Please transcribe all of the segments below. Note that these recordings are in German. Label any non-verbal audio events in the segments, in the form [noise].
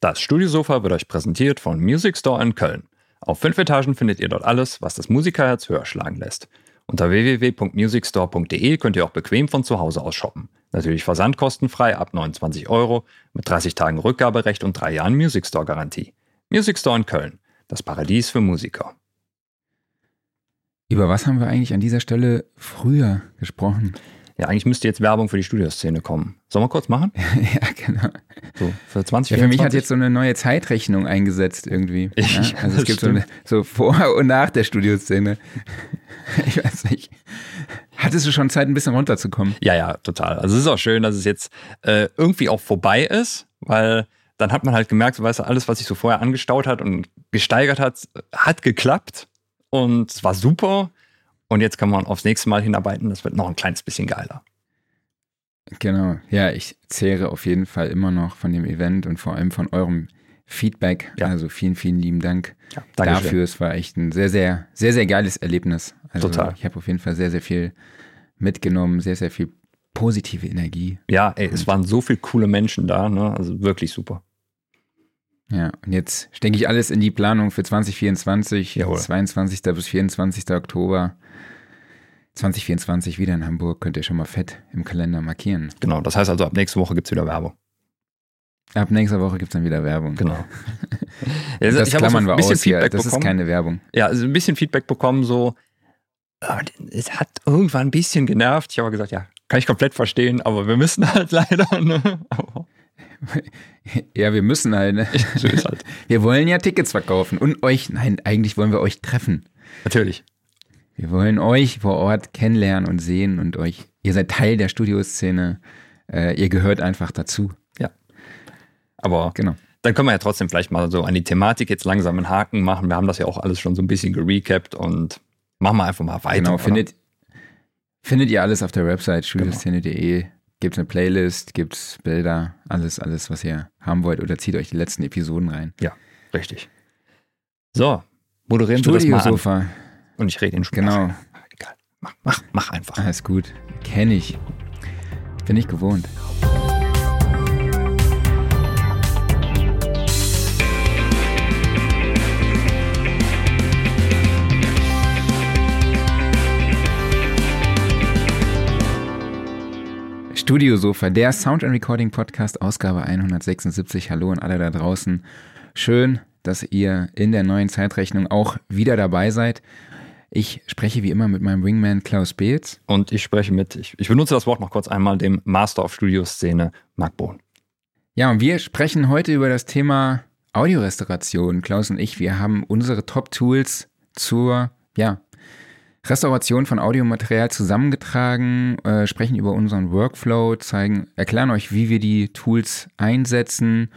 Das Studiosofa wird euch präsentiert von Music Store in Köln. Auf fünf Etagen findet ihr dort alles, was das Musikerherz höher schlagen lässt. Unter www.musicstore.de könnt ihr auch bequem von zu Hause aus shoppen. Natürlich versandkostenfrei ab 29 Euro mit 30 Tagen Rückgaberecht und drei Jahren Music Store Garantie. Music Store in Köln, das Paradies für Musiker. Über was haben wir eigentlich an dieser Stelle früher gesprochen? Ja, eigentlich müsste jetzt Werbung für die Studioszene kommen. Sollen wir kurz machen? [laughs] ja, genau. So, für 20, ja, Für mich hat jetzt so eine neue Zeitrechnung eingesetzt irgendwie. [laughs] Ja? Also es gibt so, eine, so vor und nach der Studioszene. [laughs] ich weiß nicht. Hattest du schon Zeit, ein bisschen runterzukommen? Ja, ja, total. Also es ist auch schön, dass es jetzt äh, irgendwie auch vorbei ist, weil dann hat man halt gemerkt, so, weißt du, alles, was sich so vorher angestaut hat und gesteigert hat, hat geklappt und es war super. Und jetzt kann man aufs nächste Mal hinarbeiten. Das wird noch ein kleines bisschen geiler. Genau. Ja, ich zehre auf jeden Fall immer noch von dem Event und vor allem von eurem Feedback. Ja. Also vielen, vielen lieben Dank ja, dafür. Es war echt ein sehr, sehr, sehr, sehr geiles Erlebnis. Also Total. Ich habe auf jeden Fall sehr, sehr viel mitgenommen, sehr, sehr viel positive Energie. Ja, ey, es waren so viele coole Menschen da, ne? Also wirklich super. Ja, und jetzt stecke ich alles in die Planung für 2024, Jawohl. 22. bis 24. Oktober. 2024 wieder in Hamburg, könnt ihr schon mal fett im Kalender markieren. Genau, das heißt also, ab nächste Woche gibt es wieder Werbung. Ab nächster Woche gibt es dann wieder Werbung. Genau. [laughs] ja, das ich klammern wir aus hier. Das bekommen. ist keine Werbung. Ja, also ein bisschen Feedback bekommen, so, es hat irgendwann ein bisschen genervt. Ich habe gesagt, ja, kann ich komplett verstehen, aber wir müssen halt [laughs] leider. Ne? [laughs] ja, wir müssen halt. Ne? Halt. Wir wollen ja Tickets verkaufen und euch, nein, eigentlich wollen wir euch treffen. Natürlich. Wir wollen euch vor Ort kennenlernen und sehen und euch, ihr seid Teil der Studioszene, äh, ihr gehört einfach dazu. Ja. Aber genau. dann können wir ja trotzdem vielleicht mal so an die Thematik jetzt langsam einen Haken machen. Wir haben das ja auch alles schon so ein bisschen gerecapt und machen wir einfach mal weiter. Genau, findet, findet ihr alles auf der Website studioszene.de. Genau. Gibt es eine Playlist, gibt es Bilder, alles, alles, was ihr haben wollt oder zieht euch die letzten Episoden rein. Ja, richtig. So, moderieren wir das mal an. Und ich rede in Spaß. Genau. Egal. Mach, mach, mach einfach. Alles gut. Kenne ich. Bin ich gewohnt. Studiosofa, der Sound and Recording Podcast, Ausgabe 176. Hallo an alle da draußen. Schön, dass ihr in der neuen Zeitrechnung auch wieder dabei seid. Ich spreche wie immer mit meinem Wingman Klaus Beetz. Und ich spreche mit, ich, ich benutze das Wort noch kurz einmal, dem Master of Studio-Szene, Marc Bohn. Ja, und wir sprechen heute über das Thema Audiorestauration. Klaus und ich, wir haben unsere Top-Tools zur ja, Restauration von Audiomaterial zusammengetragen, äh, sprechen über unseren Workflow, zeigen, erklären euch, wie wir die Tools einsetzen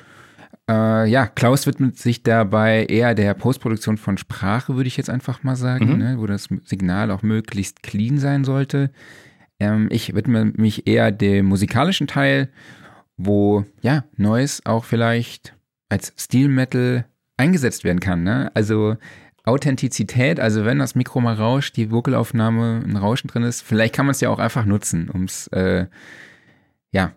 äh, ja, Klaus widmet sich dabei eher der Postproduktion von Sprache, würde ich jetzt einfach mal sagen, mhm. ne, wo das Signal auch möglichst clean sein sollte. Ähm, ich widme mich eher dem musikalischen Teil, wo ja Noise auch vielleicht als Steel Metal eingesetzt werden kann. Ne? Also Authentizität, also wenn das Mikro mal rauscht, die Vocalaufnahme ein Rauschen drin ist, vielleicht kann man es ja auch einfach nutzen, um es äh, ja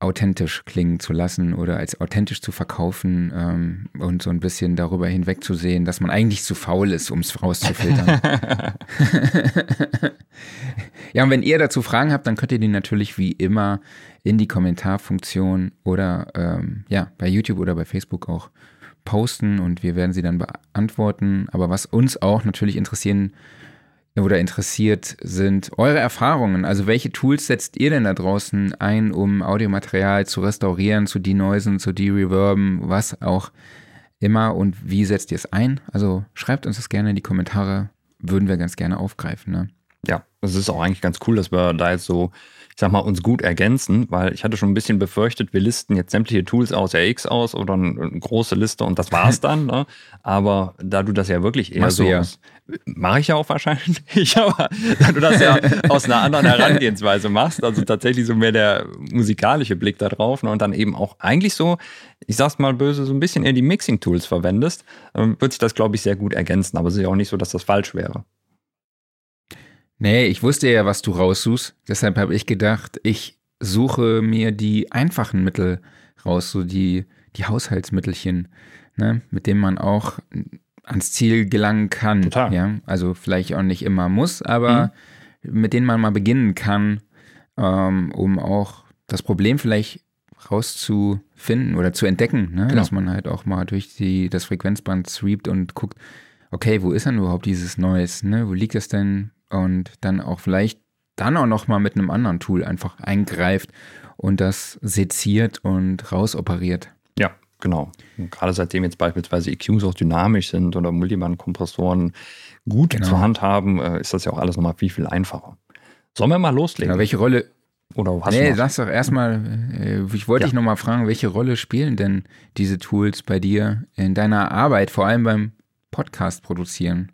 authentisch klingen zu lassen oder als authentisch zu verkaufen ähm, und so ein bisschen darüber hinwegzusehen, dass man eigentlich zu faul ist, um es rauszufiltern. [laughs] [laughs] ja, und wenn ihr dazu Fragen habt, dann könnt ihr die natürlich wie immer in die Kommentarfunktion oder ähm, ja, bei YouTube oder bei Facebook auch posten und wir werden sie dann beantworten. Aber was uns auch natürlich interessieren oder interessiert sind eure Erfahrungen. Also welche Tools setzt ihr denn da draußen ein, um Audiomaterial zu restaurieren, zu denoisen, zu de-reverben, was auch immer und wie setzt ihr es ein? Also schreibt uns das gerne in die Kommentare, würden wir ganz gerne aufgreifen. Ne? Ja, es ist auch eigentlich ganz cool, dass wir da jetzt so ich sag mal, uns gut ergänzen, weil ich hatte schon ein bisschen befürchtet, wir listen jetzt sämtliche Tools aus RX aus oder eine, große Liste und das war's [laughs] dann. ne? Aber da du das ja wirklich eher Machst so ja. Mache ich ja auch wahrscheinlich, [laughs] aber da du das ja aus einer anderen Herangehensweise machst, also tatsächlich so mehr der musikalische Blick da drauf ne? und dann eben auch eigentlich so, ich sag's mal böse, so ein bisschen eher die Mixing-Tools verwendest, ähm, wird sich das, glaube ich, sehr gut ergänzen. Aber es ist ja auch nicht so, dass das falsch wäre. Nee, ich wusste ja, was du raussuchst. Deshalb habe ich gedacht, ich suche mir die einfachen Mittel raus, so die, die Haushaltsmittelchen, ne, mit denen man auch ans Ziel gelangen kann. Total. Ja, also vielleicht auch nicht immer muss, aber mhm. mit denen man mal beginnen kann, ähm, um auch das Problem vielleicht rauszufinden oder zu entdecken, ne? Genau. dass man halt auch mal durch die, das Frequenzband sweept und guckt, okay, wo ist denn überhaupt dieses Neues, ne? wo liegt das denn? Und dann auch vielleicht dann auch noch mal mit einem anderen Tool einfach eingreift und das seziert und rausoperiert. Genau. Und gerade seitdem jetzt beispielsweise EQs auch dynamisch sind oder Multiband-Kompressoren gut genau. zur Hand haben, äh, ist das ja auch alles nochmal viel, viel einfacher. Sollen wir mal loslegen? Genau, welche Rolle oder hast nee, sag doch erstmal, äh, ich wollte ja. dich nochmal fragen, welche Rolle spielen denn diese Tools bei dir in deiner Arbeit, vor allem beim Podcast produzieren?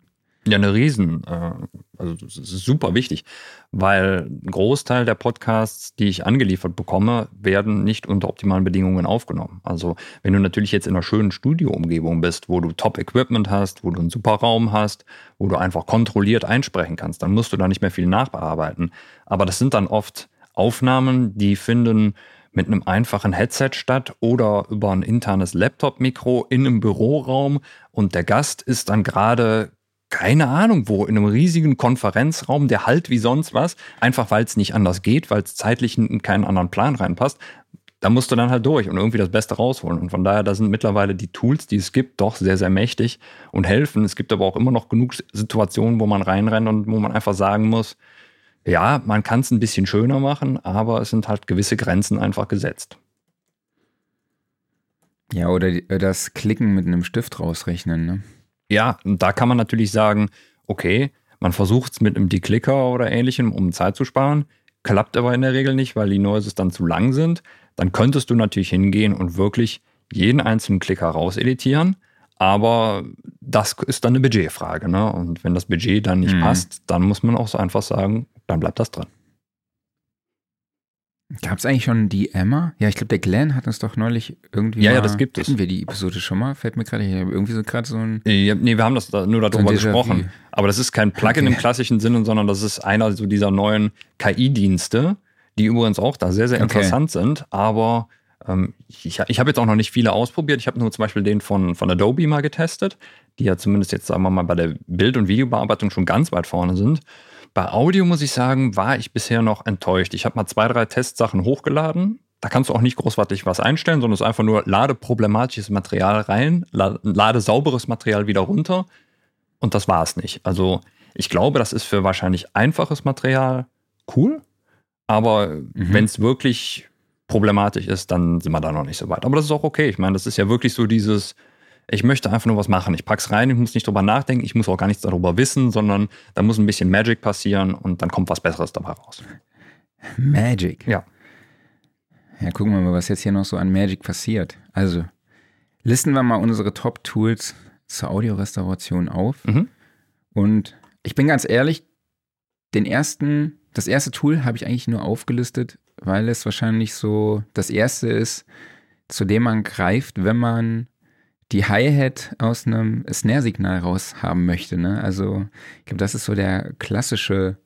Ja, eine Riesen, äh, also super wichtig, weil ein Großteil der Podcasts, die ich angeliefert bekomme, werden nicht unter optimalen Bedingungen aufgenommen. Also wenn du natürlich jetzt in einer schönen Studioumgebung bist, wo du Top-Equipment hast, wo du einen super Raum hast, wo du einfach kontrolliert einsprechen kannst, dann musst du da nicht mehr viel nachbearbeiten. Aber das sind dann oft Aufnahmen, die finden mit einem einfachen Headset statt oder über ein internes Laptop-Mikro in einem Büroraum und der Gast ist dann gerade keine Ahnung wo, in einem riesigen Konferenzraum, der halt wie sonst was, einfach weil es nicht anders geht, weil es zeitlich in keinen anderen Plan reinpasst. Da musst du dann halt durch und irgendwie das Beste rausholen. Und von daher, da sind mittlerweile die Tools, die es gibt, doch sehr, sehr mächtig und helfen. Es gibt aber auch immer noch genug Situationen, wo man reinrennt und wo man einfach sagen muss, ja, man kann es ein bisschen schöner machen, aber es sind halt gewisse Grenzen einfach gesetzt. Ja, oder das Klicken mit einem Stift rausrechnen. Ne? Ja, und da kann man natürlich sagen, okay, man versucht es mit einem Declicker oder ähnlichem, um Zeit zu sparen, klappt aber in der Regel nicht, weil die Noises dann zu lang sind. Dann könntest du natürlich hingehen und wirklich jeden einzelnen Klicker rauseditieren aber das ist dann eine Budgetfrage. Ne? Und wenn das Budget dann nicht mhm. passt, dann muss man auch so einfach sagen, dann bleibt das drin. Gab es eigentlich schon die Emma? Ja, ich glaube, der Glenn hat uns doch neulich irgendwie. Ja, mal, ja, das gibt es. Hatten wir die Episode schon mal? Fällt mir gerade irgendwie so gerade so ein. Ja, nee, wir haben das nur darüber so gesprochen. Aber das ist kein Plugin okay. im klassischen Sinne, sondern das ist einer so dieser neuen KI-Dienste, die übrigens auch da sehr, sehr interessant okay. sind. Aber ähm, ich, ich habe jetzt auch noch nicht viele ausprobiert. Ich habe nur zum Beispiel den von, von Adobe mal getestet, die ja zumindest jetzt, sagen wir mal, bei der Bild- und Videobearbeitung schon ganz weit vorne sind. Bei Audio muss ich sagen, war ich bisher noch enttäuscht. Ich habe mal zwei, drei Testsachen hochgeladen. Da kannst du auch nicht großartig was einstellen, sondern es ist einfach nur lade problematisches Material rein, lade sauberes Material wieder runter und das war es nicht. Also ich glaube, das ist für wahrscheinlich einfaches Material cool, aber mhm. wenn es wirklich problematisch ist, dann sind wir da noch nicht so weit. Aber das ist auch okay. Ich meine, das ist ja wirklich so dieses, ich möchte einfach nur was machen. Ich pack's rein, ich muss nicht drüber nachdenken, ich muss auch gar nichts darüber wissen, sondern da muss ein bisschen Magic passieren und dann kommt was Besseres dabei raus. Magic? Ja. Ja, gucken wir mal, was jetzt hier noch so an Magic passiert. Also, listen wir mal unsere Top-Tools zur Audiorestauration auf. Mhm. Und ich bin ganz ehrlich, den ersten, das erste Tool habe ich eigentlich nur aufgelistet, weil es wahrscheinlich so das erste ist, zu dem man greift, wenn man die Hi-Hat aus einem Snare-Signal raus haben möchte. Ne? Also ich glaube, das ist so der klassische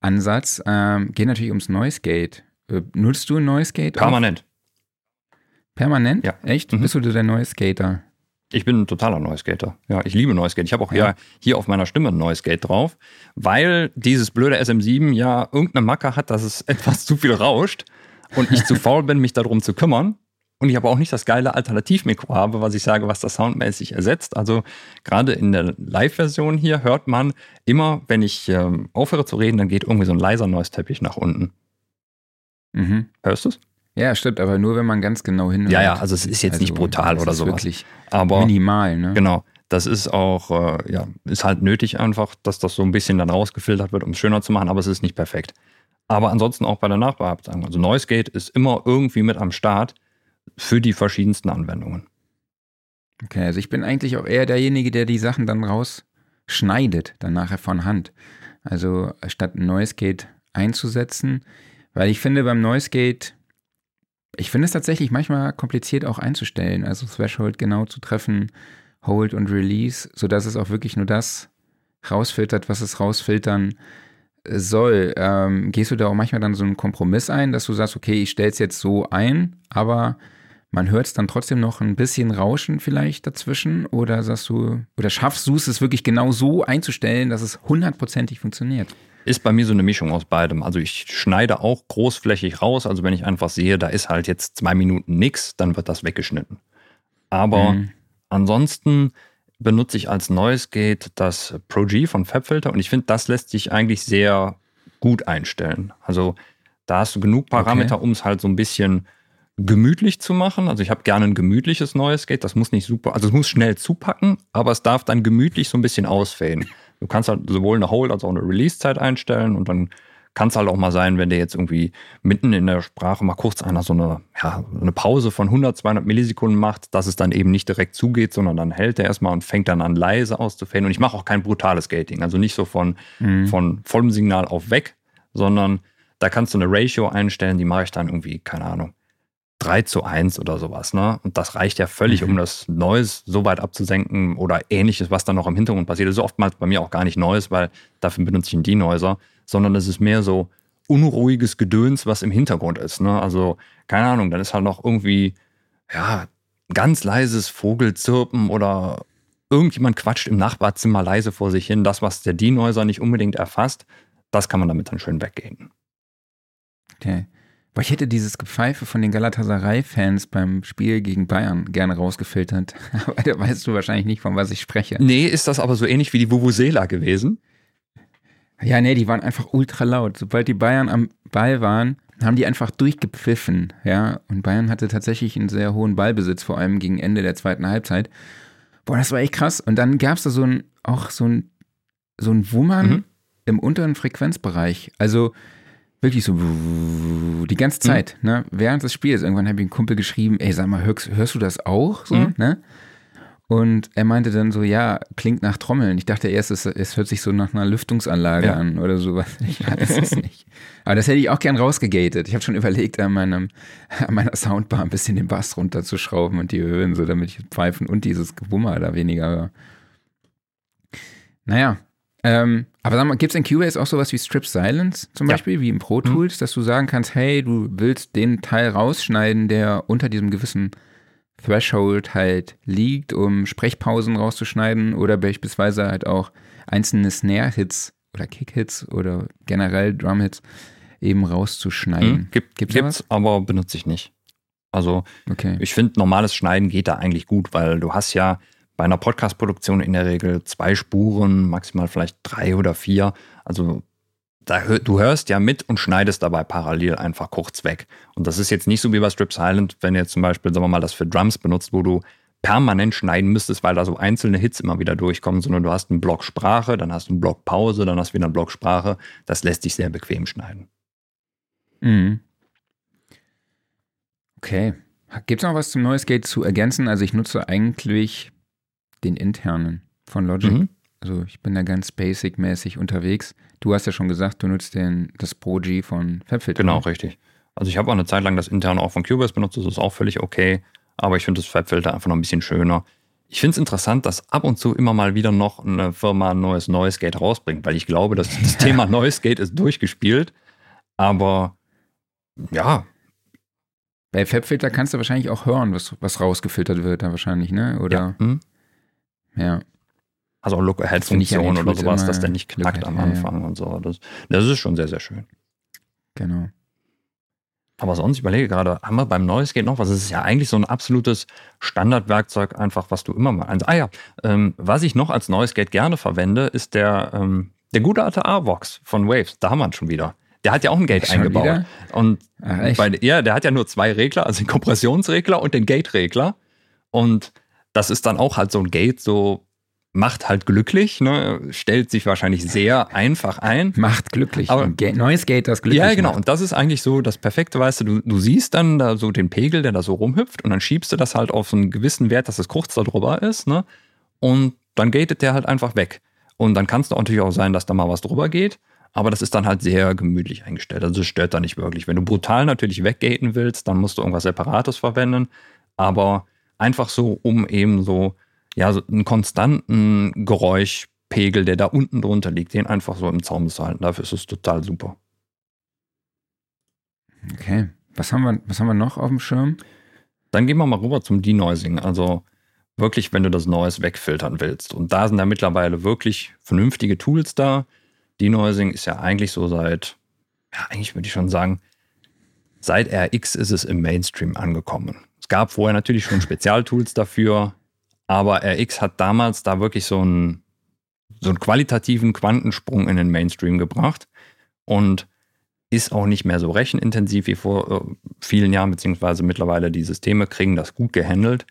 Ansatz. Ähm, geht natürlich ums Noise Gate. Äh, nutzt du ein Noise Gate? Permanent. Permanent? Ja. Echt? Mhm. Bist du der Noise Gater? Ich bin ein totaler Noise Gater. Ja, ich liebe Noise Gate. Ich habe auch ja. hier, hier auf meiner Stimme ein Noise Gate drauf, weil dieses blöde SM7 ja irgendeine Macke hat, dass es [laughs] etwas zu viel rauscht und ich zu faul bin, mich darum zu kümmern. Und ich aber auch nicht das geile Alternativmikro habe, was ich sage, was das soundmäßig ersetzt. Also gerade in der Live-Version hier hört man immer, wenn ich ähm, aufhöre zu reden, dann geht irgendwie so ein leiser Noise-Teppich nach unten. Mhm. Hörst du es? Ja, stimmt, aber nur wenn man ganz genau hinhört. Ja, ja, also es ist jetzt also, nicht brutal oder sowas. Wirklich aber minimal, ne? Genau. Das ist auch, äh, ja, ist halt nötig einfach, dass das so ein bisschen dann rausgefiltert wird, um es schöner zu machen, aber es ist nicht perfekt. Aber ansonsten auch bei der Nachbearbeitung. Also NoiseGate ist immer irgendwie mit am Start für die verschiedensten Anwendungen. Okay, also ich bin eigentlich auch eher derjenige, der die Sachen dann rausschneidet, dann nachher von Hand. Also statt ein NoiseGate einzusetzen, weil ich finde beim NoiseGate ich finde es tatsächlich manchmal kompliziert auch einzustellen, also Threshold genau zu treffen, Hold und Release, sodass es auch wirklich nur das rausfiltert, was es rausfiltern soll. Ähm, gehst du da auch manchmal dann so einen Kompromiss ein, dass du sagst, okay, ich stelle es jetzt so ein, aber man hört es dann trotzdem noch ein bisschen Rauschen vielleicht dazwischen oder sagst du, oder schaffst du es, es wirklich genau so einzustellen, dass es hundertprozentig funktioniert? Ist bei mir so eine Mischung aus beidem. Also ich schneide auch großflächig raus. Also wenn ich einfach sehe, da ist halt jetzt zwei Minuten nichts, dann wird das weggeschnitten. Aber mhm. ansonsten benutze ich als Noise Gate das Pro G von FabFilter und ich finde, das lässt sich eigentlich sehr gut einstellen. Also da hast du genug Parameter, okay. um es halt so ein bisschen gemütlich zu machen. Also ich habe gerne ein gemütliches neues Gate. Das muss nicht super, also es muss schnell zupacken, aber es darf dann gemütlich so ein bisschen ausfaden. Du kannst halt sowohl eine Hold als auch eine Release-Zeit einstellen und dann kann es halt auch mal sein, wenn der jetzt irgendwie mitten in der Sprache mal kurz einer so eine, ja, eine Pause von 100, 200 Millisekunden macht, dass es dann eben nicht direkt zugeht, sondern dann hält er erstmal und fängt dann an leise auszufaden. Und ich mache auch kein brutales Gating, also nicht so von, mhm. von vollem Signal auf weg, sondern da kannst du eine Ratio einstellen, die mache ich dann irgendwie, keine Ahnung, 3 zu 1 oder sowas. Ne? Und das reicht ja völlig, mhm. um das Neues so weit abzusenken oder ähnliches, was dann noch im Hintergrund passiert. Das ist oftmals bei mir auch gar nicht Neues, weil dafür benutze ich einen Denoiser, sondern es ist mehr so unruhiges Gedöns, was im Hintergrund ist. Ne? Also, keine Ahnung, dann ist halt noch irgendwie, ja, ganz leises Vogelzirpen oder irgendjemand quatscht im Nachbarzimmer leise vor sich hin. Das, was der Denoiser nicht unbedingt erfasst, das kann man damit dann schön weggehen. Okay. Boah, ich hätte dieses Gepfeife von den Galatasaray-Fans beim Spiel gegen Bayern gerne rausgefiltert. [laughs] Aber da weißt du wahrscheinlich nicht, von was ich spreche. Nee, ist das aber so ähnlich wie die Vuvuzela gewesen? Ja, nee, die waren einfach ultra laut. Sobald die Bayern am Ball waren, haben die einfach durchgepfiffen, ja. Und Bayern hatte tatsächlich einen sehr hohen Ballbesitz, vor allem gegen Ende der zweiten Halbzeit. Boah, das war echt krass. Und dann gab es da so ein, auch so ein, so ein Wummern mhm. im unteren Frequenzbereich. Also, wirklich so die ganze mhm. Zeit, mhm. ne? Während des Spiels. Irgendwann habe ich einen Kumpel geschrieben, ey, sag mal, hörst, hörst du das auch? So, mhm. ne? Und er meinte dann so, ja, klingt nach Trommeln. Ich dachte erst, es, es hört sich so nach einer Lüftungsanlage ja. an oder sowas. Ja, das ist nicht. Aber das hätte ich auch gern rausgegatet. Ich habe schon überlegt, an, meinem, an meiner Soundbar ein bisschen den Bass runterzuschrauben und die Höhen, so damit ich Pfeifen und dieses Gewummer da weniger höre. Naja, ähm, aber sag mal, gibt es in Cubase auch sowas wie Strip Silence zum Beispiel, ja. wie im Pro mhm. Tools, mhm. dass du sagen kannst, hey, du willst den Teil rausschneiden, der unter diesem gewissen Threshold halt liegt, um Sprechpausen rauszuschneiden oder beispielsweise halt auch einzelne Snare-Hits oder Kick-Hits oder generell Drum-Hits eben rauszuschneiden. Mhm. Gibt, Gibt's, gibt's aber benutze ich nicht. Also okay. ich finde, normales Schneiden geht da eigentlich gut, weil du hast ja bei einer Podcast-Produktion in der Regel zwei Spuren, maximal vielleicht drei oder vier. Also da, du hörst ja mit und schneidest dabei parallel einfach kurz weg. Und das ist jetzt nicht so wie bei Strip Silent, wenn ihr zum Beispiel, sagen wir mal, das für Drums benutzt, wo du permanent schneiden müsstest, weil da so einzelne Hits immer wieder durchkommen, sondern du hast einen Block Sprache, dann hast du einen Block Pause, dann hast du wieder einen Block Sprache. Das lässt sich sehr bequem schneiden. Mhm. Okay. Gibt es noch was zum Neues Gate zu ergänzen? Also ich nutze eigentlich den internen von Logic. Mhm. Also ich bin da ganz basic-mäßig unterwegs. Du hast ja schon gesagt, du nutzt den, das Pro G von FabFilter. Genau, richtig. Also ich habe auch eine Zeit lang das interne auch von Cubase benutzt, das ist auch völlig okay. Aber ich finde das FabFilter einfach noch ein bisschen schöner. Ich finde es interessant, dass ab und zu immer mal wieder noch eine Firma ein neues Noise Gate rausbringt, weil ich glaube, dass das [laughs] Thema Noise Gate ist durchgespielt. Aber ja. Bei FabFilter kannst du wahrscheinlich auch hören, was, was rausgefiltert wird, da wahrscheinlich, ne? Oder? Ja. Hm? Ja. Also auch Look-Ahead-Funktion oder sowas, dass der nicht knackt am Anfang ja. und so. Das, das ist schon sehr, sehr schön. Genau. Aber sonst, ich überlege gerade, haben wir beim Noise Gate noch was? Es ist ja eigentlich so ein absolutes Standardwerkzeug, einfach, was du immer mal. Also, ah ja, ähm, was ich noch als Noise Gate gerne verwende, ist der, ähm, der gute alte A-Vox von Waves. Da haben wir ihn schon wieder. Der hat ja auch ein Gate schon eingebaut. Wieder? Und Ach, bei, ja, der hat ja nur zwei Regler, also den Kompressionsregler und den Gate-Regler. Und das ist dann auch halt so ein Gate, so macht halt glücklich, ne? stellt sich wahrscheinlich sehr einfach ein. [laughs] Macht glücklich. Aber, ein neues Gate, das glücklich Ja, genau. Macht. Und das ist eigentlich so das Perfekte, weißt du, du, du siehst dann da so den Pegel, der da so rumhüpft und dann schiebst du das halt auf so einen gewissen Wert, dass es kurz da drüber ist, ne? Und dann gatet der halt einfach weg. Und dann kann es natürlich auch sein, dass da mal was drüber geht. Aber das ist dann halt sehr gemütlich eingestellt. Also es stört da nicht wirklich. Wenn du brutal natürlich weggaten willst, dann musst du irgendwas Separates verwenden. Aber einfach so, um eben so ja, so einen konstanten Geräuschpegel, der da unten drunter liegt, den einfach so im Zaum zu halten. Dafür ist es total super. Okay. Was haben wir, was haben wir noch auf dem Schirm? Dann gehen wir mal rüber zum Denoising. Also wirklich, wenn du das Noise wegfiltern willst. Und da sind da mittlerweile wirklich vernünftige Tools da. Denoising ist ja eigentlich so seit, ja, eigentlich würde ich schon sagen, seit RX ist es im Mainstream angekommen. Es gab vorher natürlich schon Spezialtools dafür, aber RX hat damals da wirklich so einen, so einen qualitativen Quantensprung in den Mainstream gebracht und ist auch nicht mehr so rechenintensiv wie vor äh, vielen Jahren, beziehungsweise mittlerweile die Systeme kriegen das gut gehandelt.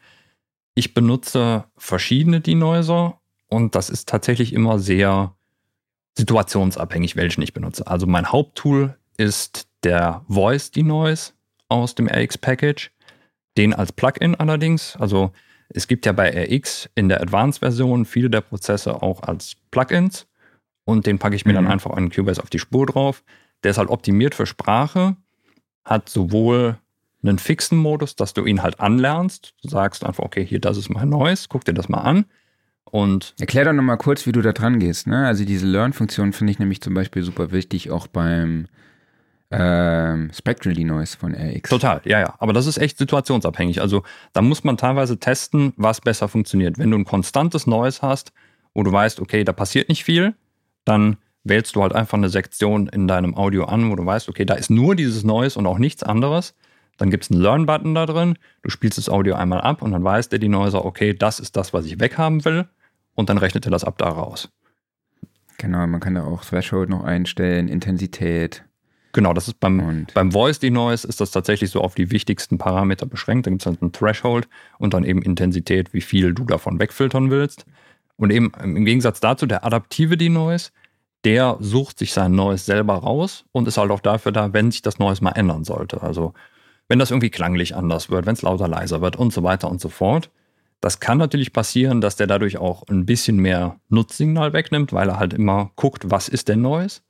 Ich benutze verschiedene Denoiser und das ist tatsächlich immer sehr situationsabhängig, welchen ich benutze. Also mein Haupttool ist der Voice Denoise aus dem RX Package, den als Plugin allerdings. Also es gibt ja bei RX in der Advanced-Version viele der Prozesse auch als Plugins und den packe ich mir mhm. dann einfach in Cubase auf die Spur drauf. Der ist halt optimiert für Sprache, hat sowohl einen fixen Modus, dass du ihn halt anlernst. Du sagst einfach, okay, hier, das ist mein Neues, guck dir das mal an. Und Erklär doch nochmal kurz, wie du da dran gehst. Ne? Also diese Learn-Funktion finde ich nämlich zum Beispiel super wichtig, auch beim ähm, Spectral Denoise von RX. Total, ja, ja. Aber das ist echt situationsabhängig. Also da muss man teilweise testen, was besser funktioniert. Wenn du ein konstantes Noise hast, wo du weißt, okay, da passiert nicht viel, dann wählst du halt einfach eine Sektion in deinem Audio an, wo du weißt, okay, da ist nur dieses Noise und auch nichts anderes. Dann gibt es einen Learn-Button da drin. Du spielst das Audio einmal ab und dann weiß der Denoiser, okay, das ist das, was ich weghaben will. Und dann rechnet er das ab da raus. Genau, man kann da auch Threshold noch einstellen, Intensität. Genau, das ist beim, beim Voice Denoise ist das tatsächlich so auf die wichtigsten Parameter beschränkt. Da gibt es halt einen Threshold und dann eben Intensität, wie viel du davon wegfiltern willst. Und eben im Gegensatz dazu der adaptive Denoise, der sucht sich sein Noise selber raus und ist halt auch dafür da, wenn sich das Noise mal ändern sollte. Also wenn das irgendwie klanglich anders wird, wenn es lauter, leiser wird und so weiter und so fort. Das kann natürlich passieren, dass der dadurch auch ein bisschen mehr Nutzsignal wegnimmt, weil er halt immer guckt, was ist denn Neues.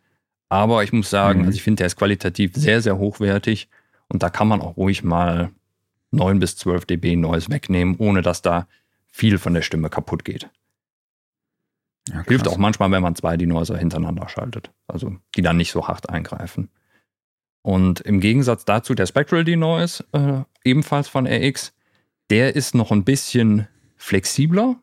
Aber ich muss sagen, mhm. also ich finde, der ist qualitativ sehr, sehr hochwertig und da kann man auch ruhig mal 9 bis 12 dB Neues wegnehmen, ohne dass da viel von der Stimme kaputt geht. Ja, Hilft auch manchmal, wenn man zwei Denoiser hintereinander schaltet, also die dann nicht so hart eingreifen. Und im Gegensatz dazu der Spectral Denoise, äh, ebenfalls von RX, der ist noch ein bisschen flexibler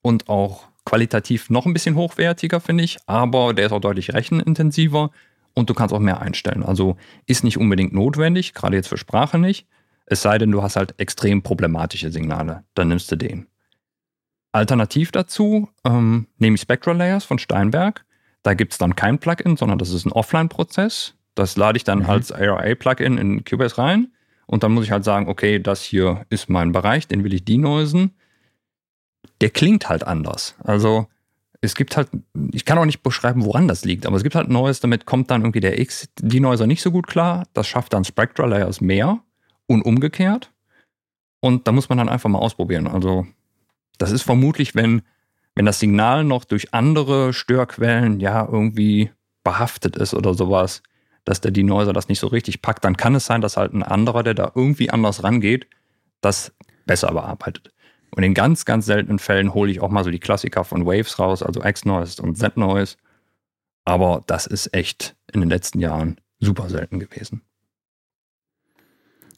und auch qualitativ noch ein bisschen hochwertiger, finde ich, aber der ist auch deutlich rechenintensiver und du kannst auch mehr einstellen. Also ist nicht unbedingt notwendig, gerade jetzt für Sprache nicht. Es sei denn, du hast halt extrem problematische Signale, dann nimmst du den. Alternativ dazu ähm, nehme ich Spectral Layers von Steinberg. Da gibt es dann kein Plugin, sondern das ist ein Offline-Prozess. Das lade ich dann mhm. als ARA-Plugin in Cubase rein. Und dann muss ich halt sagen, okay, das hier ist mein Bereich, den will ich denoisen. Der klingt halt anders. Also es gibt halt, ich kann auch nicht beschreiben, woran das liegt, aber es gibt halt Neues, damit kommt dann irgendwie der X-Denoiser nicht so gut klar. Das schafft dann Spectral Layers mehr und umgekehrt. Und da muss man dann einfach mal ausprobieren. Also das ist vermutlich, wenn, wenn das Signal noch durch andere Störquellen ja irgendwie behaftet ist oder sowas, dass der Denoiser das nicht so richtig packt, dann kann es sein, dass halt ein anderer, der da irgendwie anders rangeht, das besser bearbeitet. Und in ganz, ganz seltenen Fällen hole ich auch mal so die Klassiker von Waves raus, also X-Noise und Z-Noise. Aber das ist echt in den letzten Jahren super selten gewesen.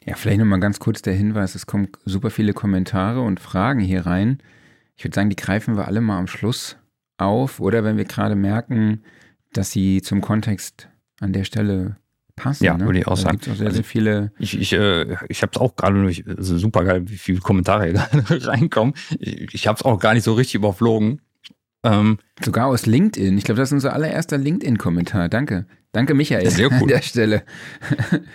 Ja, vielleicht nochmal ganz kurz der Hinweis, es kommen super viele Kommentare und Fragen hier rein. Ich würde sagen, die greifen wir alle mal am Schluss auf oder wenn wir gerade merken, dass sie zum Kontext an der Stelle passen. Ja, ne? würde ich auch sagen. Gibt auch sehr, also sehr viele. Ich, ich, äh, ich habe es auch gerade durch, also super geil, wie viele Kommentare hier [laughs] reinkommen. Ich, ich habe es auch gar nicht so richtig überflogen. Ähm, Sogar aus LinkedIn. Ich glaube, das ist unser allererster LinkedIn-Kommentar. Danke. Danke, Michael, sehr cool. an der Stelle.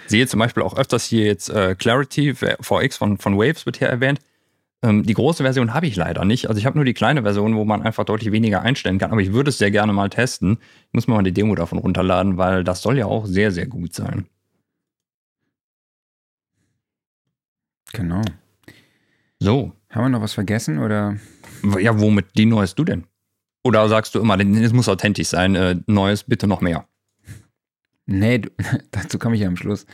Sehe zum Beispiel auch öfters hier jetzt äh, Clarity VX von, von Waves wird hier erwähnt. Ähm, die große Version habe ich leider nicht. Also ich habe nur die kleine Version, wo man einfach deutlich weniger einstellen kann. Aber ich würde es sehr gerne mal testen. Ich muss mir mal die Demo davon runterladen, weil das soll ja auch sehr, sehr gut sein. Genau. So. Haben wir noch was vergessen oder? Ja, womit die neuest du denn? Oder sagst du immer, es muss authentisch sein, äh, Neues bitte noch mehr? Nee, du, [laughs] dazu komme ich ja am Schluss.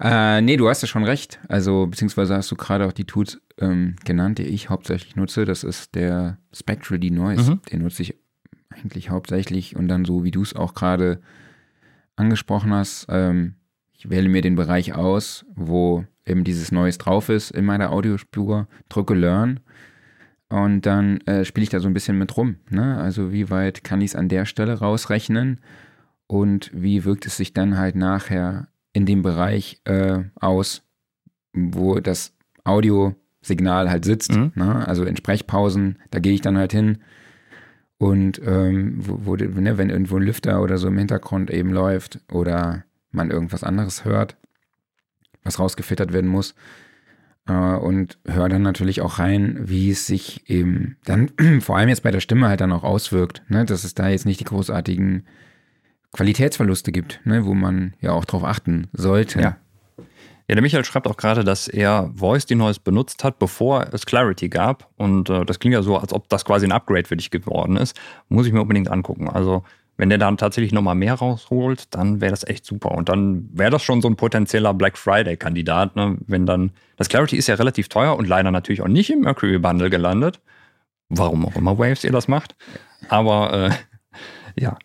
Äh, nee, du hast ja schon recht. Also, beziehungsweise hast du gerade auch die Tools ähm, genannt, die ich hauptsächlich nutze. Das ist der Spectral Denoise. Mhm. Den nutze ich eigentlich hauptsächlich und dann so, wie du es auch gerade angesprochen hast. Ähm, ich wähle mir den Bereich aus, wo eben dieses Neues drauf ist in meiner Audiospur, drücke Learn und dann äh, spiele ich da so ein bisschen mit rum. Ne? Also wie weit kann ich es an der Stelle rausrechnen und wie wirkt es sich dann halt nachher in dem Bereich äh, aus, wo das Audiosignal halt sitzt. Mhm. Ne? Also in Sprechpausen, da gehe ich dann halt hin und ähm, wo, wo ne, wenn irgendwo ein Lüfter oder so im Hintergrund eben läuft oder man irgendwas anderes hört, was rausgefiltert werden muss, äh, und höre dann natürlich auch rein, wie es sich eben dann [clears throat] vor allem jetzt bei der Stimme halt dann auch auswirkt, ne? dass es da jetzt nicht die großartigen Qualitätsverluste gibt, ne? wo man ja auch drauf achten sollte. Ja. Ja, der Michael schreibt auch gerade, dass er Voice Denoise benutzt hat, bevor es Clarity gab. Und äh, das klingt ja so, als ob das quasi ein Upgrade für dich geworden ist. Muss ich mir unbedingt angucken. Also wenn der dann tatsächlich nochmal mehr rausholt, dann wäre das echt super. Und dann wäre das schon so ein potenzieller Black Friday-Kandidat, ne? wenn dann. Das Clarity ist ja relativ teuer und leider natürlich auch nicht im Mercury Bundle gelandet. Warum auch immer Waves ihr das macht. Aber äh, [laughs] ja.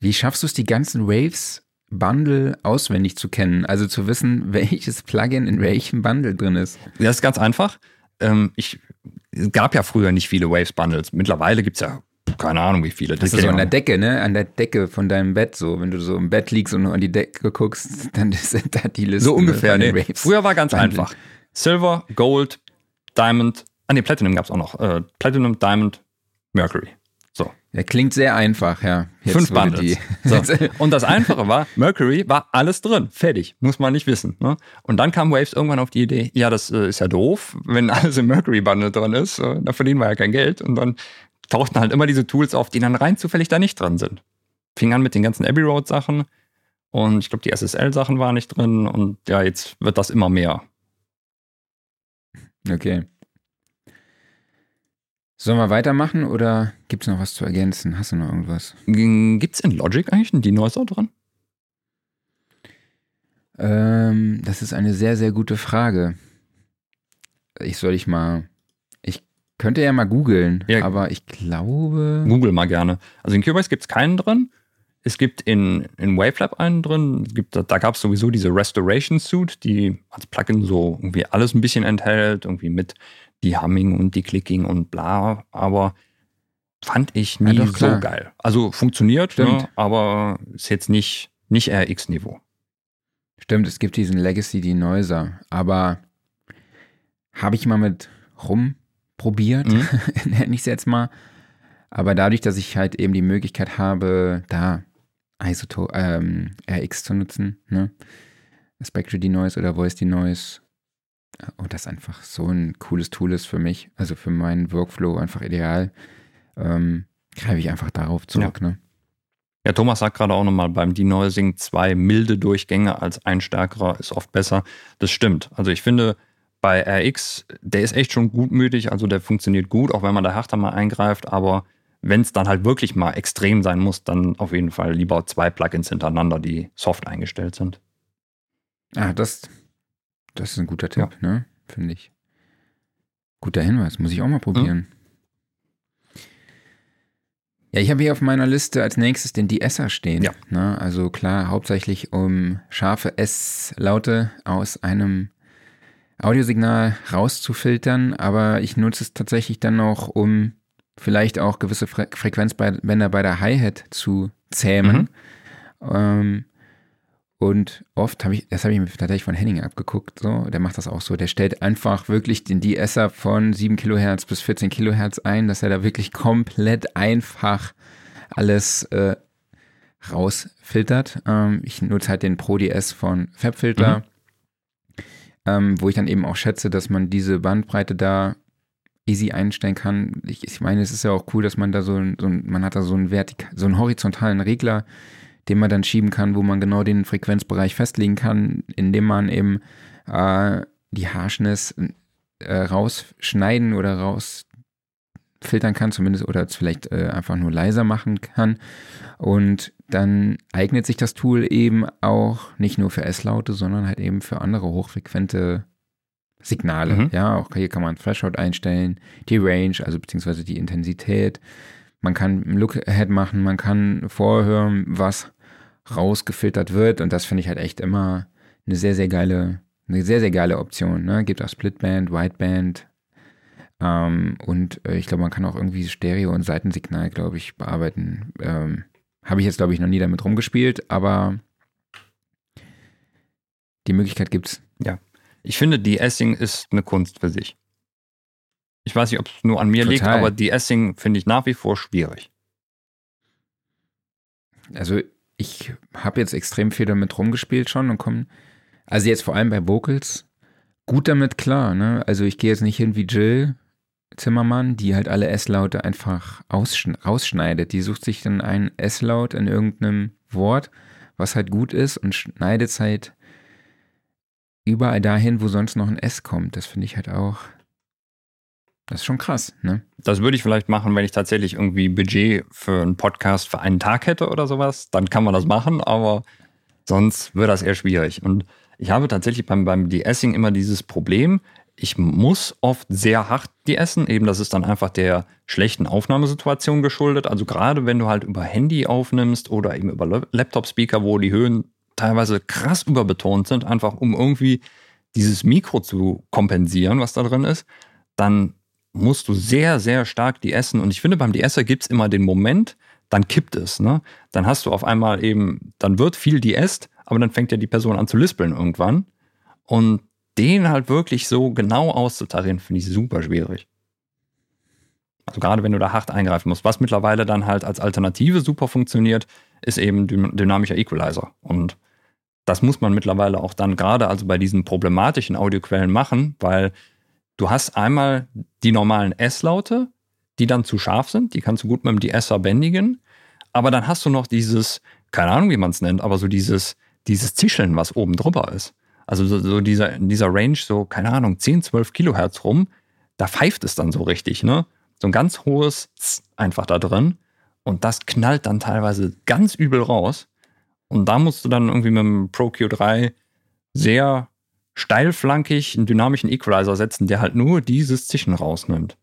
Wie schaffst du es, die ganzen Waves Bundle auswendig zu kennen? Also zu wissen, [laughs] welches Plugin in welchem Bundle drin ist? Das ist ganz einfach. Ähm, ich, es gab ja früher nicht viele Waves Bundles. Mittlerweile gibt es ja keine Ahnung, wie viele. Das ist so an der Decke, ne? An der Decke von deinem Bett, so. Wenn du so im Bett liegst und nur an die Decke guckst, [laughs] dann sind da die Listen. So ungefähr, ne? Früher war ganz Bundle. einfach. Silver, Gold, Diamond, ah ne, Platinum gab es auch noch. Äh, Platinum, Diamond, Mercury. So. Der klingt sehr einfach, ja. Jetzt Fünf Bundles. So. [laughs] Und das Einfache war, Mercury war alles drin. Fertig. Muss man nicht wissen. Ne? Und dann kam Waves irgendwann auf die Idee, ja, das äh, ist ja doof, wenn alles im Mercury Bundle drin ist. Äh, da verdienen wir ja kein Geld. Und dann tauchten halt immer diese Tools auf, die dann rein zufällig da nicht drin sind. Fing an mit den ganzen Abbey Road Sachen und ich glaube, die SSL Sachen waren nicht drin und ja, jetzt wird das immer mehr. Okay. Sollen wir weitermachen oder gibt es noch was zu ergänzen? Hast du noch irgendwas? Gibt es in Logic eigentlich einen Denoiser dran? Ähm, das ist eine sehr, sehr gute Frage. Ich soll ich mal könnte ja mal googeln, ja. aber ich glaube. Google mal gerne. Also in Cubase gibt es keinen drin. Es gibt in, in Wavelab einen drin. Es gibt, da gab es sowieso diese Restoration Suite, die als Plugin so irgendwie alles ein bisschen enthält, irgendwie mit die Humming und die Clicking und bla. Aber fand ich nie ja, so geil. Also funktioniert, ne, aber ist jetzt nicht, nicht RX-Niveau. Stimmt, es gibt diesen Legacy Denoiser, aber habe ich mal mit rum probiert, mhm. [laughs] nenne ich es jetzt mal. Aber dadurch, dass ich halt eben die Möglichkeit habe, da Isoto ähm, RX zu nutzen, ne? Spectre Denoise oder Voice Denoise, und das einfach so ein cooles Tool ist für mich, also für meinen Workflow einfach ideal, ähm, greife ich einfach darauf zurück. Ja. Ne? Ja, Thomas sagt gerade auch nochmal, beim Denoising zwei milde Durchgänge als ein stärkerer ist oft besser. Das stimmt. Also ich finde, bei RX, der ist echt schon gutmütig, also der funktioniert gut, auch wenn man da härter mal eingreift, aber wenn es dann halt wirklich mal extrem sein muss, dann auf jeden Fall lieber zwei Plugins hintereinander, die soft eingestellt sind. Ah, das, das ist ein guter Tipp, ja. ne? Finde ich. Guter Hinweis, muss ich auch mal probieren. Mhm. Ja, ich habe hier auf meiner Liste als nächstes den DSer stehen. Ja. Ne? Also klar, hauptsächlich um scharfe S-Laute aus einem Audiosignal rauszufiltern, aber ich nutze es tatsächlich dann noch, um vielleicht auch gewisse Fre Frequenzbänder bei der Hi-Hat zu zähmen. Mhm. Ähm, und oft habe ich, das habe ich mir tatsächlich von Henning abgeguckt, so, der macht das auch so. Der stellt einfach wirklich den DSer von 7 Kilohertz bis 14 Kilohertz ein, dass er da wirklich komplett einfach alles äh, rausfiltert. Ähm, ich nutze halt den Pro DS von Fabfilter. Mhm ähm, wo ich dann eben auch schätze, dass man diese Bandbreite da easy einstellen kann. Ich, ich meine, es ist ja auch cool, dass man da so, so man hat da so einen vertikal, so einen horizontalen Regler, den man dann schieben kann, wo man genau den Frequenzbereich festlegen kann, indem man eben äh, die Harshness äh, rausschneiden oder rausfiltern kann, zumindest, oder vielleicht äh, einfach nur leiser machen kann. Und dann eignet sich das Tool eben auch nicht nur für S-Laute, sondern halt eben für andere hochfrequente Signale. Mhm. Ja, auch hier kann man Threshold einstellen, die Range, also beziehungsweise die Intensität. Man kann Look-Ahead machen, man kann vorhören, was rausgefiltert wird. Und das finde ich halt echt immer eine sehr, sehr geile, eine sehr, sehr geile Option. Ne? Gibt auch Splitband, Wideband. Ähm, und äh, ich glaube, man kann auch irgendwie Stereo- und Seitensignal, glaube ich, bearbeiten. Ähm, Habe ich jetzt, glaube ich, noch nie damit rumgespielt, aber die Möglichkeit gibt's. Ja. Ich finde, die Essing ist eine Kunst für sich. Ich weiß nicht, ob es nur an mir Total. liegt, aber die Essing finde ich nach wie vor schwierig. Also ich habe jetzt extrem viel damit rumgespielt schon und komme, also jetzt vor allem bei Vocals, gut damit klar. Ne? Also ich gehe jetzt nicht hin wie Jill Zimmermann, die halt alle S-Laute einfach ausschn rausschneidet. Die sucht sich dann einen S-Laut in irgendeinem Wort, was halt gut ist und schneidet es halt überall dahin, wo sonst noch ein S kommt. Das finde ich halt auch, das ist schon krass, ne? Das würde ich vielleicht machen, wenn ich tatsächlich irgendwie Budget für einen Podcast für einen Tag hätte oder sowas. Dann kann man das machen, aber sonst wird das eher schwierig. Und ich habe tatsächlich beim, beim De-Essing immer dieses Problem, ich muss oft sehr hart de-essen. Eben, das ist dann einfach der schlechten Aufnahmesituation geschuldet. Also gerade wenn du halt über Handy aufnimmst oder eben über Laptop-Speaker, wo die Höhen teilweise krass überbetont sind, einfach um irgendwie dieses Mikro zu kompensieren, was da drin ist, dann musst du sehr, sehr stark die essen. Und ich finde, beim DS gibt es immer den Moment, dann kippt es. Ne? Dann hast du auf einmal eben, dann wird viel DS, aber dann fängt ja die Person an zu lispeln irgendwann. Und den halt wirklich so genau auszutarieren, finde ich super schwierig. Also gerade wenn du da hart eingreifen musst. Was mittlerweile dann halt als Alternative super funktioniert, ist eben dynamischer Equalizer. Und das muss man mittlerweile auch dann gerade also bei diesen problematischen Audioquellen machen, weil du hast einmal die normalen S-Laute, die dann zu scharf sind, die kannst du gut mit dem DSer bändigen, aber dann hast du noch dieses, keine Ahnung, wie man es nennt, aber so dieses, dieses Zischeln, was oben drüber ist. Also so, so dieser, in dieser Range, so, keine Ahnung, 10, 12 Kilohertz rum, da pfeift es dann so richtig, ne? So ein ganz hohes Z einfach da drin. Und das knallt dann teilweise ganz übel raus. Und da musst du dann irgendwie mit dem Pro Q3 sehr steilflankig einen dynamischen Equalizer setzen, der halt nur dieses Zischen rausnimmt.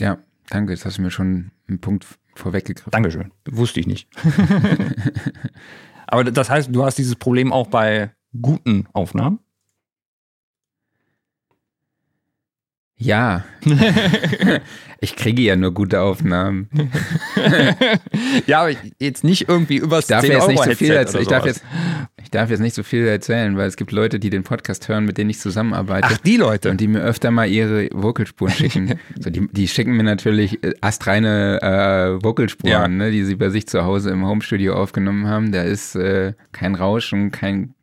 Ja, danke. Jetzt hast du mir schon einen Punkt vorweggegriffen. Dankeschön. Wusste ich nicht. [laughs] Aber das heißt, du hast dieses Problem auch bei guten Aufnahmen? Ja. [laughs] ich kriege ja nur gute Aufnahmen. [laughs] ja, aber jetzt nicht irgendwie übers ich darf 10 jetzt nicht so viel erzählen. Ich darf, jetzt, ich darf jetzt nicht so viel erzählen, weil es gibt Leute, die den Podcast hören, mit denen ich zusammenarbeite. Ach, die Leute. Und die mir öfter mal ihre Vocalspuren schicken. [laughs] so, die, die schicken mir natürlich äh, astreine äh, Vocalspuren, Ja. ne, die sie bei sich zu Hause im Homestudio aufgenommen haben. Da ist äh, kein Rauschen, kein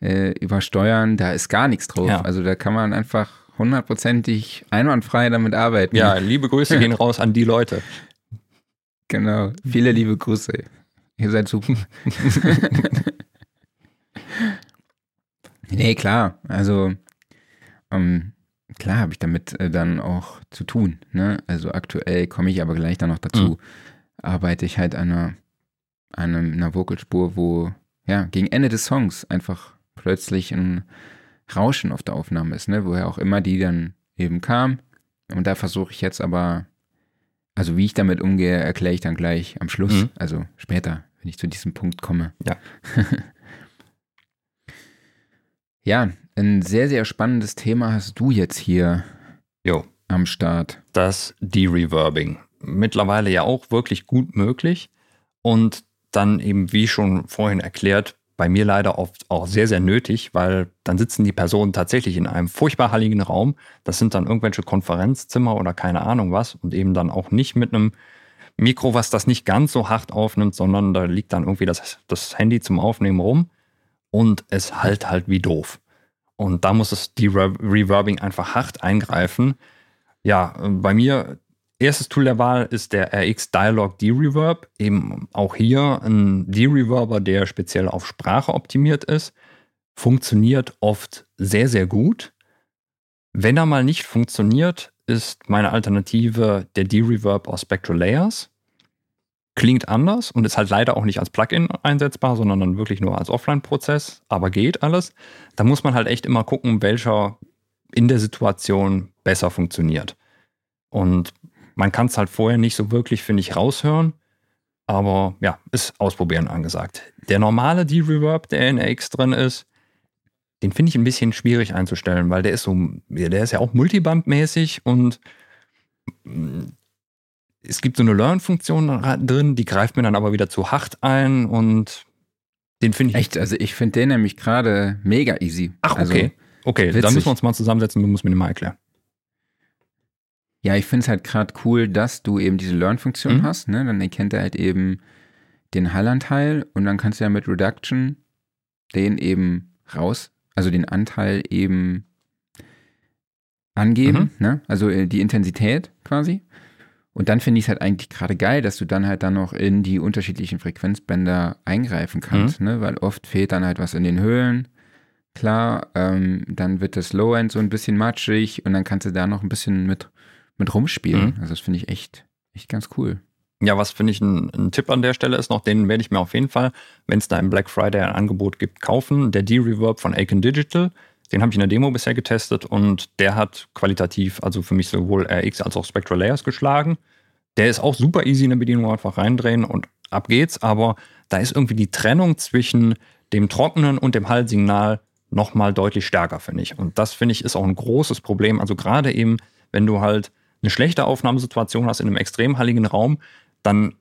äh, Übersteuern, da ist gar nichts drauf. Ja. Also da kann man einfach hundertprozentig einwandfrei damit arbeiten. ja, liebe Grüße gehen raus an die Leute. [laughs] Genau. Viele liebe Grüße. Ihr seid super. [laughs] nee, klar. Also, ähm, klar habe ich damit äh, dann auch zu tun. Ne? Also aktuell komme ich aber gleich dann noch dazu. Arbeite ich halt an einer, an einer Vocalspur, wo ja gegen Ende des Songs einfach plötzlich ein Rauschen auf der Aufnahme ist, ne? woher auch immer die dann eben kam. Und da versuche ich jetzt aber also wie ich damit umgehe, erkläre ich dann gleich am Schluss, Mhm. also später, wenn ich zu diesem Punkt komme. Ja. [laughs] ja, ein sehr, sehr spannendes Thema hast du jetzt hier Jo. am Start. das De-Reverbing. Mittlerweile ja auch wirklich gut möglich. Und dann eben, wie schon vorhin erklärt, bei mir leider oft auch sehr, sehr nötig, weil dann sitzen die Personen tatsächlich in einem furchtbar halligen Raum. Das sind dann irgendwelche Konferenzzimmer oder keine Ahnung was und eben dann auch nicht mit einem Mikro, was das nicht ganz so hart aufnimmt, sondern da liegt dann irgendwie das, das Handy zum Aufnehmen rum und es halt halt wie doof. Und da muss es die Reverbing einfach hart eingreifen. Ja, bei mir, erstes Tool der Wahl ist der RX Dialog D-Reverb. Eben auch hier ein D-Reverber, der speziell auf Sprache optimiert ist. Funktioniert oft sehr, sehr gut. Wenn er mal nicht funktioniert, ist meine Alternative der D-Reverb aus Spectral Layers. Klingt anders und ist halt leider auch nicht als Plugin einsetzbar, sondern dann wirklich nur als Offline-Prozess, aber geht alles. Da muss man halt echt immer gucken, welcher in der Situation besser funktioniert. Und man kann es halt vorher nicht so wirklich, finde ich, raushören. Aber ja, ist ausprobieren angesagt. Der normale D-Reverb, der in AX drin ist, den finde ich ein bisschen schwierig einzustellen, weil der ist so, der ist ja auch multibandmäßig und mm, es gibt so eine Learn-Funktion drin, die greift mir dann aber wieder zu hart ein und den finde ich. Echt, also ich finde den nämlich gerade mega easy. Ach, also, okay. okay, witzig. dann müssen wir uns mal zusammensetzen, du musst mir den mal erklären. Ja, ich finde es halt gerade cool, dass du eben diese Learn-Funktion mhm. hast. Ne? Dann erkennt er halt eben den Hallanteil und dann kannst du ja mit Reduction den eben raus, also den Anteil eben angeben, mhm. ne? also äh, die Intensität quasi. Und dann finde ich es halt eigentlich gerade geil, dass du dann halt dann noch in die unterschiedlichen Frequenzbänder eingreifen kannst, mhm. ne? weil oft fehlt dann halt was in den Höhlen. Klar, ähm, dann wird das Low-End so ein bisschen matschig und dann kannst du da noch ein bisschen mit, mit rumspielen. Mhm. Also das finde ich echt, echt ganz cool. Ja, was finde ich ein, ein, Tipp an der Stelle ist noch, den werde ich mir auf jeden Fall, wenn es da im Black Friday ein Angebot gibt, kaufen. Der D-Reverb von Aiken Digital. Den habe ich in der Demo bisher getestet und der hat qualitativ, also für mich sowohl RX als auch Spectral Layers geschlagen. Der ist auch super easy in der Bedienung, einfach reindrehen und ab geht's, aber da ist irgendwie die Trennung zwischen dem trockenen und dem Hallsignal nochmal deutlich stärker, finde ich. Und das, finde ich, ist auch ein großes Problem. Also gerade eben, wenn du halt eine schlechte Aufnahmesituation hast in einem extrem halligen Raum, dann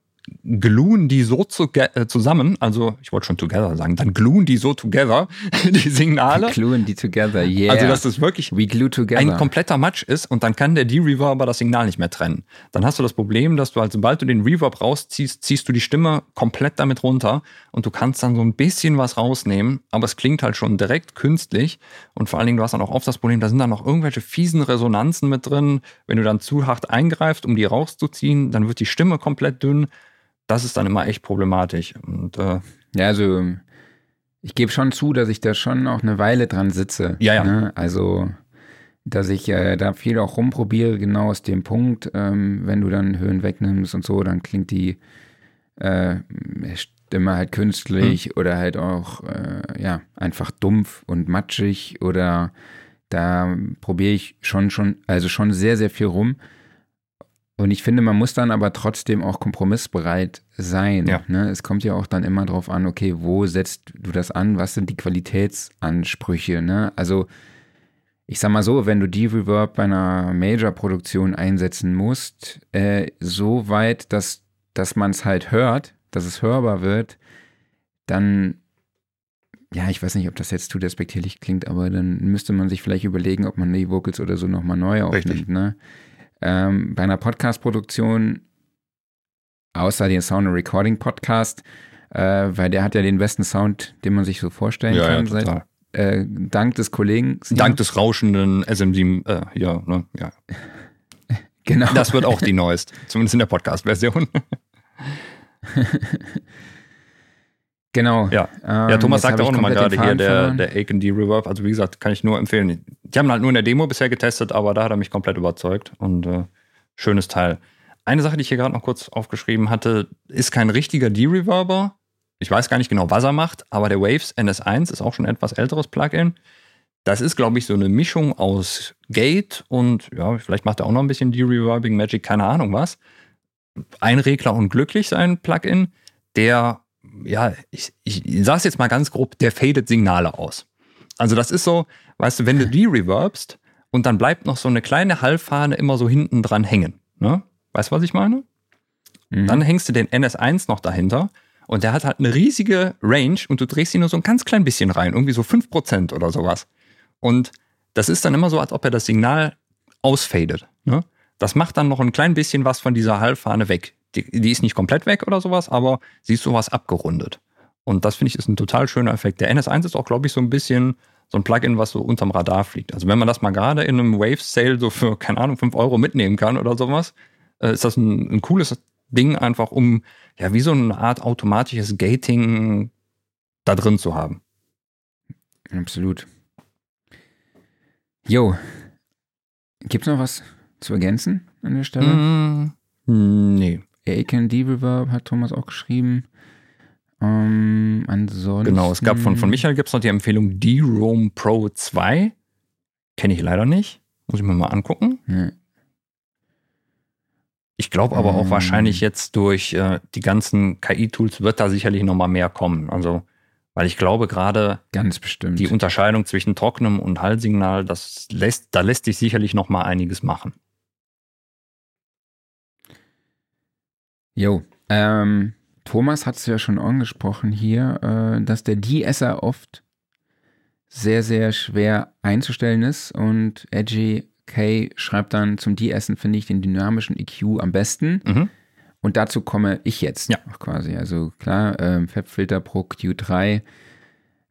gluen die so zu, äh, zusammen, also ich wollte schon together sagen, dann gluen die so together, [laughs] die Signale. Gluen die together, yeah. Also dass das wirklich ein kompletter Match ist und dann kann der D-Reverber das Signal nicht mehr trennen. Dann hast du das Problem, dass du halt, sobald du den Reverb rausziehst, ziehst du die Stimme komplett damit runter und du kannst dann so ein bisschen was rausnehmen, aber es klingt halt schon direkt künstlich und vor allen Dingen, du hast dann auch oft das Problem, da sind dann noch irgendwelche fiesen Resonanzen mit drin. Wenn du dann zu hart eingreifst, um die rauszuziehen, dann wird die Stimme komplett dünn das ist dann immer echt problematisch. Und, äh, ja, also ich gebe schon zu, dass ich da schon auch eine Weile dran sitze. Ja, ja. Ne? Also, dass ich äh, da viel auch rumprobiere, genau aus dem Punkt, ähm, wenn du dann Höhen wegnimmst und so, dann klingt die äh, Stimme halt künstlich hm. oder halt auch, äh, ja, einfach dumpf und matschig oder da probiere ich schon, schon, also schon sehr, sehr viel rum. Und ich finde, man muss dann aber trotzdem auch kompromissbereit sein. Ja. Ne? Es kommt ja auch dann immer drauf an, okay, wo setzt du das an? Was sind die Qualitätsansprüche? Ne? Also, ich sag mal so, wenn du die Reverb bei einer Major-Produktion einsetzen musst, äh, so weit, dass, dass man es halt hört, dass es hörbar wird, dann, ja, ich weiß nicht, ob das jetzt zu despektierlich klingt, aber dann müsste man sich vielleicht überlegen, ob man die Vocals oder so nochmal neu aufnimmt. Ne? Ähm, bei einer Podcast-Produktion, außer den Sound Recording Podcast, äh, weil der hat ja den besten Sound, den man sich so vorstellen ja, kann. Ja, seit, äh, dank des Kollegen. Dank des rauschenden SM7, äh, ja, ne, ja. [laughs] genau. Das wird auch die neueste, zumindest in der Podcast-Version. [laughs] Genau. Ja, ja ähm, Thomas sagte auch nochmal gerade hier, der, der Aiken D Reverb. Also wie gesagt, kann ich nur empfehlen. Die haben halt nur in der Demo bisher getestet, aber da hat er mich komplett überzeugt und äh, schönes Teil. Eine Sache, die ich hier gerade noch kurz aufgeschrieben hatte, ist kein richtiger D-Reverber. Ich weiß gar nicht genau, was er macht, aber der Waves NS1 ist auch schon ein etwas älteres Plugin. Das ist, glaube ich, so eine Mischung aus Gate und ja, vielleicht macht er auch noch ein bisschen D-Reverbing Magic, keine Ahnung was. Ein Regler und glücklich sein Plugin, der ja, ich, ich sage es jetzt mal ganz grob, der fadet Signale aus. Also das ist so, weißt du, wenn du die reverbst und dann bleibt noch so eine kleine Hallfahne immer so hinten dran hängen. Ne? Weißt du, was ich meine? Mhm. Dann hängst du den NS1 noch dahinter und der hat halt eine riesige Range und du drehst ihn nur so ein ganz klein bisschen rein, irgendwie so 5% oder sowas. Und das ist dann immer so, als ob er das Signal ausfadet. Ne? Das macht dann noch ein klein bisschen was von dieser Hallfahne weg. Die, die ist nicht komplett weg oder sowas, aber sie ist sowas abgerundet. Und das finde ich ist ein total schöner Effekt. Der NS1 ist auch, glaube ich, so ein bisschen so ein Plugin, was so unterm Radar fliegt. Also wenn man das mal gerade in einem Wave-Sale so für, keine Ahnung, 5 Euro mitnehmen kann oder sowas, äh, ist das ein, ein, cooles Ding einfach, um ja wie so eine Art automatisches Gating da drin zu haben. Absolut. Jo, gibt's noch was zu ergänzen an der Stelle? Mm, nee. Aiken D-Reverb hat Thomas auch geschrieben. Ähm, ansonsten. Genau, es gab von, von Michael gibt es noch die Empfehlung D-Roam Pro 2. Kenne ich leider nicht. Muss ich mir mal angucken. Ja. Ich glaube aber auch Ähm. wahrscheinlich jetzt durch äh, die ganzen KI-Tools wird da sicherlich nochmal mehr kommen. Also, weil ich glaube gerade Ganz bestimmt. die Unterscheidung zwischen trockenem und Hallsignal, das lässt, da lässt sich sicherlich nochmal einiges machen. Jo, ähm, Thomas hat es ja schon angesprochen hier, äh, dass der De-Esser oft sehr, sehr schwer einzustellen ist und Edgy K schreibt dann zum De-Essen finde ich den dynamischen EQ am besten Mhm. und dazu komme ich jetzt Ja. auch quasi. Also klar, ähm, FabFilter Pro Q3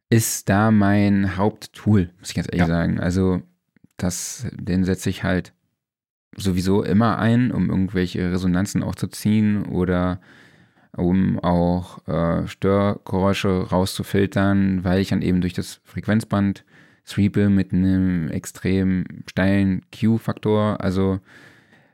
ist da mein Haupttool, muss ich ganz ehrlich Ja. sagen. Also das, den setze ich halt sowieso immer ein, um irgendwelche Resonanzen auch zu ziehen oder um auch äh, Störgeräusche rauszufiltern, weil ich dann eben durch das Frequenzband sweepe mit einem extrem steilen Q-Faktor, also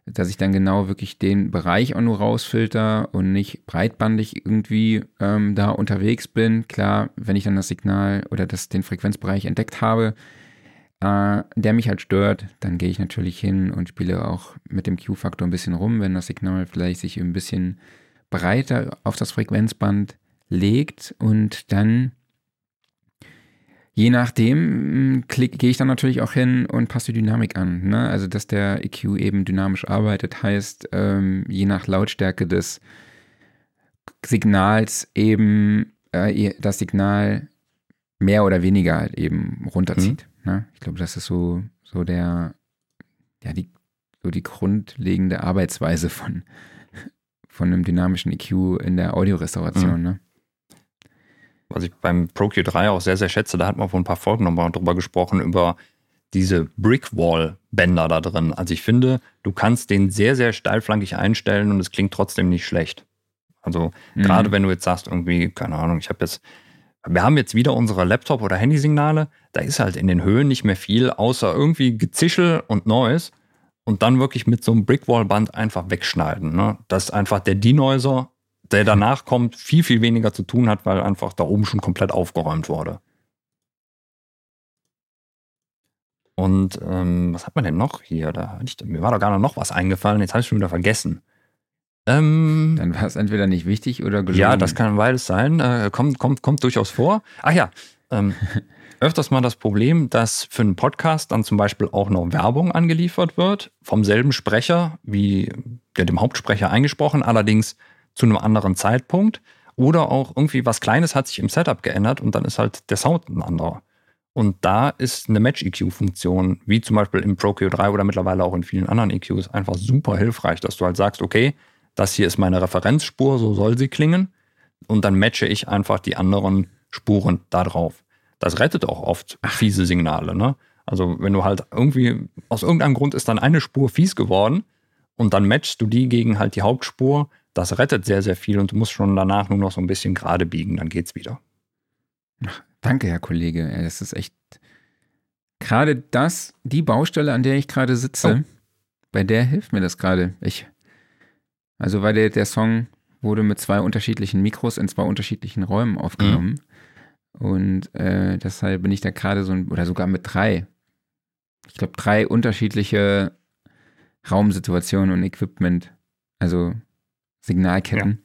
dass ich dann genau wirklich den Bereich auch nur rausfilter und nicht breitbandig irgendwie ähm, da unterwegs bin. Klar, wenn ich dann das Signal oder das, den Frequenzbereich entdeckt habe, äh, der mich halt stört, dann gehe ich natürlich hin und spiele auch mit dem Q-Faktor ein bisschen rum, wenn das Signal vielleicht sich ein bisschen breiter auf das Frequenzband legt und dann je nachdem gehe ich dann natürlich auch hin und passe die Dynamik an. Ne? Also dass der EQ eben dynamisch arbeitet, heißt ähm, je nach Lautstärke des Signals eben äh, das Signal mehr oder weniger halt eben runterzieht. Ne? Ich glaube, das ist so, so der, ja, die, so die grundlegende Arbeitsweise von, von einem dynamischen EQ in der Audiorestauration. Ne? Was ich beim Pro Q3 auch sehr, sehr schätze, da hat man vor ein paar Folgen nochmal drüber gesprochen, über diese Brickwall-Bänder da drin. Also ich finde, du kannst den sehr, sehr steilflankig einstellen und es klingt trotzdem nicht schlecht. Also Mhm. gerade wenn du jetzt sagst, irgendwie, keine Ahnung, ich habe jetzt, wir haben jetzt wieder unsere Laptop- oder Handysignale, da ist halt in den Höhen nicht mehr viel, außer irgendwie Gezischel und Noise und dann wirklich mit so einem Brickwall-Band einfach wegschneiden. Ne? Dass einfach der Denoiser, der danach kommt, viel, viel weniger zu tun hat, weil einfach da oben schon komplett aufgeräumt wurde. Und ähm, was hat man denn noch hier? Da ich, mir war doch gar noch was eingefallen, jetzt habe ich schon wieder vergessen. Ähm, Dann war es entweder nicht wichtig oder gelungen. ja, das kann beides sein. Äh, kommt, kommt, kommt durchaus vor. Ach ja, ähm, [laughs] öfters mal das Problem, dass für einen Podcast dann zum Beispiel auch noch Werbung angeliefert wird, vom selben Sprecher wie der dem Hauptsprecher eingesprochen, allerdings zu einem anderen Zeitpunkt. Oder auch irgendwie was Kleines hat sich im Setup geändert und dann ist halt der Sound ein anderer. Und da ist eine Match-EQ-Funktion, wie zum Beispiel im Pro Q3 oder mittlerweile auch in vielen anderen EQs, einfach super hilfreich, dass du halt sagst, okay, das hier ist meine Referenzspur, so soll sie klingen. Und dann matche ich einfach die anderen Spuren da drauf. Das rettet auch oft fiese Signale. Ne? Also wenn du halt irgendwie, aus irgendeinem Grund ist dann eine Spur fies geworden und dann matchst du die gegen halt die Hauptspur, das rettet sehr, sehr viel und du musst schon danach nur noch so ein bisschen gerade biegen, dann geht's wieder. Danke, Herr Kollege. Das ist echt gerade das, die Baustelle, an der ich gerade sitze, Oh. bei der hilft mir das gerade. Ich, also weil der, der Song wurde mit zwei unterschiedlichen Mikros in zwei unterschiedlichen Räumen aufgenommen. Und äh, deshalb bin ich da gerade so, ein, oder sogar mit drei. Ich glaube, drei unterschiedliche Raumsituationen und Equipment, also Signalketten.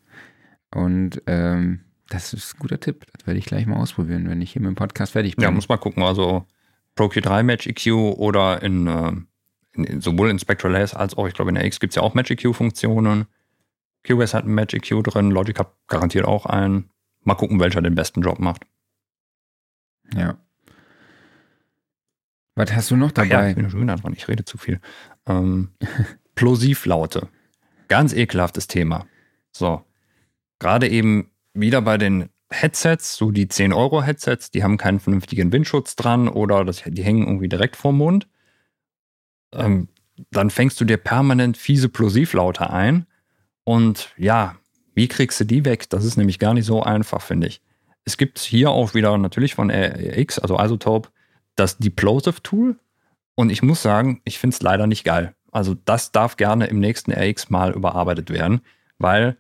Und ähm, das ist ein guter Tipp. Das werde ich gleich mal ausprobieren, wenn ich hier mit dem Podcast fertig bin. Ja, muss mal gucken. Also Pro Q3 Match EQ oder in, äh, in, in sowohl in Spectral S als auch, ich glaube, in der X gibt es ja auch Match EQ-Funktionen. QS hat ein Match EQ drin, Logic hat garantiert auch einen. Mal gucken, welcher den besten Job macht. Ja. Was hast du noch Ach ja, dabei? ich bin ja schon dran, ich rede zu viel. Ähm, [laughs] Plosivlaute. Ganz ekelhaftes Thema. So. Gerade eben wieder bei den Headsets, so die 10-Euro-Headsets, die haben keinen vernünftigen Windschutz dran oder das, die hängen irgendwie direkt vorm Mund. Ähm, dann fängst du dir permanent fiese Plosivlaute ein. Und ja, wie kriegst du die weg? Das ist nämlich gar nicht so einfach, finde ich. Es gibt hier auch wieder natürlich von RX, also Isotope, das Deplosive Tool. Und ich muss sagen, ich finde es leider nicht geil. Also das darf gerne im nächsten RX mal überarbeitet werden, weil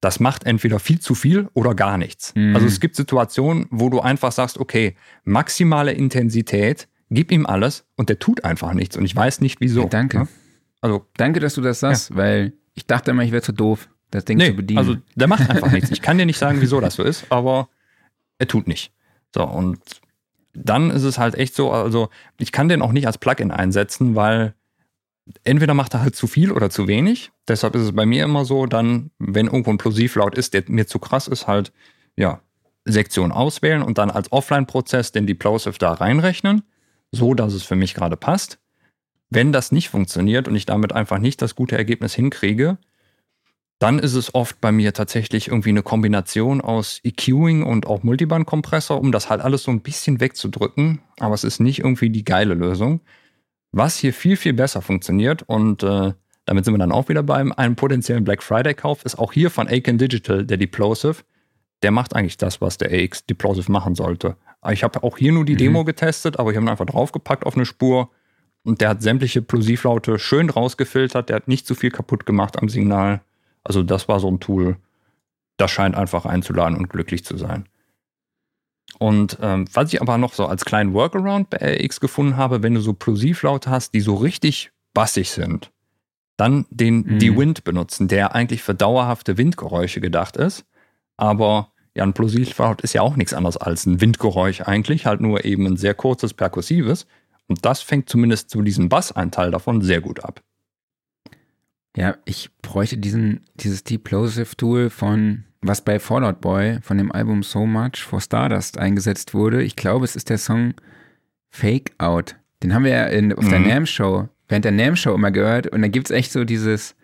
das macht entweder viel zu viel oder gar nichts. Mhm. Also es gibt Situationen, wo du einfach sagst, okay, maximale Intensität, gib ihm alles und der tut einfach nichts und ich weiß nicht wieso. Ja, danke. Ne? Also Danke, dass du das sagst, weil ich dachte immer, ich wäre zu doof, das Ding Nee, zu bedienen. also der macht einfach nichts. Ich kann dir nicht sagen, wieso das so ist, aber er tut nicht. So, und dann ist es halt echt so, also ich kann den auch nicht als Plugin einsetzen, weil entweder macht er halt zu viel oder zu wenig. Deshalb ist es bei mir immer so, dann, wenn irgendwo ein Plosivlaut ist, der mir zu krass ist, halt, ja, Sektion auswählen und dann als Offline-Prozess den Deplosive da reinrechnen, so dass es für mich gerade passt. Wenn das nicht funktioniert und ich damit einfach nicht das gute Ergebnis hinkriege, dann ist es oft bei mir tatsächlich irgendwie eine Kombination aus EQing und auch Multiband-Kompressor, um das halt alles so ein bisschen wegzudrücken. Aber es ist nicht irgendwie die geile Lösung. Was hier viel, viel besser funktioniert und äh, damit sind wir dann auch wieder beim einem potenziellen Black Friday-Kauf, ist auch hier von Aiken Digital der Deplosive. Der macht eigentlich das, was der AX Deplosive machen sollte. Ich habe auch hier nur die Mhm. Demo getestet, aber ich habe ihn einfach draufgepackt auf eine Spur und der hat sämtliche Plosivlaute schön rausgefiltert. Der hat nicht zu viel kaputt gemacht am Signal. Also das war so ein Tool, das scheint einfach einzuladen und glücklich zu sein. Und ähm, was ich aber noch so als kleinen Workaround bei RX gefunden habe, wenn du so Plosivlaute hast, die so richtig bassig sind, dann den Mhm. De-Wind benutzen, der eigentlich für dauerhafte Windgeräusche gedacht ist. Aber ja, ein Plosivlaut ist ja auch nichts anderes als ein Windgeräusch eigentlich, halt nur eben ein sehr kurzes, perkussives. Und das fängt zumindest zu diesem Basseinteil davon sehr gut ab. Ja, ich bräuchte diesen, dieses Deplosive-Tool von, was bei Fallout Boy von dem Album So Much for Stardust eingesetzt wurde. Ich glaube, es ist der Song Fake Out. Den haben wir ja in, auf der Mhm. NAM-Show, während der NAM-Show immer gehört. Und da gibt es echt so dieses,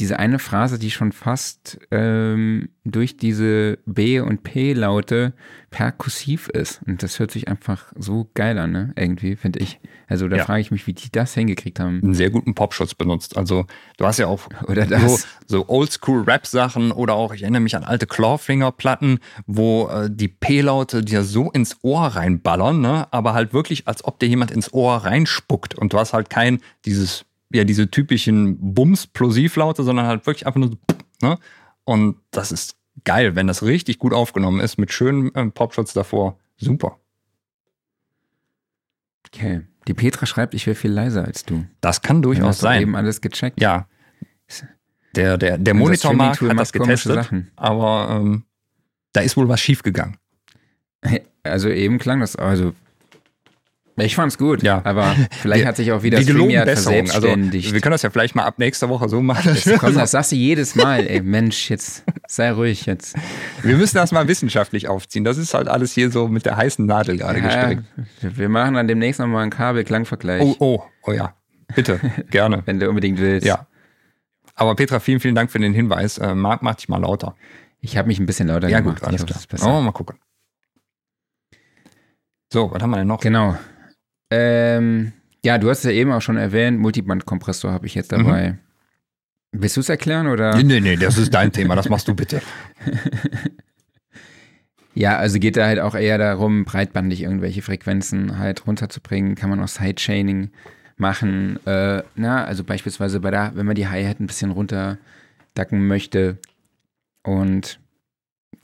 diese eine Phrase, die schon fast ähm, durch diese B- und P-Laute perkussiv ist. Und das hört sich einfach so geil an, ne? Irgendwie, finde ich. Also da Ja. frage ich mich, wie die das hingekriegt haben. einen sehr guten Popschutz benutzt. Also du hast ja auch Oder so, so Oldschool-Rap-Sachen oder auch, ich erinnere mich an alte Clawfinger-Platten, wo äh, die P-Laute dir so ins Ohr reinballern, ne? aber halt wirklich, als ob dir jemand ins Ohr reinspuckt und du hast halt kein dieses, ja, diese typischen Bums-Plosivlaute, sondern halt wirklich einfach nur so, ne? Und das ist geil, wenn das richtig gut aufgenommen ist, mit schönem ähm, Popschutz davor. Super. Okay. Die Petra schreibt, ich wäre viel leiser als du. Das kann Du durchaus hast doch sein. eben alles gecheckt. Ja. Der, der, der Monitormarkt Streaming-Tool hat das getestet, Sachen. aber ähm, da ist wohl was schiefgegangen. Also eben klang das, also ich fand's gut, Ja. aber vielleicht hat sich auch wieder StreamYard. Also, verselbstständigt. wir können das ja vielleicht mal ab nächster Woche so machen. Jetzt komm, das [laughs] sagst du jedes Mal, ey, Mensch, jetzt sei ruhig jetzt. Wir müssen das mal wissenschaftlich aufziehen. Das ist halt alles hier so mit der heißen Nadel gerade Ja, gestrickt. wir machen dann demnächst nochmal einen Kabel-Klangvergleich, Oh, oh, oh ja. Bitte, [laughs] gerne. wenn du unbedingt willst. Ja. Aber Petra, vielen, vielen Dank für den Hinweis. Äh, Marc, mach dich mal lauter. Ich habe mich ein bisschen lauter Ja, gemacht. gut, alles ich klar. Oh, mal gucken. So, was haben wir denn noch? Genau. Ähm, ja, du hast es ja eben auch schon erwähnt, Multiband-Kompressor habe ich jetzt dabei. Willst du es erklären oder? Nee, nee, nee, das ist dein Thema. Das machst du bitte. [laughs] Ja, also geht da halt auch eher darum, breitbandig irgendwelche Frequenzen halt runterzubringen. Kann man auch Sidechaining machen. Äh, na, also beispielsweise bei der, wenn man die Hi-Hat ein bisschen runterdacken möchte und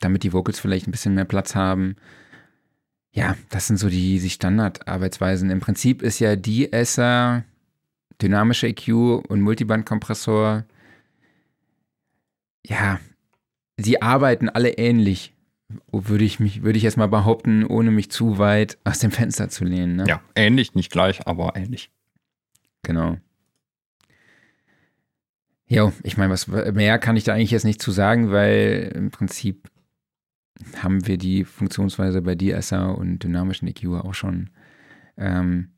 damit die Vocals vielleicht ein bisschen mehr Platz haben. Ja, das sind so die, die Standardarbeitsweisen. Im Prinzip ist ja DSer, dynamischer EQ und Multibandkompressor, ja, die arbeiten alle ähnlich würde ich mich, würde ich jetzt mal behaupten, ohne mich zu weit aus dem Fenster zu lehnen. Ne? Ja, ähnlich, nicht gleich, aber ähnlich. Genau. Jo, ich meine, was mehr kann ich da eigentlich jetzt nicht zu sagen, weil im Prinzip haben wir die Funktionsweise bei DSR und dynamischen EQ auch schon ähm,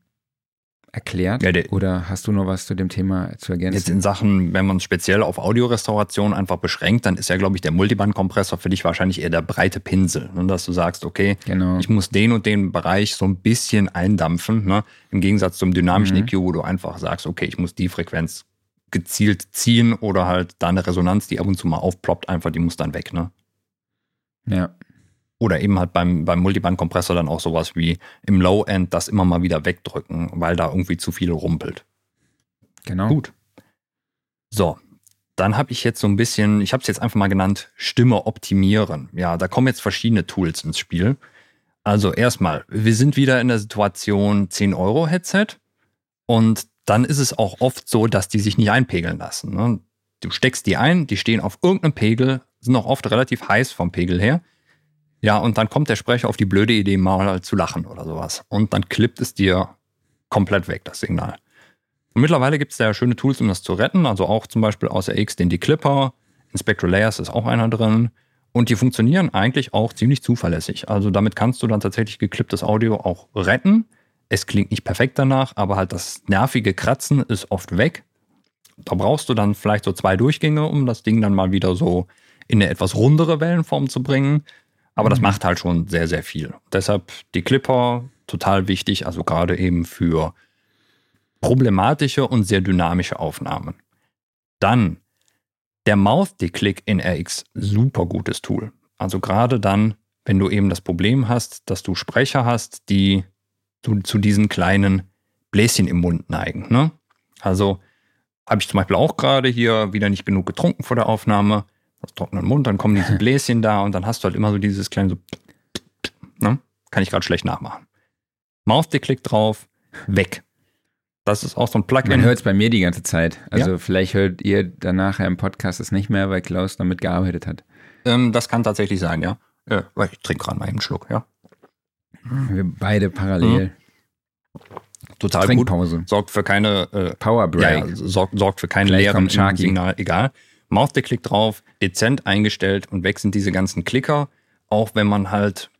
erklärt. Ja, der- Oder hast du noch was zu dem Thema zu Jetzt ergänzen? in Sachen, wenn man es speziell auf Audiorestauration einfach beschränkt, dann ist ja, glaube ich, der Multiband-Kompressor für dich wahrscheinlich eher der breite Pinsel. Ne? Dass du sagst, okay, Genau. ich muss den und den Bereich so ein bisschen eindampfen. Ne? Im Gegensatz zum dynamischen Mhm. EQ, wo du einfach sagst, okay, ich muss die Frequenz gezielt ziehen oder halt da eine Resonanz, die ab und zu mal aufploppt, einfach, die muss dann weg. Ne? Ja. Oder eben halt beim, beim Multiband-Kompressor dann auch sowas wie im Low-End das immer mal wieder wegdrücken, weil da irgendwie zu viel rumpelt. Genau. Gut. So, dann habe ich jetzt so ein bisschen, ich habe es jetzt einfach mal genannt, Stimme optimieren. Ja, da kommen jetzt verschiedene Tools ins Spiel. Also erstmal, wir sind wieder in der Situation 10 Euro Headset und dann ist es auch oft so, dass die sich nicht einpegeln lassen. Ne? Du steckst die ein, die stehen auf irgendeinem Pegel, sind auch oft relativ heiß vom Pegel her. Ja, und dann kommt der Sprecher auf die blöde Idee, mal zu lachen oder sowas. Und dann klippt es dir komplett weg, das Signal. Und mittlerweile gibt es da ja schöne Tools, um das zu retten. Also auch zum Beispiel außer X den Declipper. In Spectral Layers ist auch einer drin. Und die funktionieren eigentlich auch ziemlich zuverlässig. Also damit kannst du dann tatsächlich geklipptes Audio auch retten. Es klingt nicht perfekt danach, aber halt das nervige Kratzen ist oft weg. Da brauchst du dann vielleicht so zwei Durchgänge, um das Ding dann mal wieder so in eine etwas rundere Wellenform zu bringen. Aber das mhm. macht halt schon sehr, sehr viel. Deshalb die Clipper total wichtig, also gerade eben für problematische und sehr dynamische Aufnahmen. Dann der Mouth-Declick in RX, super gutes Tool. Also gerade dann, wenn du eben das Problem hast, dass du Sprecher hast, die zu, zu diesen kleinen Bläschen im Mund neigen. Ne? Also habe ich zum Beispiel auch gerade hier wieder nicht genug getrunken vor der Aufnahme trockenen Mund, dann kommen diese [laughs] Bläschen da und dann hast du halt immer so dieses kleine so, ne? Kann ich gerade schlecht nachmachen. Mausklick drauf, weg. Das ist auch so ein Plugin. Man hört es bei mir die ganze Zeit. Also ja. vielleicht hört ihr danach im Podcast es nicht mehr, weil Klaus damit gearbeitet hat. Ähm, das kann tatsächlich sein, ja. ja ich trinke gerade mal einen Schluck, ja. Wir beide parallel. Mhm. Total Trinkpause. gut. Sorgt für keine äh, Power Break. Ja, sorgt, sorgt für kein leeren Signal, egal. Mausklick drauf, dezent eingestellt und weg sind diese ganzen Klicker. Auch wenn man halt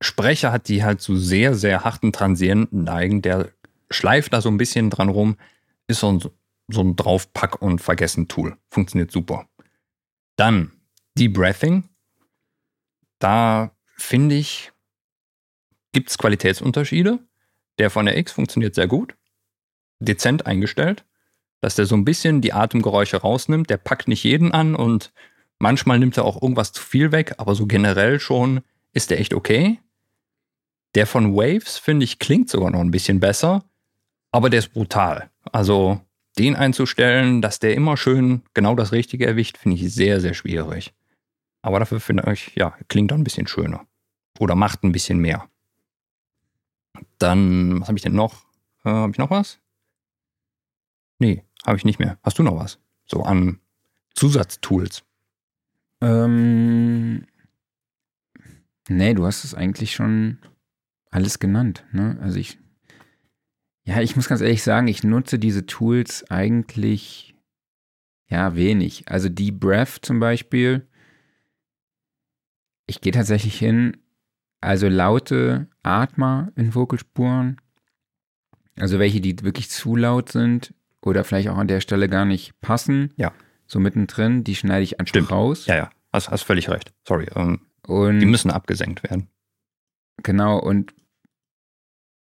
Sprecher hat, die halt zu sehr, sehr harten Transienten neigen, der schleift da so ein bisschen dran rum, ist so ein, so ein Draufpack- und Vergessen-Tool. Funktioniert super. Dann Debriefing. Da finde ich, gibt es Qualitätsunterschiede. Der von der X funktioniert sehr gut. Dezent eingestellt dass der so ein bisschen die Atemgeräusche rausnimmt. Der packt nicht jeden an und manchmal nimmt er auch irgendwas zu viel weg, aber so generell schon ist der echt okay. Der von Waves, finde ich, klingt sogar noch ein bisschen besser, aber der ist brutal. Also den einzustellen, dass der immer schön genau das Richtige erwischt, finde ich sehr, sehr schwierig. Aber dafür finde ich, ja, klingt er ein bisschen schöner. Oder macht ein bisschen mehr. Dann, was habe ich denn noch? Äh, habe ich noch was? Nee, habe ich nicht mehr. Hast du noch was? So an Zusatztools? Ähm, nee, du hast es eigentlich schon alles genannt. Ne? Also ich, ja, ich muss ganz ehrlich sagen, ich nutze diese Tools eigentlich ja wenig. Also die Breath zum Beispiel. Ich gehe tatsächlich hin, also laute Atmer in Vocalspuren, also welche, die wirklich zu laut sind, oder vielleicht auch an der Stelle gar nicht passen. Ja. So mittendrin, die schneide ich einfach Stimmt. raus. Ja, ja, hast, hast völlig recht. Sorry. Ähm, und die müssen abgesenkt werden. Genau, und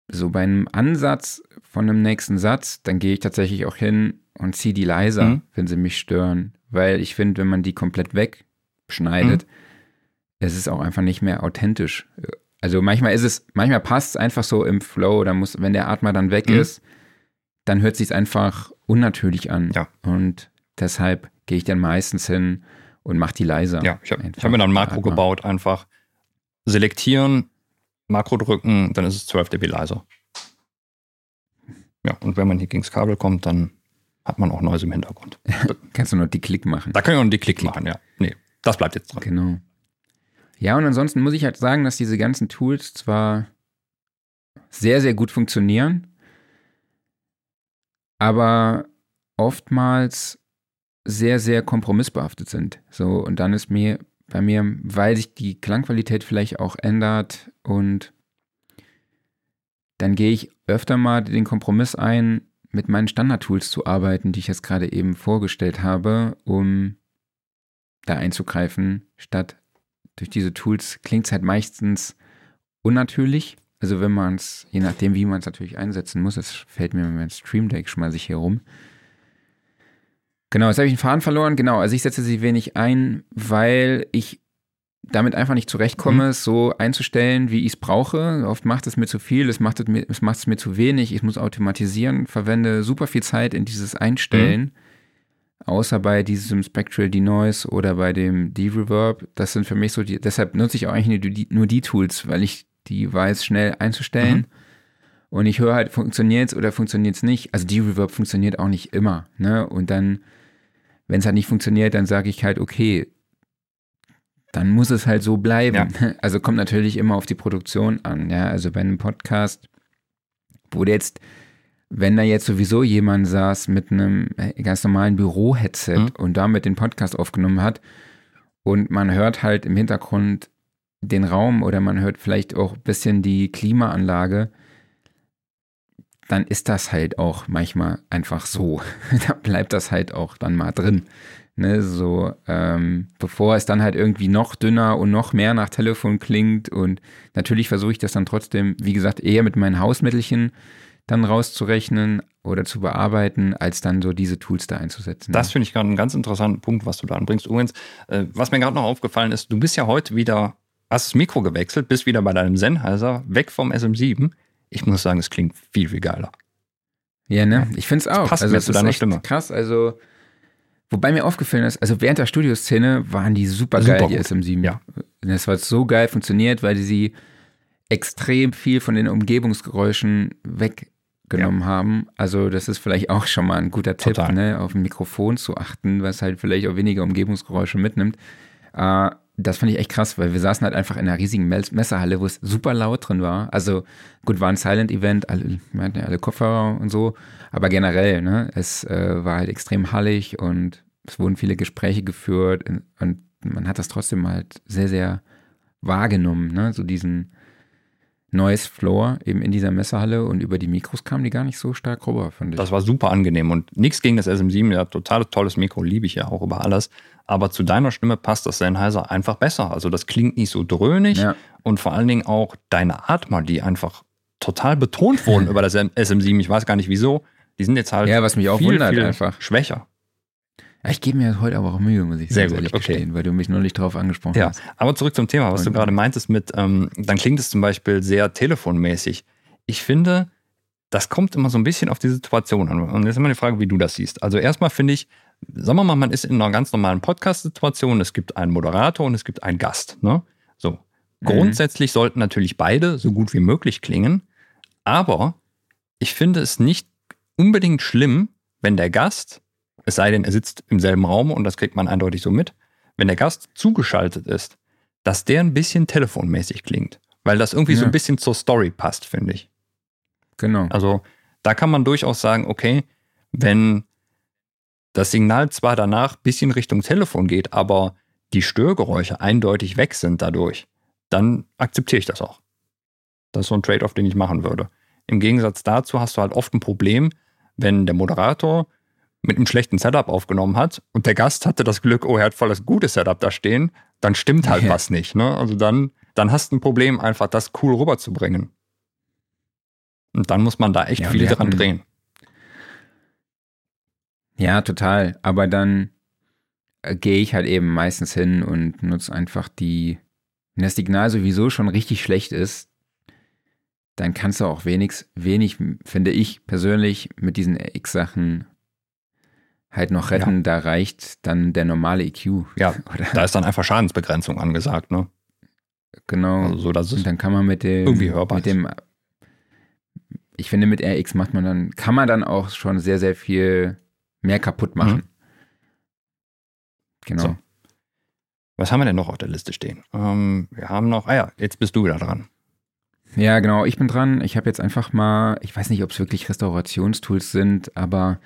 so bei einem Ansatz von einem nächsten Satz, dann gehe ich tatsächlich auch hin und ziehe die leiser, mhm. wenn sie mich stören. Weil ich finde, wenn man die komplett wegschneidet, mhm. es ist auch einfach nicht mehr authentisch. Also manchmal ist es, manchmal passt es einfach so im Flow, da muss, wenn der Atmer dann weg mhm. ist, dann hört sich einfach unnatürlich an. Ja. Und deshalb gehe ich dann meistens hin und mache die leiser. Ja, ich habe hab mir dann ein Makro gebaut, einfach selektieren, Makro drücken, dann ist es 12 dB leiser. Ja, und wenn man hier gegen das Kabel kommt, dann hat man auch Neues im Hintergrund. [laughs] Kannst du noch die Klick machen. Da kann ich noch die Klick, Klick machen, ja. Nee, das bleibt jetzt dran. Genau. Ja, und ansonsten muss ich halt sagen, dass diese ganzen Tools zwar sehr, sehr gut funktionieren, aber oftmals sehr, sehr kompromissbehaftet sind. So, und dann ist mir bei mir, weil sich die Klangqualität vielleicht auch ändert und dann gehe ich öfter mal den Kompromiss ein, mit meinen Standard-Tools zu arbeiten, die ich jetzt gerade eben vorgestellt habe, um da einzugreifen, statt durch diese Tools klingt es halt meistens unnatürlich also wenn man es, je nachdem, wie man es natürlich einsetzen muss, das fällt mir mit meinem Stream Deck schmeiße ich hier rum. Genau, jetzt habe ich einen Faden verloren. Genau, also ich setze sie wenig ein, weil ich damit einfach nicht zurechtkomme, mhm. es so einzustellen, wie ich es brauche. Oft macht es mir zu viel, es macht es mir, es macht es mir zu wenig, ich muss automatisieren, verwende super viel Zeit in dieses Einstellen. Mhm. Außer bei diesem Spectral Denoise oder bei dem D-Reverb. Das sind für mich so die, deshalb nutze ich auch eigentlich nur die, nur die Tools, weil ich die weiß schnell einzustellen. Mhm. und ich höre halt, funktioniert es oder funktioniert es nicht. Also die Reverb funktioniert auch nicht immer. Ne? Und dann, wenn es halt nicht funktioniert, dann sage ich halt, okay, dann muss es halt so bleiben. Ja. [laughs] Also kommt natürlich immer auf die Produktion an. Ja, also bei einem Podcast, wo jetzt, wenn da jetzt sowieso jemand saß mit einem äh, ganz normalen Büro-Headset mhm. und damit den Podcast aufgenommen hat und man hört halt im Hintergrund den Raum oder man hört vielleicht auch ein bisschen die Klimaanlage, dann ist das halt auch manchmal einfach so. [laughs] da bleibt das halt auch dann mal drin. Ne, so, ähm, bevor es dann halt irgendwie noch dünner und noch mehr nach Telefon klingt. Und natürlich versuche ich das dann trotzdem, wie gesagt, eher mit meinen Hausmittelchen dann rauszurechnen oder zu bearbeiten, als dann so diese Tools da einzusetzen. Das finde ich gerade einen ganz interessanten Punkt, was du da anbringst. Übrigens, äh, was mir gerade noch aufgefallen ist, du bist ja heute wieder, hast das Mikro gewechselt, bist wieder bei deinem Sennheiser, weg vom SM7 ich muss sagen, es klingt viel, viel geiler. Ja, ne? Ich finde es auch. passt also, mir zu deiner Stimme. Krass, also. Wobei mir aufgefallen ist, also während der Studioszene waren die super, super geil, die SM7. Ja. Das war so geil funktioniert, weil sie extrem viel von den Umgebungsgeräuschen weggenommen ja. haben. Also das ist vielleicht auch schon mal ein guter Tipp, ne, auf ein Mikrofon zu achten, was halt vielleicht auch weniger Umgebungsgeräusche mitnimmt. Äh, das fand ich echt krass, weil wir saßen halt einfach in einer riesigen Messerhalle, wo es super laut drin war. Also gut, war ein Silent-Event, alle, alle Kopfhörer und so, aber generell, ne, es äh, war halt extrem hallig und es wurden viele Gespräche geführt und man hat das trotzdem halt sehr, sehr wahrgenommen, ne, so diesen Noise Floor eben in dieser Messerhalle und über die Mikros kamen die gar nicht so stark rüber, fand ich. Das war super angenehm und nichts gegen das SM7, ja, total tolles Mikro, liebe ich ja auch über alles aber zu deiner Stimme passt das Sennheiser einfach besser. Also das klingt nicht so dröhnig ja. und vor allen Dingen auch deine Atmer, die einfach total betont wurden [laughs] über das SM7. Ich weiß gar nicht wieso. Die sind jetzt halt ja, was mich auch viel, wundert, viel einfach. schwächer. Ich gebe mir heute aber auch Mühe, muss ich Sehr gut, okay. gestehen, weil du mich neulich drauf angesprochen ja, hast. Aber zurück zum Thema, was und, du gerade meintest mit, ähm, dann klingt es zum Beispiel sehr telefonmäßig. Ich finde, das kommt immer so ein bisschen auf die Situation an. Und jetzt ist immer die Frage, wie du das siehst. Also erstmal finde ich, sagen wir mal, man ist in einer ganz normalen Podcast-Situation, es gibt einen Moderator und es gibt einen Gast. Ne? So. Mhm. Grundsätzlich sollten natürlich beide so gut wie möglich klingen, aber ich finde es nicht unbedingt schlimm, wenn der Gast, es sei denn, er sitzt im selben Raum und das kriegt man eindeutig so mit, wenn der Gast zugeschaltet ist, dass der ein bisschen telefonmäßig klingt, weil das irgendwie ja. so ein bisschen zur Story passt, finde ich. Genau. Also da kann man durchaus sagen, okay, wenn das Signal zwar danach ein bisschen Richtung Telefon geht, aber die Störgeräusche eindeutig weg sind dadurch, dann akzeptiere ich das auch. Das ist so ein Trade-off, den ich machen würde. Im Gegensatz dazu hast du halt oft ein Problem, wenn der Moderator mit einem schlechten Setup aufgenommen hat und der Gast hatte das Glück, oh, er hat voll das gute Setup da stehen, dann stimmt halt ja. was nicht. Ne? Also dann, dann hast du ein Problem, einfach das cool rüberzubringen. Und dann muss man da echt ja, viel dran drehen. Ja, total. Aber dann äh, gehe ich halt eben meistens hin und nutze einfach die, wenn das Signal sowieso schon richtig schlecht ist, dann kannst du auch wenig, wenig, finde ich persönlich, mit diesen X-Sachen halt noch retten. Ja. Da reicht dann der normale EQ. Ja, [laughs] Oder? da ist dann einfach Schadensbegrenzung angesagt, ne? Genau. Also so, dass und dann kann man mit dem, irgendwie hörbar mit dem, ich finde, mit RX macht man dann, kann man dann auch schon sehr, sehr viel mehr kaputt machen. Mhm. Genau. So. Was haben wir denn noch auf der Liste stehen? Ähm, wir haben noch, ah ja, jetzt bist du wieder dran. Ja, genau, ich bin dran. Ich habe jetzt einfach mal, ich weiß nicht, ob es wirklich Restaurationstools sind, aber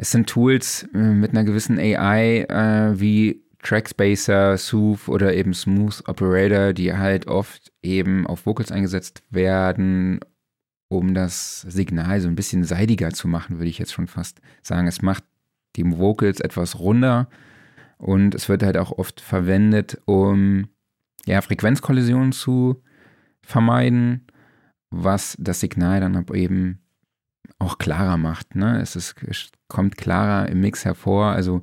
es sind Tools äh, mit einer gewissen AI äh, wie Trackspacer, Sooth oder eben Smooth Operator, die halt oft eben auf Vocals eingesetzt werden, um das Signal so ein bisschen seidiger zu machen, würde ich jetzt schon fast sagen. Es macht die Vocals etwas runder und es wird halt auch oft verwendet, um ja, Frequenzkollisionen zu vermeiden, was das Signal dann eben auch klarer macht. Ne? Es, ist, es kommt klarer im Mix hervor. Also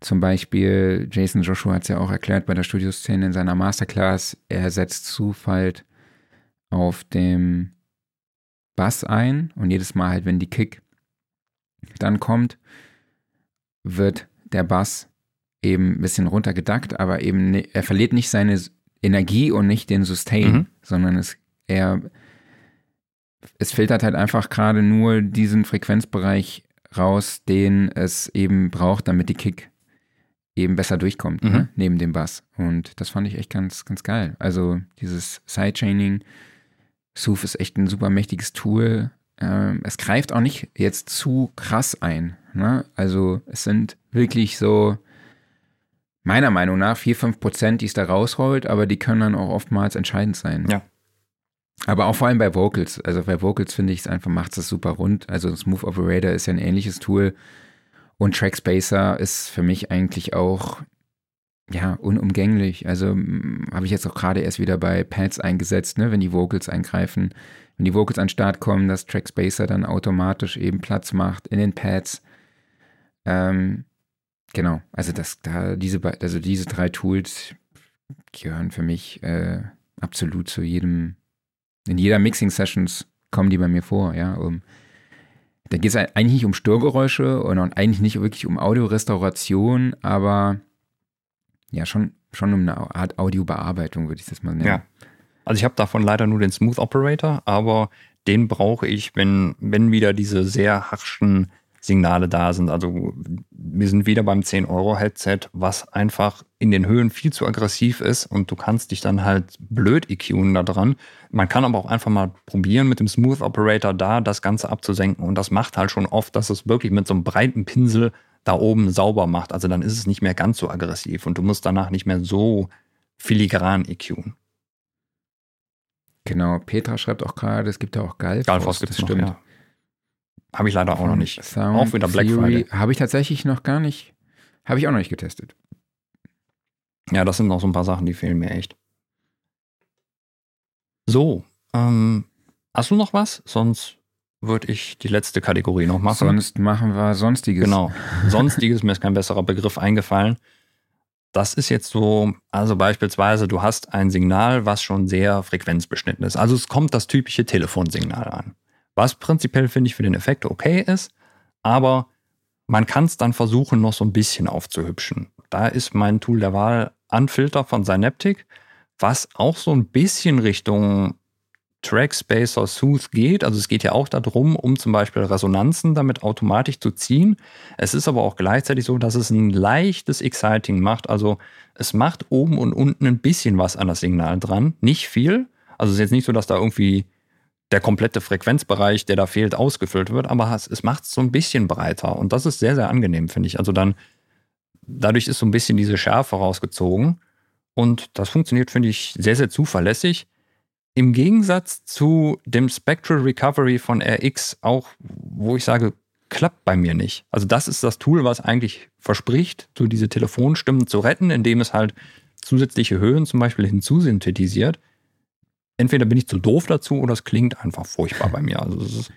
zum Beispiel Jason Joshua hat es ja auch erklärt bei der Studioszene in seiner Masterclass, er setzt Zufall auf dem Bass ein und jedes Mal halt, wenn die Kick dann kommt, wird der Bass eben ein bisschen runtergedackt, aber eben ne, er verliert nicht seine Energie und nicht den Sustain, mhm. sondern es er es filtert halt einfach gerade nur diesen Frequenzbereich raus, den es eben braucht, damit die Kick eben besser durchkommt, Mhm. ne? neben dem Bass. Und das fand ich echt ganz, ganz geil. Also dieses Sidechaining, Sooth ist echt ein super mächtiges Tool. Ähm, es greift auch nicht jetzt zu krass ein. Ne? Also es sind wirklich so, meiner Meinung nach, 4, 5 Prozent, die es da rausholt, aber die können dann auch oftmals entscheidend sein. Ja. Aber auch vor allem bei Vocals. Also bei Vocals finde ich es einfach, macht es super rund. Also Smooth Operator ist ja ein ähnliches Tool. Und Trackspacer ist für mich eigentlich auch, ja, unumgänglich. Also habe ich jetzt auch gerade erst wieder bei Pads eingesetzt, ne, wenn die Vocals eingreifen. Wenn die Vocals an den Start kommen, dass Trackspacer dann automatisch eben Platz macht in den Pads. Ähm, genau, also das, da, diese, also diese drei Tools gehören für mich äh, absolut zu jedem, in jeder Mixing-Sessions kommen die bei mir vor, ja. Um, da geht es eigentlich nicht um Störgeräusche und eigentlich nicht wirklich um Audiorestauration, aber ja, schon, schon um eine Art Audiobearbeitung, würde ich das mal nennen. Ja. Also ich habe davon leider nur den Smooth Operator, aber den brauche ich, wenn, wenn wieder diese sehr harschen Signale da sind. Also wir sind wieder beim 10-Euro-Headset, was einfach in den Höhen viel zu aggressiv ist und du kannst dich dann halt blöd EQen da dran. Man kann aber auch einfach mal probieren, mit dem Smooth Operator da das Ganze abzusenken und das macht halt schon oft, dass es wirklich mit so einem breiten Pinsel da oben sauber macht. Also dann ist es nicht mehr ganz so aggressiv und du musst danach nicht mehr so filigran EQen. Genau, Petra schreibt auch gerade, es gibt ja auch Galfos. Galfos gibt es das noch, stimmt. ja. Habe ich leider auch noch nicht. Sound Auch wieder Black Theory Friday. Habe ich tatsächlich noch gar nicht, habe ich auch noch nicht getestet. Ja, das sind noch so ein paar Sachen, die fehlen mir echt. So, ähm, hast du noch was? Sonst würde ich die letzte Kategorie noch machen. Sonst machen wir Sonstiges. Genau. [laughs] Sonstiges, mir ist kein besserer Begriff eingefallen. Das ist jetzt so, also beispielsweise, du hast ein Signal, was schon sehr frequenzbeschnitten ist. Also es kommt das typische Telefonsignal an. Was prinzipiell finde ich für den Effekt okay ist, aber man kann es dann versuchen, noch so ein bisschen aufzuhübschen. Da ist mein Tool der Wahl Unfilter von Synaptic, was auch so ein bisschen Richtung Trackspacer Sooth geht. Also es geht ja auch darum, um zum Beispiel Resonanzen damit automatisch zu ziehen. Es ist aber auch gleichzeitig so, dass es ein leichtes Exciting macht. Also es macht oben und unten ein bisschen was an das Signal dran. Nicht viel. Also es ist jetzt nicht so, dass da irgendwie der komplette Frequenzbereich, der da fehlt, ausgefüllt wird, aber es, macht es so ein bisschen breiter. Und das ist sehr, sehr angenehm, finde ich. Also dann, dadurch ist so ein bisschen diese Schärfe rausgezogen. Und das funktioniert, finde ich, sehr, sehr zuverlässig. Im Gegensatz zu dem Spectral Recovery von RX, auch wo ich sage, klappt bei mir nicht. Also das ist das Tool, was eigentlich verspricht, so diese Telefonstimmen zu retten, indem es halt zusätzliche Höhen zum Beispiel hinzusynthetisiert. Entweder bin ich zu doof dazu oder es klingt einfach furchtbar bei mir. Also es, ist,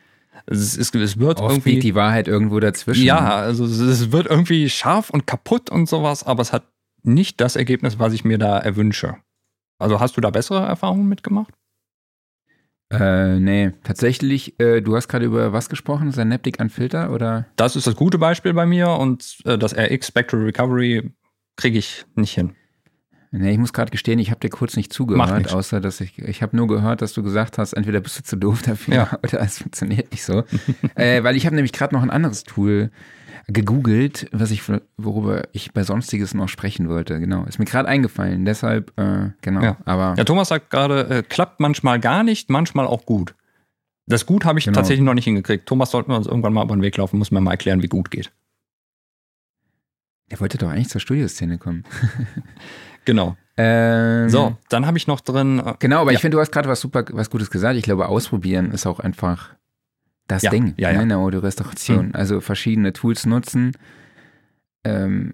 es, ist, es wird Oft irgendwie liegt die Wahrheit irgendwo dazwischen. ja, also es- es wird irgendwie scharf und kaputt und sowas, aber es hat nicht das Ergebnis, was ich mir da erwünsche. Also hast du da bessere Erfahrungen mitgemacht? Äh, nee, tatsächlich, äh, du hast gerade über was gesprochen? Synaptic Unfilter oder? Das ist das gute Beispiel bei mir und äh, das RX Spectral Recovery kriege ich nicht hin. Nee, ich muss gerade gestehen, ich habe dir kurz nicht zugehört, außer dass ich, ich habe nur gehört, dass du gesagt hast, entweder bist du zu doof dafür Ja. [laughs] oder es funktioniert nicht so. [laughs] äh, weil ich habe nämlich gerade noch ein anderes Tool gegoogelt, was ich, worüber ich bei Sonstiges noch sprechen wollte. Genau, ist mir gerade eingefallen. Deshalb, äh, genau. Ja. Aber Ja, Thomas sagt gerade, äh, klappt manchmal gar nicht, manchmal auch gut. Das gut habe ich Genau. tatsächlich noch nicht hingekriegt. Thomas sollten wir uns irgendwann mal über den Weg laufen, muss mir mal erklären, wie gut geht. der wollte doch eigentlich zur Studioszene kommen. [laughs] Genau. Ähm, So, dann habe ich noch drin. Äh, Genau, aber Ja. ich finde, du hast gerade was super, was Gutes gesagt. Ich glaube, ausprobieren ist auch einfach das Ja, Ding ja, ja. in der Audiorestauration. Also verschiedene Tools nutzen ähm,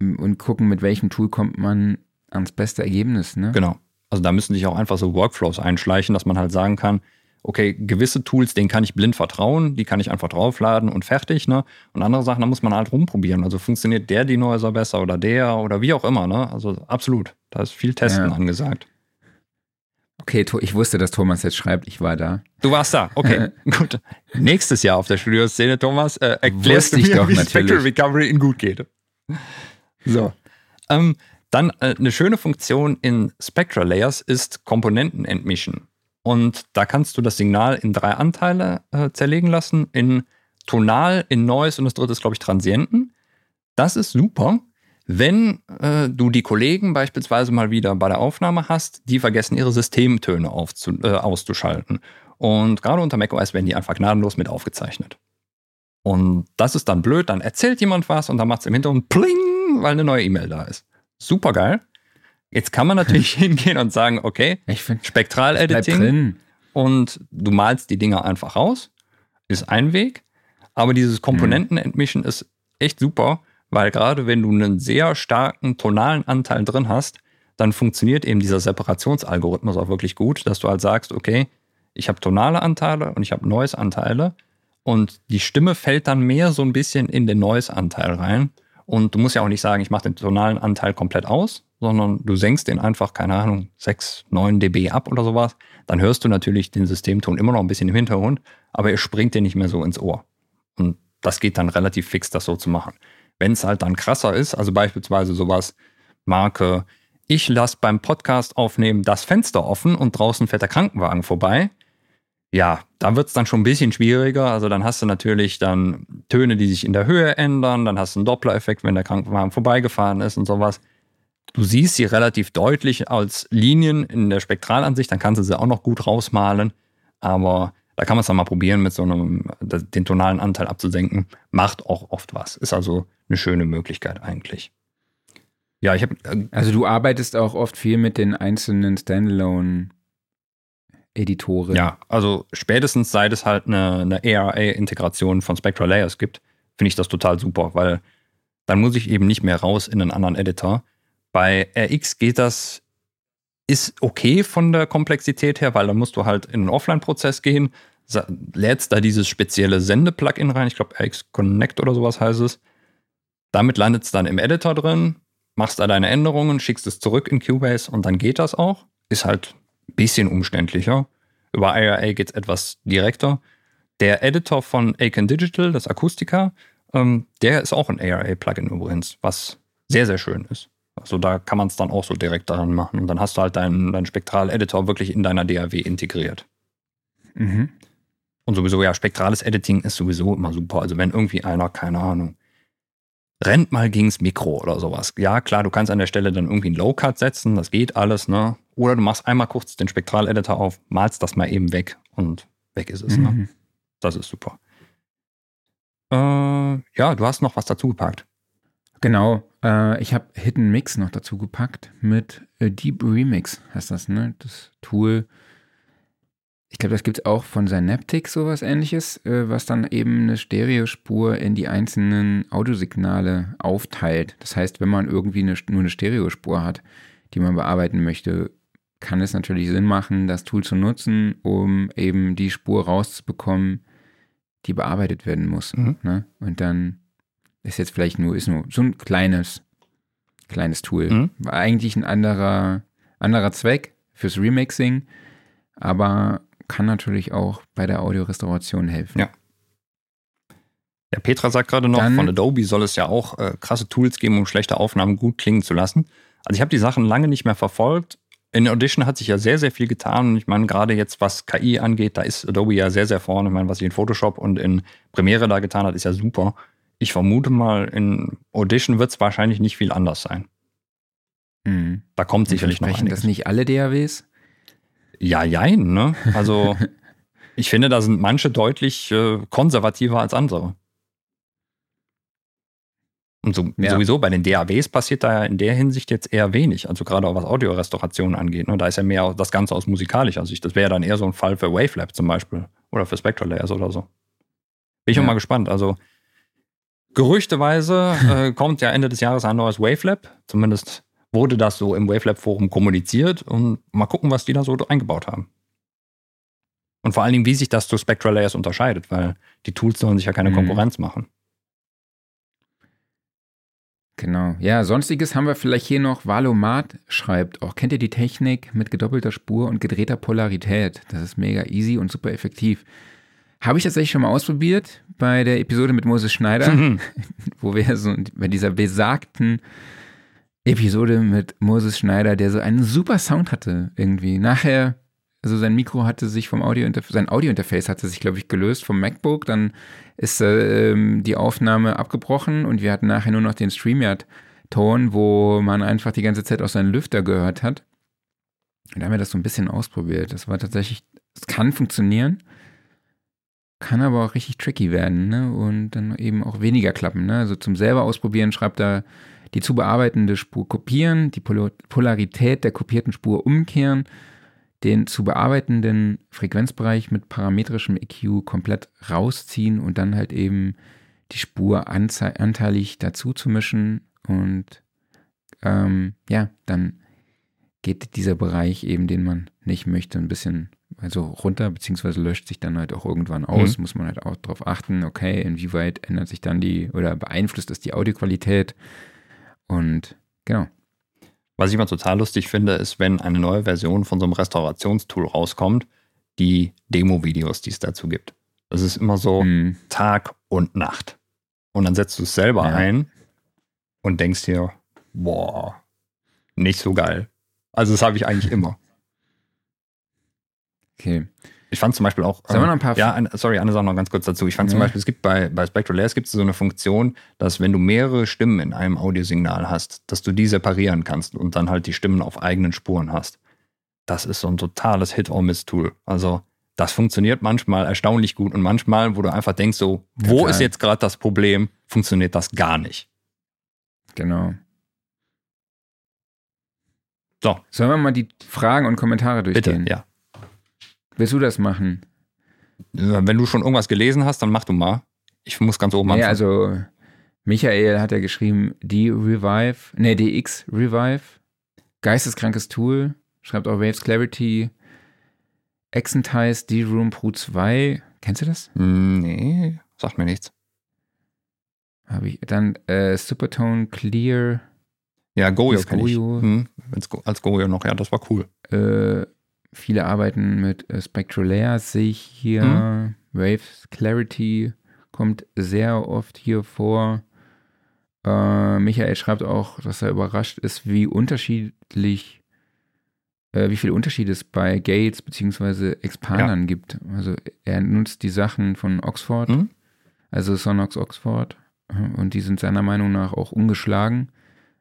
und gucken, mit welchem Tool kommt man ans beste Ergebnis. Ne? Genau. Also da müssen sich auch einfach so Workflows einschleichen, dass man halt sagen kann, okay, gewisse Tools, denen kann ich blind vertrauen, die kann ich einfach draufladen und fertig, ne? Und andere Sachen, da muss man halt rumprobieren. Also funktioniert der Denoiser besser oder der oder wie auch immer, ne? Also absolut. Da ist viel Testen Ja. angesagt. Okay, ich wusste, dass Thomas jetzt schreibt, ich war da. Du warst da, okay, [laughs] gut. Nächstes Jahr auf der Studioszene, Thomas, äh, erklärst Wusste du ich mir, doch, wie natürlich. Spectral Recovery in gut geht. So. Ähm, dann äh, eine schöne Funktion in Spectral Layers ist Komponenten entmischen. Und da kannst du das Signal in drei Anteile äh, zerlegen lassen, in Tonal, in Noise und das dritte ist, glaube ich, Transienten. Das ist super, wenn äh, du die Kollegen beispielsweise mal wieder bei der Aufnahme hast, die vergessen, ihre Systemtöne aufzu, äh, auszuschalten. Und gerade unter macOS werden die einfach gnadenlos mit aufgezeichnet. Und das ist dann blöd, dann erzählt jemand was und dann macht es im Hintergrund pling, weil eine neue E-Mail da ist. Super geil. Jetzt kann man natürlich [laughs] hingehen und sagen, okay, Spektral-Editing und du malst die Dinger einfach raus, ist ein Weg. Aber dieses Komponentenentmischen ist echt super, weil gerade wenn du einen sehr starken tonalen Anteil drin hast, dann funktioniert eben dieser Separationsalgorithmus auch wirklich gut, dass du halt sagst, okay, ich habe tonale Anteile und ich habe Noise-Anteile und die Stimme fällt dann mehr so ein bisschen in den Noise-Anteil rein. Und du musst ja auch nicht sagen, ich mache den tonalen Anteil komplett aus, sondern du senkst den einfach, keine Ahnung, 6, 9 dB ab oder sowas. Dann hörst du natürlich den Systemton immer noch ein bisschen im Hintergrund, aber er springt dir nicht mehr so ins Ohr. Und das geht dann relativ fix, das so zu machen. Wenn es halt dann krasser ist, also beispielsweise sowas, Marke, ich lasse beim Podcast aufnehmen das Fenster offen und draußen fährt der Krankenwagen vorbei. Ja, da wird es dann schon ein bisschen schwieriger. Also dann hast du natürlich dann Töne, die sich in der Höhe ändern, dann hast du einen Doppler-Effekt, wenn der Krankenwagen vorbeigefahren ist und sowas. Du siehst sie relativ deutlich als Linien in der Spektralansicht, dann kannst du sie auch noch gut rausmalen. Aber da kann man es dann mal probieren, mit so einem, den tonalen Anteil abzusenken. Macht auch oft was. Ist also eine schöne Möglichkeit eigentlich. Ja, ich habe. Äh, also du arbeitest auch oft viel mit den einzelnen Standalone. Editoren. Ja, also spätestens seit es halt eine, eine ARA-Integration von Spectral Layers gibt, finde ich das total super, weil dann muss ich eben nicht mehr raus in einen anderen Editor. Bei RX geht das ist okay von der Komplexität her, weil dann musst du halt in einen Offline-Prozess gehen, lädst da dieses spezielle Sende-Plugin rein, ich glaube RX Connect oder sowas heißt es. Damit landet es dann im Editor drin, machst da deine Änderungen, schickst es zurück in Cubase und dann geht das auch. Ist halt ein bisschen umständlicher. Über IRA geht es etwas direkter. Der Editor von Aiken Digital, das Akustika, ähm, der ist auch ein ARA-Plugin übrigens, was sehr, sehr schön ist. Also da kann man es dann auch so direkt daran machen. Und dann hast du halt deinen, deinen Spektral-Editor wirklich in deiner DAW integriert. Mhm. Und sowieso, ja, spektrales Editing ist sowieso immer super. Also wenn irgendwie einer, keine Ahnung, rennt mal gegens Mikro oder sowas. Ja, klar, du kannst an der Stelle dann irgendwie einen Low-Cut setzen, das geht alles, ne? Oder du machst einmal kurz den Spektral-Editor auf, malst das mal eben weg und weg ist es, ne? mhm. ne? Das ist super. Äh, ja, du hast noch was dazu gepackt. Genau. Äh, ich habe Hidden Mix noch dazu gepackt mit äh, Deep Remix, heißt das, ne? Das Tool. Ich glaube, das gibt es auch von Synaptic, sowas ähnliches, äh, was dann eben eine Stereospur in die einzelnen Audiosignale aufteilt. Das heißt, wenn man irgendwie eine, nur eine Stereospur hat, die man bearbeiten möchte, kann es natürlich Sinn machen, das Tool zu nutzen, um eben die Spur rauszubekommen, die bearbeitet werden muss. Mhm. Ne? Und dann ist jetzt vielleicht nur, ist nur so ein kleines, kleines Tool. Mhm. War eigentlich ein anderer, anderer Zweck fürs Remixing, aber kann natürlich auch bei der Audiorestauration helfen. Ja. Ja, Petra sagt gerade noch, Dann, von Adobe soll es ja auch äh, krasse Tools geben, um schlechte Aufnahmen gut klingen zu lassen. Also ich habe die Sachen lange nicht mehr verfolgt. In Audition hat sich ja sehr, sehr viel getan. Und ich meine, gerade jetzt, was KI angeht, da ist Adobe ja sehr, sehr vorne. Ich meine, was sich in Photoshop und in Premiere da getan hat, ist ja super. Ich vermute mal, in Audition wird es wahrscheinlich nicht viel anders sein. Mhm. Da kommt sicherlich noch einiges. das nicht alle DAWs? Ja, jein, ne? Also [laughs] ich finde, da sind manche deutlich äh, konservativer als andere. Und so, ja. sowieso bei den DAWs passiert da ja in der Hinsicht jetzt eher wenig. Also gerade auch was Audiorestauration angeht. Ne? Da ist ja mehr das Ganze aus musikalischer Sicht. Das wäre dann eher so ein Fall für Wavelab zum Beispiel. Oder für Spectral Layers oder so. Bin ich ja. auch mal gespannt. Also Gerüchteweise äh, [laughs] kommt ja Ende des Jahres ein neues Wavelab. Zumindest wurde das so im Wavelab-Forum kommuniziert. Und mal gucken, was die da so eingebaut haben. Und vor allen Dingen, wie sich das zu Spectral Layers unterscheidet, weil die Tools sollen sich ja keine mhm. Konkurrenz machen. Genau. Ja, sonstiges haben wir vielleicht hier noch. Valomat schreibt auch, kennt ihr die Technik mit gedoppelter Spur und gedrehter Polarität? Das ist mega easy und super effektiv. Habe ich tatsächlich schon mal ausprobiert bei der Episode mit Moses Schneider, mhm. [laughs] wo wir so bei dieser besagten Episode mit Moses Schneider, der so einen super Sound hatte irgendwie. Nachher Also sein Mikro hatte sich vom Audio sein Audiointerface hatte sich, glaube ich, gelöst vom MacBook. Dann ist äh, die Aufnahme abgebrochen und wir hatten nachher nur noch den StreamYard-Ton, wo man einfach die ganze Zeit aus seinen Lüfter gehört hat. Und da haben wir das so ein bisschen ausprobiert. Das war tatsächlich, es kann funktionieren, kann aber auch richtig tricky werden ne? und dann eben auch weniger klappen. Ne? Also zum selber ausprobieren schreibt er die zu bearbeitende Spur kopieren, die Polarität der kopierten Spur umkehren, den zu bearbeitenden Frequenzbereich mit parametrischem EQ komplett rausziehen und dann halt eben die Spur anteilig dazu zu mischen und ähm, ja, dann geht dieser Bereich eben, den man nicht möchte, ein bisschen also runter, beziehungsweise löscht sich dann halt auch irgendwann aus. Mhm. Muss man halt auch darauf achten, okay, inwieweit ändert sich dann die oder beeinflusst es die Audioqualität und genau. Was ich immer total lustig finde, ist, wenn eine neue Version von so einem Restaurationstool rauskommt, die Demo-Videos, die es dazu gibt. Das ist immer so mhm. Tag und Nacht. Und dann setzt du es selber ja. ein und denkst dir, boah, nicht so geil. Also das habe ich eigentlich immer. Okay. Ich fand zum Beispiel auch. Sagen wir noch ein paar. Ja, ein, sorry, eine Sache noch ganz kurz dazu. Ich fand ja. zum Beispiel, es gibt bei, bei Spectral Layers gibt es so eine Funktion, dass wenn du mehrere Stimmen in einem Audiosignal hast, dass du die separieren kannst und dann halt die Stimmen auf eigenen Spuren hast. Das ist so ein totales Hit-or-Miss-Tool. Also, das funktioniert manchmal erstaunlich gut und manchmal, wo du einfach denkst, so, wo Total. ist jetzt gerade das Problem, funktioniert das gar nicht. Genau. So. Sollen wir mal die Fragen und Kommentare durchgehen? Bitte, ja. Willst du das machen? Wenn du schon irgendwas gelesen hast, dann mach du mal. Ich muss ganz oben anfangen. Ja, also Michael hat ja geschrieben, die Revive, ne, DX Revive, geisteskrankes Tool, schreibt auch Waves Clarity, Exentize, D-Room Pro 2. Kennst du das? Nee, sagt mir nichts. Habe ich. Dann äh, Supertone Clear. Ja, Goyo kenne ich. Hm, als Goyo noch, ja, das war cool. Äh, Viele arbeiten mit äh, Spectral Layers, sehe ich hier. Mhm. Waves Clarity kommt sehr oft hier vor. Äh, Michael schreibt auch, dass er überrascht ist, wie unterschiedlich, äh, wie viele Unterschiede es bei Gates bzw. Expandern ja. gibt. Also er nutzt die Sachen von Oxford, mhm. also Sonox Oxford, und die sind seiner Meinung nach auch ungeschlagen.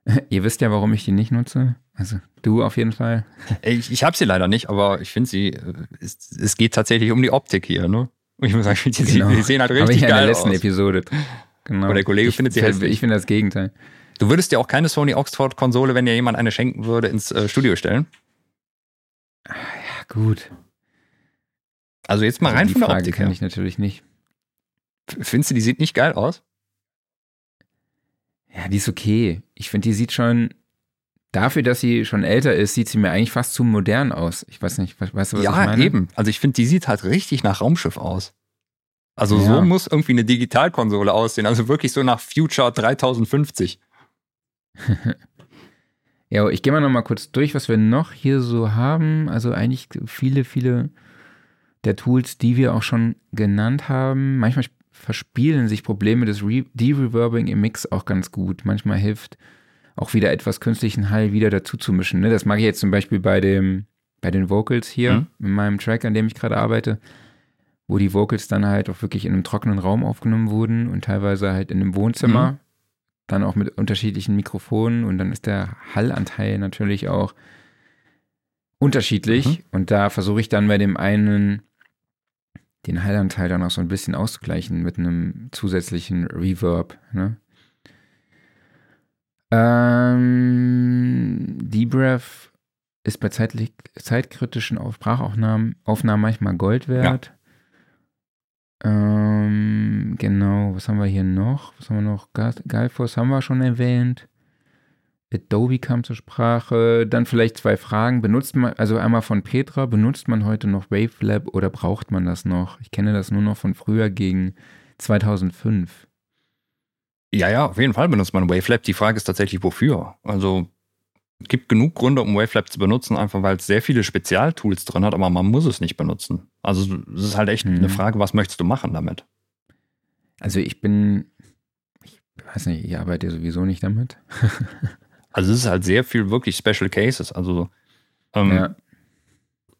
[laughs] Ihr wisst ja, warum ich die nicht nutze. Also du auf jeden Fall. [laughs] Ich, ich habe sie leider nicht, aber ich finde sie, äh, es, es, geht tatsächlich um die Optik hier, ne? Und ich muss sagen, die, genau. die sehen halt richtig aber ich geil in der letzten aus. Episode. Genau. Aber der Kollege ich, findet sie hässlich. Ich finde das Gegenteil. Du würdest dir auch keine Sony Oxford Konsole, wenn dir jemand eine schenken würde, ins äh, Studio stellen? Ja, gut. Also jetzt mal also rein von der Frage Optik. kann ich natürlich nicht. Findest du, die sieht nicht geil aus? Ja, die ist okay. Ich finde, die sieht schon Dafür, dass sie schon älter ist, sieht sie mir eigentlich fast zu modern aus. Ich weiß nicht, weißt du, was ja, ich meine? Ja, eben. Also ich finde, die sieht halt richtig nach Raumschiff aus. Also ja. so muss irgendwie eine Digitalkonsole aussehen. Also wirklich so nach Future 3050. [laughs] ja, ich gehe mal noch mal kurz durch, was wir noch hier so haben. Also eigentlich viele, viele der Tools, die wir auch schon genannt haben. Manchmal verspielen sich Probleme des De-Reverbing im Mix auch ganz gut. Manchmal hilft auch wieder etwas künstlichen Hall wieder dazu zu mischen. Ne? Das mag ich jetzt zum Beispiel bei dem, bei den Vocals hier, mhm. in meinem Track, an dem ich gerade arbeite, wo die Vocals dann halt auch wirklich in einem trockenen Raum aufgenommen wurden und teilweise halt in einem Wohnzimmer, mhm. dann auch mit unterschiedlichen Mikrofonen und dann ist der Hallanteil natürlich auch unterschiedlich mhm. und da versuche ich dann bei dem einen den Hallanteil dann auch so ein bisschen auszugleichen mit einem zusätzlichen Reverb. Ne? Ähm, Debrief ist bei zeitlich, zeitkritischen Sprachaufnahmen Aufnahmen manchmal Gold wert. Ja. Ähm, genau, was haben wir hier noch? Was haben wir noch? Guideforce haben wir schon erwähnt. Adobe kam zur Sprache. Dann vielleicht zwei Fragen. Benutzt man, also einmal von Petra, benutzt man heute noch Wavelab oder braucht man das noch? Ich kenne das nur noch von früher gegen 2005. Ja, ja, auf jeden Fall benutzt man Wavelab. Die Frage ist tatsächlich, wofür? Also es gibt genug Gründe, um Wavelab zu benutzen, einfach weil es sehr viele Spezialtools drin hat, aber man muss es nicht benutzen. Also es ist halt echt mhm. eine Frage, was möchtest du machen damit? Also ich bin, ich weiß nicht, ich arbeite sowieso nicht damit. [laughs] also es ist halt sehr viel wirklich Special Cases. Also ähm, ja.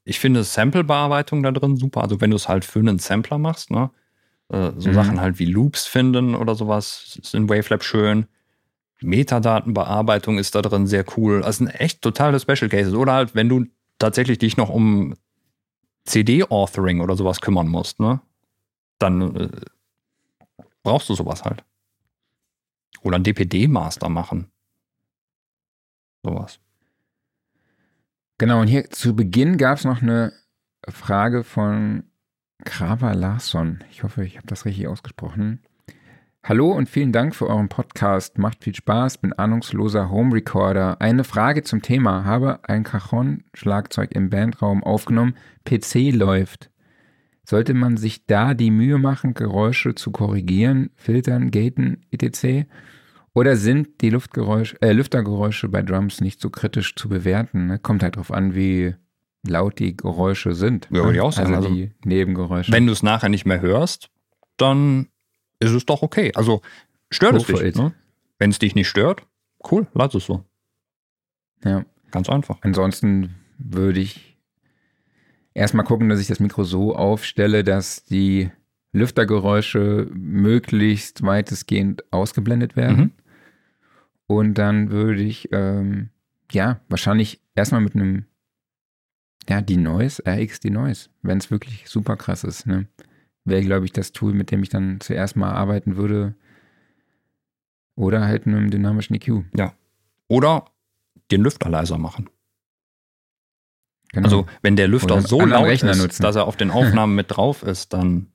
ich finde Sample-Bearbeitung da drin super. Also wenn du es halt für einen Sampler machst, ne? Äh, so mhm. Sachen halt wie Loops finden oder sowas sind Wavelab schön. Metadatenbearbeitung ist da drin sehr cool. Also sind echt totale Special Cases. Oder halt, wenn du tatsächlich dich noch um CD-Authoring oder sowas kümmern musst, ne? Dann äh, brauchst du sowas halt. Oder ein DPD-Master machen. Sowas. Genau, und hier zu Beginn gab es noch eine Frage von Krava Larsson. Ich hoffe, ich habe das richtig ausgesprochen. Hallo und vielen Dank für euren Podcast. Macht viel Spaß, bin ahnungsloser Home Recorder. Eine Frage zum Thema. Habe ein Cajon-Schlagzeug im Bandraum aufgenommen. PC läuft. Sollte man sich da die Mühe machen, Geräusche zu korrigieren, filtern, gaten, etc.? Oder sind die Luftgeräusche, äh, Lüftergeräusche bei Drums nicht so kritisch zu bewerten? Ne? Kommt halt drauf an, wie laut die Geräusche sind. Ja, würde ich auch sagen. Also, also die Nebengeräusche. Wenn du es nachher nicht mehr hörst, dann ist es doch okay. Also stört es dich. Ne? Wenn es dich nicht stört, cool, lass es so. Ja. Ganz einfach. Ansonsten würde ich erstmal gucken, dass ich das Mikro so aufstelle, dass die Lüftergeräusche möglichst weitestgehend ausgeblendet werden. Mhm. Und dann würde ich, ähm, ja, wahrscheinlich erstmal mit einem, ja, die Noise, RX die Noise, wenn es wirklich super krass ist, ne? Wäre, glaube ich, das Tool, mit dem ich dann zuerst mal arbeiten würde. Oder halt einem dynamischen EQ. Ja. Oder den Lüfter leiser machen. Genau. Also, wenn der Lüfter so laut Rechner ist, nutzen. dass er auf den [laughs] Aufnahmen mit drauf ist, dann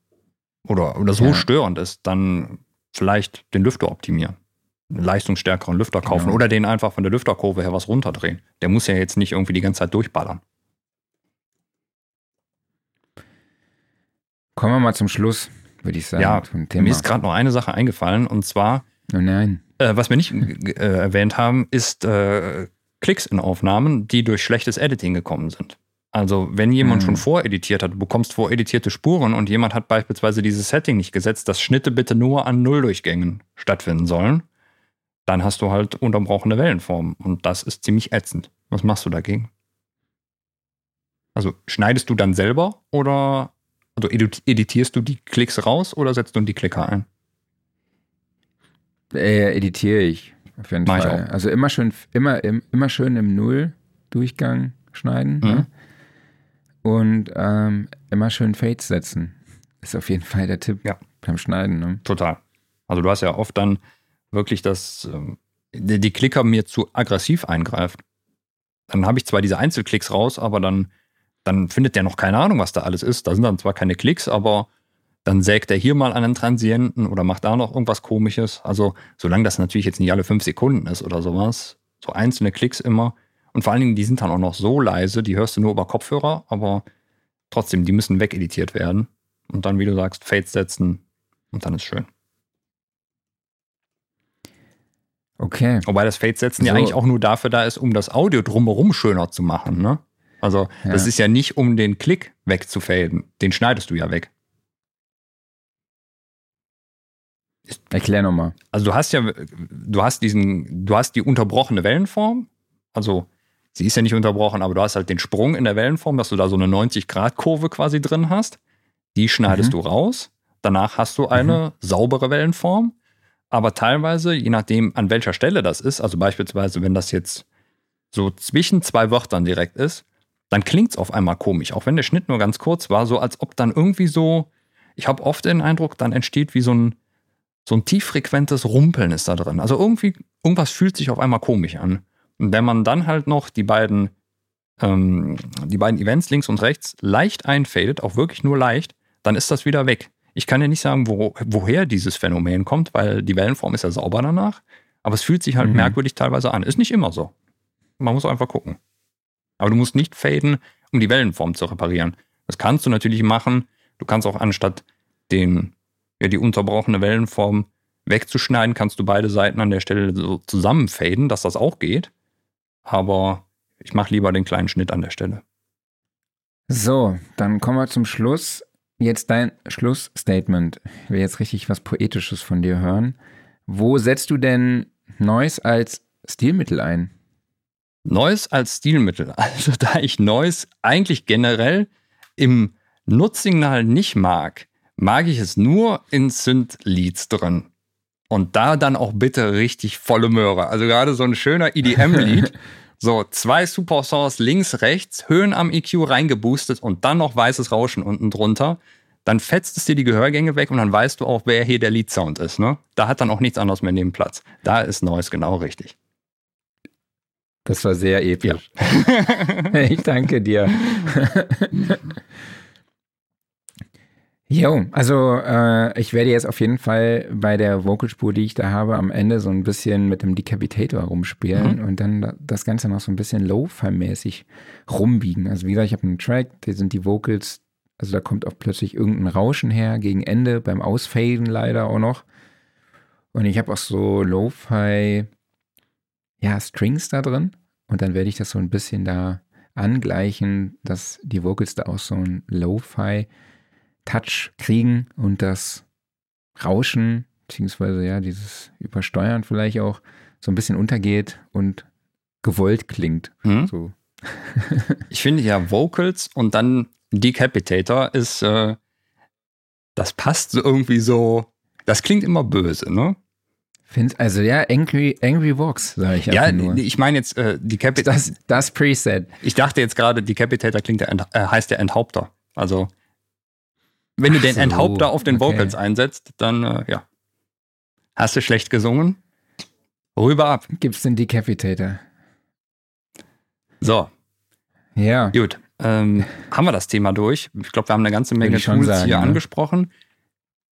oder, oder so ja. störend ist, dann vielleicht den Lüfter optimieren einen leistungsstärkeren Lüfter kaufen genau. oder den einfach von der Lüfterkurve her was runterdrehen. Der muss ja jetzt nicht irgendwie die ganze Zeit durchballern. Kommen wir mal zum Schluss, würde ich sagen. Ja, mir ist gerade noch eine Sache eingefallen und zwar, oh nein. Äh, was wir nicht äh, erwähnt haben, ist äh, Klicks in Aufnahmen, die durch schlechtes Editing gekommen sind. Also wenn jemand mhm. schon voreditiert hat, du bekommst voreditierte Spuren und jemand hat beispielsweise dieses Setting nicht gesetzt, dass Schnitte bitte nur an Nulldurchgängen stattfinden sollen, dann hast du halt unterbrochene Wellenformen. Und das ist ziemlich ätzend. Was machst du dagegen? Also schneidest du dann selber oder also editierst du die Klicks raus oder setzt du die Klicker ein? Äh, editiere ich auf jeden Mach Fall. Also immer schön, immer, immer schön im Null-Durchgang schneiden. Mhm. Ne? Und ähm, immer schön Fades setzen. Ist auf jeden Fall der Tipp ja. beim Schneiden. Ne? Total. Also du hast ja oft dann wirklich, dass ähm, die Klicker mir zu aggressiv eingreift. Dann habe ich zwar diese Einzelklicks raus, aber dann, dann findet der noch keine Ahnung, was da alles ist. Da sind dann zwar keine Klicks, aber dann sägt er hier mal einen Transienten oder macht da noch irgendwas komisches. Also, solange das natürlich jetzt nicht alle fünf Sekunden ist oder sowas, so einzelne Klicks immer. Und vor allen Dingen, die sind dann auch noch so leise, die hörst du nur über Kopfhörer, aber trotzdem, die müssen wegeditiert werden. Und dann, wie du sagst, Fades setzen und dann ist schön. Okay. Wobei das Fade-Setzen so. ja eigentlich auch nur dafür da ist, um das Audio drumherum schöner zu machen. Ne? Also ja. das ist ja nicht, um den Klick wegzufaden. Den schneidest du ja weg. Erklär nochmal. Also du hast ja, du hast diesen, du hast die unterbrochene Wellenform. Also sie ist ja nicht unterbrochen, aber du hast halt den Sprung in der Wellenform, dass du da so eine 90-Grad-Kurve quasi drin hast. Die schneidest mhm. du raus. Danach hast du eine mhm. saubere Wellenform aber teilweise, je nachdem, an welcher Stelle das ist, also beispielsweise, wenn das jetzt so zwischen zwei Wörtern direkt ist, dann klingt es auf einmal komisch, auch wenn der Schnitt nur ganz kurz war, so als ob dann irgendwie so, ich habe oft den Eindruck, dann entsteht wie so ein, so ein tieffrequentes Rumpeln ist da drin. Also irgendwie, irgendwas fühlt sich auf einmal komisch an. Und wenn man dann halt noch die beiden, ähm, die beiden Events links und rechts leicht einfadet, auch wirklich nur leicht, dann ist das wieder weg. Ich kann ja nicht sagen, wo, woher dieses Phänomen kommt, weil die Wellenform ist ja sauber danach. Aber es fühlt sich halt mhm. merkwürdig teilweise an. Ist nicht immer so. Man muss einfach gucken. Aber du musst nicht faden, um die Wellenform zu reparieren. Das kannst du natürlich machen. Du kannst auch anstatt den, ja, die unterbrochene Wellenform wegzuschneiden, kannst du beide Seiten an der Stelle so zusammenfaden, dass das auch geht. Aber ich mache lieber den kleinen Schnitt an der Stelle. So, dann kommen wir zum Schluss. Jetzt dein Schlussstatement. Ich will jetzt richtig was Poetisches von dir hören. Wo setzt du denn Noise als Stilmittel ein? Noise als Stilmittel. [laughs] Also da ich Noise eigentlich generell im Nutzsignal nicht mag, mag ich es nur in Synth-Leads drin. Und da dann auch bitte richtig volle Möhre. Also gerade so ein schöner [laughs] EDM-Lied. So zwei Supersaws links, rechts, Höhen am EQ reingeboostet und dann noch weißes Rauschen unten drunter. Dann fetzt es dir die Gehörgänge weg und dann weißt du auch, wer hier der Lead-Sound ist. Ne? Da hat dann auch nichts anderes mehr neben Platz. Da ist Noise genau richtig. Das war sehr episch. Ja. [laughs] ich danke dir. [laughs] Jo, also äh, ich werde jetzt auf jeden Fall bei der Vocalspur, die ich da habe, am Ende so ein bisschen mit dem Decapitator rumspielen mhm. und dann das Ganze noch so ein bisschen Lo-Fi-mäßig rumbiegen. Also wie gesagt, ich habe einen Track, da sind die Vocals, also da kommt auch plötzlich irgendein Rauschen her, gegen Ende, beim Ausfaden leider auch noch. Und ich habe auch so Lo-Fi, ja, Strings da drin. Und dann werde ich das so ein bisschen da angleichen, dass die Vocals da auch so ein Lo-Fi Touch kriegen und das Rauschen, beziehungsweise ja, dieses Übersteuern vielleicht auch so ein bisschen untergeht und gewollt klingt. Mhm. So. [laughs] ich finde ja Vocals und dann Decapitator ist, äh, das passt so irgendwie so, das klingt immer böse, ne? Find, also ja, Angry, Angry Vox, sage ich Ja, nur. ich meine jetzt äh, Decapitator. Das, das Preset. Ich dachte jetzt gerade, Decapitator klingt der, äh, heißt der Enthaupter. Also wenn du den so, Enthaupter auf den okay. Vocals einsetzt, dann äh, ja. Hast du schlecht gesungen? Rüber ab. Gibt's den Decapitator? So. Ja. Gut. Ähm, [laughs] haben wir das Thema durch? Ich glaube, wir haben eine ganze Menge Tools sagen, hier ja. angesprochen.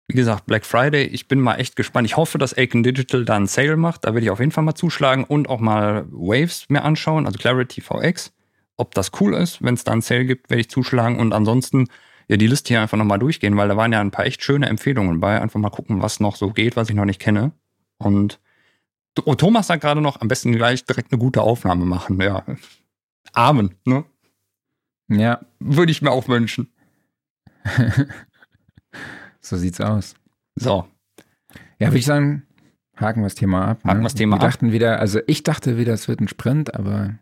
Wie gesagt, Black Friday, ich bin mal echt gespannt. Ich hoffe, dass Aiken Digital da einen Sale macht. Da werde ich auf jeden Fall mal zuschlagen und auch mal Waves mir anschauen, also Clarity VX. Ob das cool ist, wenn es da einen Sale gibt, werde ich zuschlagen. Und ansonsten ja die Liste hier einfach nochmal durchgehen, weil da waren ja ein paar echt schöne Empfehlungen bei. Einfach mal gucken, was noch so geht, was ich noch nicht kenne. Und oh, Thomas sagt gerade noch, am besten gleich direkt eine gute Aufnahme machen. Ja. Amen, ne? Ja. Würde ich mir auch wünschen. [laughs] so sieht's aus. So. Ja, würde ich sagen, haken wir das Thema ab. Haken ne? wir das Thema wir ab. dachten wieder, also ich dachte wieder, es wird ein Sprint, aber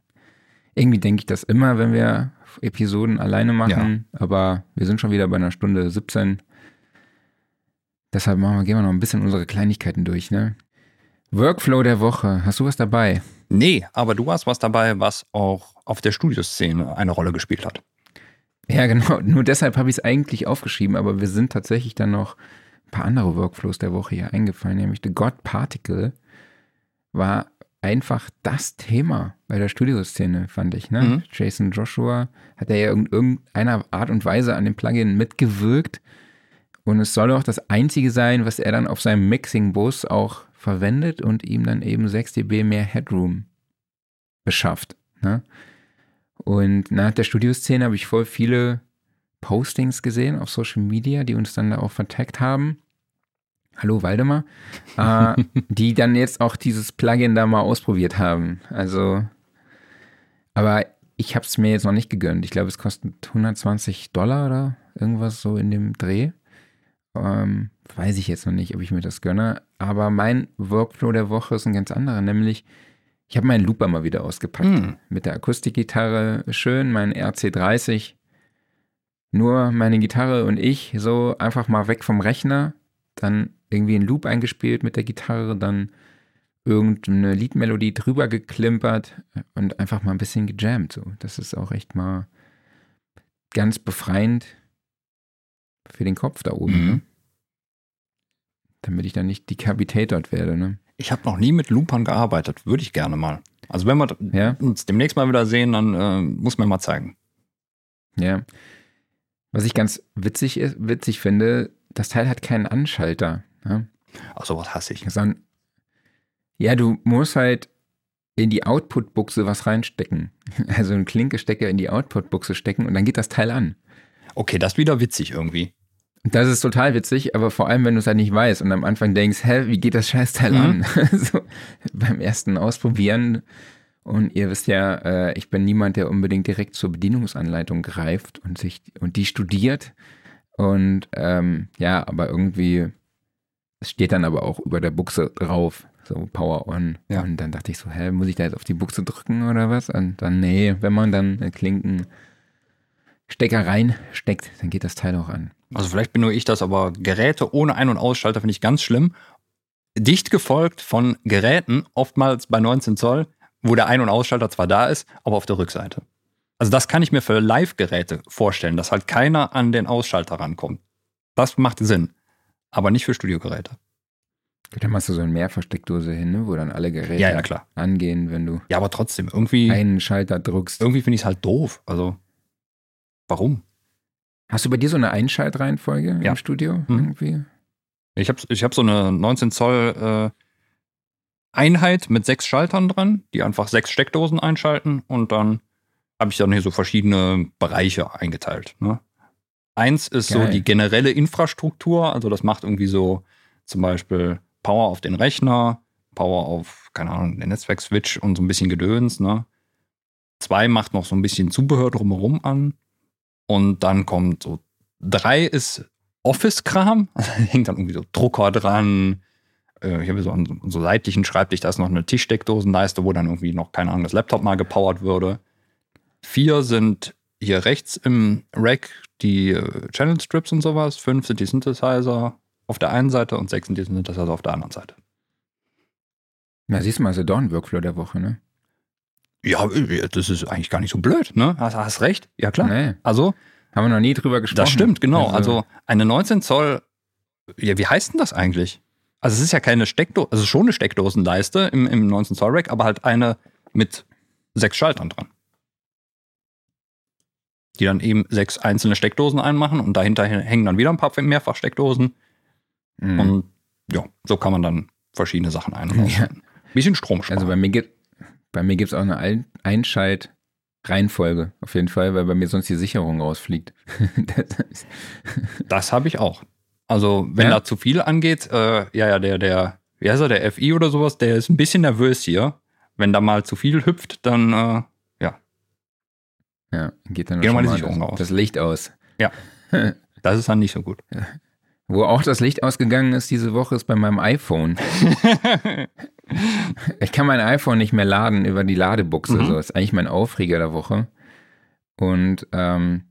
irgendwie denke ich das immer, wenn wir Episoden alleine machen, ja. aber wir sind schon wieder bei einer Stunde 17. Deshalb machen wir, gehen wir noch ein bisschen unsere Kleinigkeiten durch, ne? Workflow der Woche. Hast du was dabei? Nee, aber du hast was dabei, was auch auf der Studioszene eine Rolle gespielt hat. Ja, [laughs] genau. Nur deshalb habe ich es eigentlich aufgeschrieben, aber wir sind tatsächlich dann noch ein paar andere Workflows der Woche hier eingefallen, nämlich The God Particle war einfach das Thema bei der Studioszene, fand ich. Ne? Mhm. Jason Joshua hat ja in irgendeiner Art und Weise an dem Plugin mitgewirkt. Und es soll auch das einzige sein, was er dann auf seinem Mixing-Bus auch verwendet und ihm dann eben 6 dB mehr Headroom beschafft. Ne? Und nach der Studioszene habe ich voll viele Postings gesehen auf Social Media, die uns dann da auch vertagt haben hallo Waldemar, [laughs] äh, die dann jetzt auch dieses Plugin da mal ausprobiert haben. Also, aber ich habe es mir jetzt noch nicht gegönnt. Ich glaube, es kostet 120 Dollar oder irgendwas so in dem Dreh. Ähm, weiß ich jetzt noch nicht, ob ich mir das gönne. Aber mein Workflow der Woche ist ein ganz anderer, nämlich ich habe meinen Looper mal wieder ausgepackt. Mm. Mit der Akustikgitarre schön, mein RC30. Nur meine Gitarre und ich so einfach mal weg vom Rechner. Dann irgendwie einen Loop eingespielt mit der Gitarre, dann irgendeine Liedmelodie drüber geklimpert und einfach mal ein bisschen gejammt. So. Das ist auch echt mal ganz befreiend für den Kopf da oben. Mhm. Ne? Damit ich dann nicht decapitated werde. Ne? Ich habe noch nie mit Loopern gearbeitet. Würde ich gerne mal. Also wenn wir ja? uns demnächst mal wieder sehen, dann äh, muss man mal zeigen. Ja. Was ich ganz witzig, witzig finde, das Teil hat keinen Anschalter. Ja? Ach, sowas hasse ich. Sondern, ja, du musst halt in die Output-Buchse was reinstecken. [laughs] Also einen Klinkestecker in die Output-Buchse stecken und dann geht das Teil an. Okay, das ist wieder witzig irgendwie. Das ist total witzig, aber vor allem, wenn du es halt nicht weißt und am Anfang denkst, hä, wie geht das Scheißteil mhm. an? [laughs] so, beim ersten Ausprobieren. Und ihr wisst ja, äh, ich bin niemand, der unbedingt direkt zur Bedienungsanleitung greift und sich und die studiert. Und ähm, ja, aber irgendwie es steht dann aber auch über der Buchse drauf. so Power On. Ja. Und dann dachte ich so, hä, muss ich da jetzt auf die Buchse drücken oder was? Und dann, nee, wenn man dann einen Klinkenstecker reinsteckt, dann geht das Teil auch an. Also vielleicht bin nur ich das, aber Geräte ohne Ein- und Ausschalter finde ich ganz schlimm. Dicht gefolgt von Geräten, oftmals bei 19 Zoll, wo der Ein- und Ausschalter zwar da ist, aber auf der Rückseite. Also das kann ich mir für Live-Geräte vorstellen, dass halt keiner an den Ausschalter rankommt. Das macht Sinn, aber nicht für Studiogeräte. Dann machst du so eine Mehrversteckdose hin, ne, wo dann alle Geräte Ja, ja, klar. angehen, wenn du Ja, aber trotzdem, irgendwie, einen Schalter drückst. irgendwie finde ich es halt doof. Also, warum? Hast du bei dir so eine Einschaltreihenfolge Ja. im Studio Mhm. irgendwie? Ich habe ich hab so eine 19 Zoll äh, Einheit mit sechs Schaltern dran, die einfach sechs Steckdosen einschalten und dann habe ich dann hier so verschiedene Bereiche eingeteilt. Ne? Eins ist so Geil. die generelle Infrastruktur, also das macht irgendwie so zum Beispiel Power auf den Rechner, Power auf, keine Ahnung, den Netzwerkswitch und so ein bisschen Gedöns. Ne? Zwei macht noch so ein bisschen Zubehör drumherum an und dann kommt so drei ist Office-Kram. [laughs] Also hängt dann irgendwie so Drucker dran. Äh, Ich habe so an so seitlichen Schreibtisch, da ist noch eine Tischsteckdosenleiste, wo dann irgendwie noch, keine Ahnung, das Laptop mal gepowert würde. Vier sind hier rechts im Rack die äh, Channel Strips und sowas. Fünf sind die Synthesizer auf der einen Seite und sechs sind die Synthesizer auf der anderen Seite. Na, siehst du mal, also doch ein Workflow der Woche, ne? Ja, äh, das ist eigentlich gar nicht so blöd, ne? Hast, hast recht. Ja, klar. Nee, Also, haben wir noch nie drüber gesprochen. Das stimmt, genau. Also, eine 19 Zoll, ja, wie heißt denn das eigentlich? Also es ist ja keine Steckdose, also schon eine Steckdosenleiste im, im 19 Zoll Rack, aber halt eine mit sechs Schaltern dran. Die dann eben sechs einzelne Steckdosen einmachen und dahinter hängen dann wieder ein paar Mehrfachsteckdosen. Mhm. Und ja, so kann man dann verschiedene Sachen ein- und Ja. Bisschen Strom sparen. Also bei mir gibt bei mir gibt's auch eine Ein Einschalt-Reihenfolge, auf jeden Fall, weil bei mir sonst die Sicherung rausfliegt. [laughs] Das Das habe ich auch. Also, wenn Ja? da zu viel angeht, äh, ja, ja, der, der, wie heißt er, der FI oder sowas, der ist ein bisschen nervös hier. Wenn da mal zu viel hüpft, dann, äh, ja, ja, geht dann schon mal das, aus. das Licht aus. [laughs] das ist dann nicht so gut. Wo auch das Licht ausgegangen ist diese Woche, ist bei meinem iPhone. [laughs] ich kann mein iPhone nicht mehr laden über die Ladebuchse. Mhm. So das ist eigentlich mein Aufreger der Woche. Und ähm,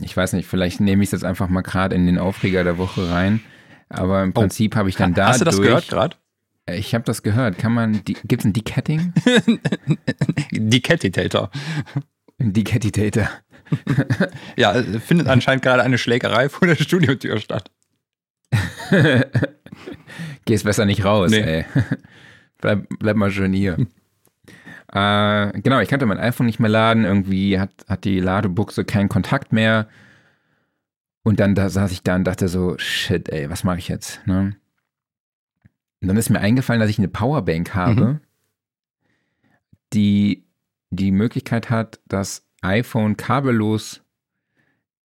ich weiß nicht, vielleicht nehme ich es jetzt einfach mal gerade in den Aufreger der Woche rein. Aber im Prinzip habe ich dann da Oh. Hast du das gehört gerade? Ich habe das gehört. Kann man, gibt es ein Decatting? [laughs] Decatitator. [laughs] Ein Decatitator. [laughs] Ja, es findet anscheinend gerade eine Schlägerei vor der Studiotür statt. [laughs] Gehst besser nicht raus, Nee. ey. bleib, bleib mal schön hier. äh, genau, ich kannte mein iPhone nicht mehr laden. Irgendwie hat, hat die Ladebuchse keinen Kontakt mehr. Und dann da saß ich da und dachte so, shit, ey, was mache ich jetzt? Ne? Und dann ist mir eingefallen, dass ich eine Powerbank habe, Mhm. die die Möglichkeit hat, das iPhone kabellos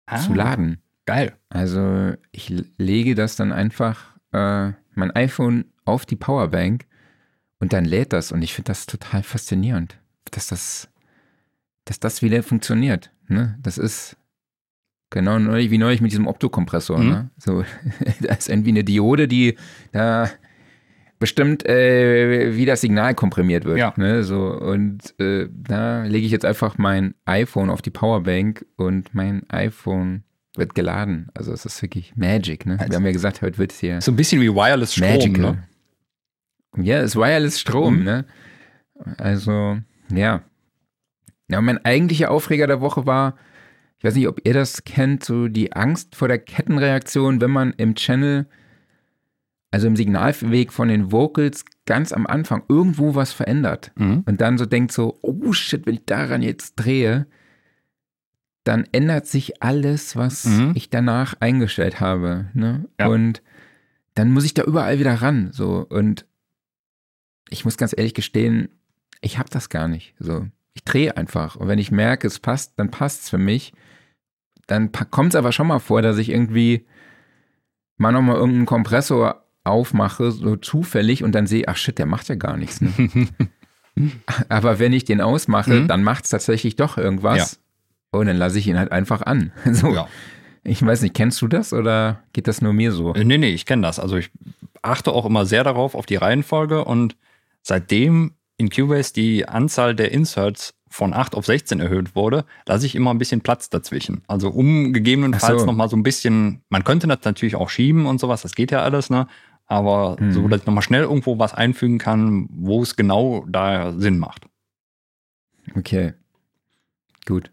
zu Ah, laden. Geil. Also ich lege das dann einfach, äh, mein iPhone auf die Powerbank und dann lädt das. Und ich finde das total faszinierend, dass das, dass das wieder funktioniert. Ne? Das ist genau neulich, wie neulich mit diesem Optokompressor. Mhm. Ne? So, [laughs] da ist irgendwie eine Diode, die da bestimmt, äh, wie das Signal komprimiert wird. Ja. Ne? So, und äh, da lege ich jetzt einfach mein iPhone auf die Powerbank und mein iPhone wird geladen. Also es ist wirklich Magic. Ne? Also- Wir haben ja gesagt, heute wird es hier So ein bisschen wie Wireless Strom, Magical. ne? Ja, es ist Wireless Strom, Mhm. ne? Also, ja. Ja, mein eigentlicher Aufreger der Woche war, ich weiß nicht, ob ihr das kennt, so die Angst vor der Kettenreaktion, wenn man im Channel, also im Signalweg von den Vocals ganz am Anfang irgendwo was verändert. Mhm. Und dann so denkt so, oh shit, wenn ich daran jetzt drehe, dann ändert sich alles, was Mhm. ich danach eingestellt habe. Ne? Ja. Und dann muss ich da überall wieder ran. So. Und ich muss ganz ehrlich gestehen, ich habe das gar nicht. So. Ich drehe einfach. Und wenn ich merke, es passt, dann passt es für mich. Dann kommt es aber schon mal vor, dass ich irgendwie mal nochmal irgendeinen Kompressor aufmache, so zufällig, und dann sehe, ach shit, der macht ja gar nichts. Ne? [laughs] Aber wenn ich den ausmache, Mhm. dann macht es tatsächlich doch irgendwas. Und dann lasse ich ihn halt einfach an. [laughs] So. Ja. Ich weiß nicht, kennst du das oder geht das nur mir so? Äh, Nee, nee, ich kenne das. Also ich achte auch immer sehr darauf, auf die Reihenfolge und seitdem in Cubase die Anzahl der Inserts von 8 auf 16 erhöht wurde, lasse ich immer ein bisschen Platz dazwischen. Also um gegebenenfalls so. nochmal so ein bisschen, man könnte das natürlich auch schieben und sowas, das geht ja alles, ne? Aber hm. so, dass ich nochmal schnell irgendwo was einfügen kann, wo es genau da Sinn macht. Okay. Gut.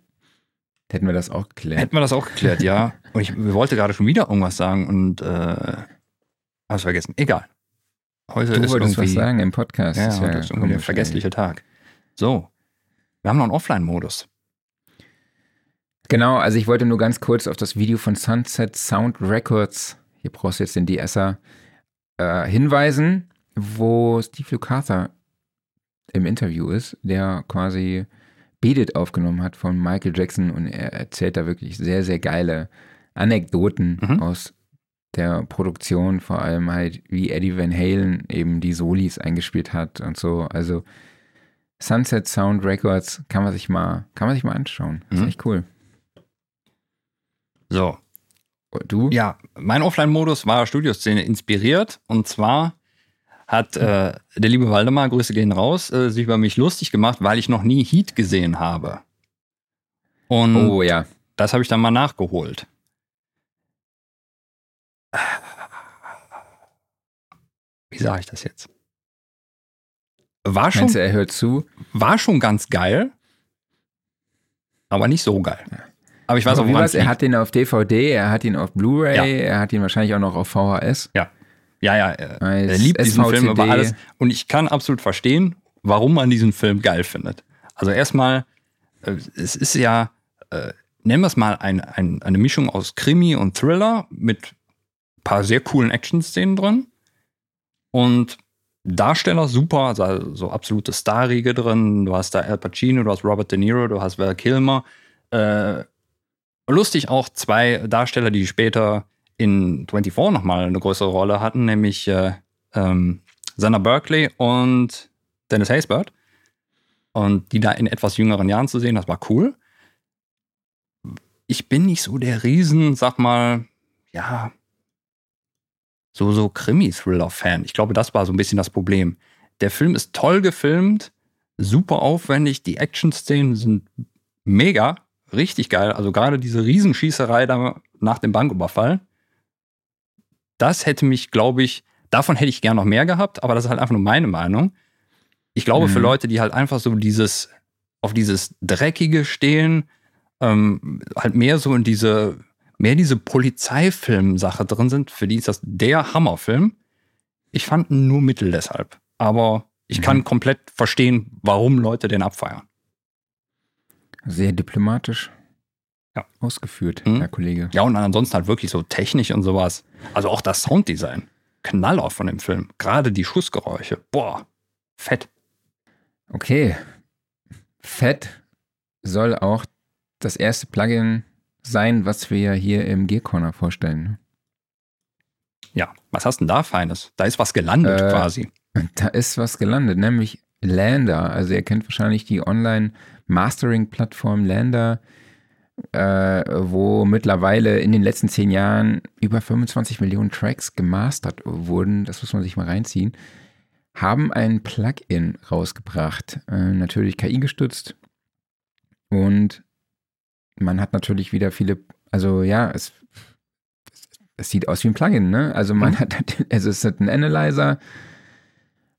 Hätten wir das auch geklärt. Hätten wir das auch geklärt, ja. Und ich wollte gerade schon wieder irgendwas sagen und äh, hab's vergessen. Egal. Heute du ist wolltest was sagen im Podcast. Ja, heute ja ist irgendwie ein vergesslicher Tag. So. Wir haben noch einen Offline-Modus. Genau, also ich wollte nur ganz kurz auf das Video von Sunset Sound Records, hier brauchst du jetzt den DSer, äh, hinweisen, wo Steve Lukather im Interview ist, der quasi Beat aufgenommen hat von Michael Jackson und er erzählt da wirklich sehr, sehr geile Anekdoten mhm. aus der Produktion, vor allem halt, wie Eddie Van Halen eben die Solis eingespielt hat und so. Also Sunset Sound Records kann man sich mal, kann man sich mal anschauen. Das ist mhm. echt cool. So. Du? Ja, mein Offline-Modus war Studioszene inspiriert und zwar hat äh, der liebe Waldemar, Grüße gehen raus, äh, sich über mich lustig gemacht, weil ich noch nie Heat gesehen habe. Und oh ja. Das habe ich dann mal nachgeholt. Wie sage ich das jetzt? War schon, Meinst du, er hört zu? War schon ganz geil, aber nicht so geil. Aber ich weiß aber auch, was, er hat ihn auf DVD, er hat ihn auf Blu-ray, ja. er hat ihn wahrscheinlich auch noch auf VHS. Ja. Ja, ja, er, er liebt diesen Film über alles. Und ich kann absolut verstehen, warum man diesen Film geil findet. Also erstmal, äh, es ist ja, äh, nennen wir es mal ein, ein, eine Mischung aus Krimi und Thriller mit ein paar sehr coolen Action-Szenen drin. Und Darsteller super, also so absolute Starriege drin. Du hast da Al Pacino, du hast Robert De Niro, du hast Val Kilmer. Äh, lustig auch zwei Darsteller, die später in 24 nochmal eine größere Rolle hatten, nämlich äh, ähm, Sanna Berkeley und Dennis Haysbert. Und die da in etwas jüngeren Jahren zu sehen, das war cool. Ich bin nicht so der Riesen, sag mal, ja, so, so Krimi-Thriller-Fan. Ich glaube, das war so ein bisschen das Problem. Der Film ist toll gefilmt, super aufwendig, die Action-Szenen sind mega, richtig geil. Also gerade diese Riesenschießerei da nach dem Banküberfall das hätte mich, glaube ich, davon hätte ich gern noch mehr gehabt, aber das ist halt einfach nur meine Meinung. Ich glaube, mhm. für Leute, die halt einfach so dieses, auf dieses Dreckige stehen, ähm, halt mehr so in diese, mehr diese Polizeifilm-Sache drin sind, für die ist das der Hammerfilm. Ich fand nur mittel deshalb. Aber ich mhm. kann komplett verstehen, warum Leute den abfeiern. Sehr diplomatisch ja. ausgeführt, mhm. Herr Kollege. Ja, und ansonsten halt wirklich so technisch und sowas. Also auch das Sounddesign. Knaller von dem Film. Gerade die Schussgeräusche. Boah, fett. Okay. Fett soll auch das erste Plugin sein, was wir hier im Gear-Corner vorstellen. Ne? Ja, was hast denn da Feines? Da ist was gelandet äh, quasi. Da ist was gelandet, nämlich Lander. Also ihr kennt wahrscheinlich die Online-Mastering-Plattform Lander äh, wo mittlerweile in den letzten zehn Jahren über 25 Millionen Tracks gemastert wurden, das muss man sich mal reinziehen, haben ein Plugin rausgebracht. Äh, natürlich KI gestützt. Und man hat natürlich wieder viele, also ja, es, es sieht aus wie ein Plugin, ne? Also man mhm. hat, also [laughs] es ist ein Analyzer,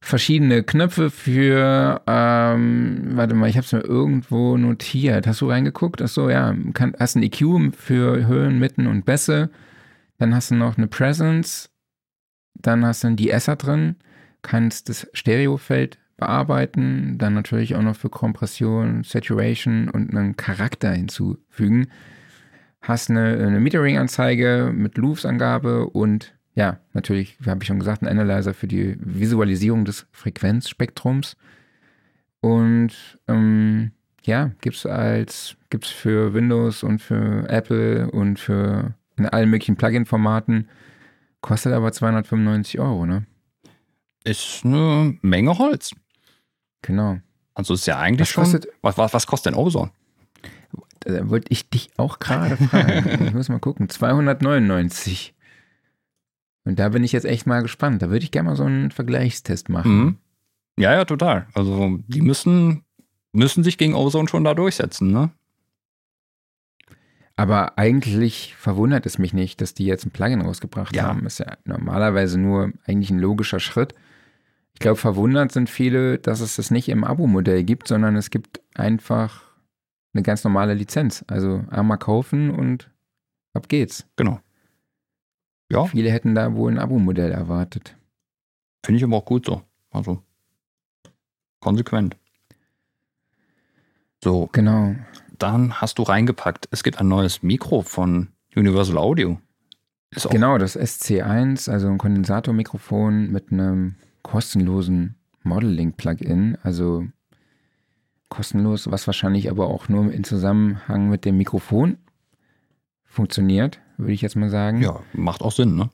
verschiedene Knöpfe für, ähm, warte mal, ich habe es mir irgendwo notiert. Hast du reingeguckt? Ach so, ja. Kann, hast ein EQ für Höhen, Mitten und Bässe. Dann hast du noch eine Presence. Dann hast du ein De-Esser drin. Kannst das Stereofeld bearbeiten. Dann natürlich auch noch für Kompression, Saturation und einen Charakter hinzufügen. Hast eine, eine Metering-Anzeige mit Loops-Angabe und ja, natürlich, wie habe ich schon gesagt, ein Analyzer für die Visualisierung des Frequenzspektrums. Und ähm, ja, gibt es als, gibt's für Windows und für Apple und für in allen möglichen Plugin-Formaten. Kostet aber 295 Euro, ne? Ist eine Menge Holz. Genau. Also ist ja eigentlich was schon. Kostet, was, was, was kostet denn Ozone? Da wollte ich dich auch gerade fragen. [laughs] ich muss mal gucken. 299. Und da bin ich jetzt echt mal gespannt. Da würde ich gerne mal so einen Vergleichstest machen. Mhm. Ja, ja, total. Also die müssen, müssen sich gegen Ozone schon da durchsetzen, ne? Aber eigentlich verwundert es mich nicht, dass die jetzt ein Plugin rausgebracht Ja. haben. Ist ja normalerweise nur eigentlich ein logischer Schritt. Ich glaube, verwundert sind viele, dass es das nicht im Abo-Modell gibt, sondern es gibt einfach eine ganz normale Lizenz. Also einmal kaufen und ab geht's. Genau. Ja, Viele hätten da wohl ein Abo-Modell erwartet. finde ich aber auch gut so. Also konsequent. So, Genau. dann hast du reingepackt. Es gibt ein neues Mikro von Universal Audio. Ist Genau, das SC1, also ein Kondensatormikrofon mit einem kostenlosen Modeling-Plugin. Also kostenlos, was wahrscheinlich aber auch nur in Zusammenhang mit dem Mikrofon funktioniert, würde ich jetzt mal sagen. Ja, macht auch Sinn, ne?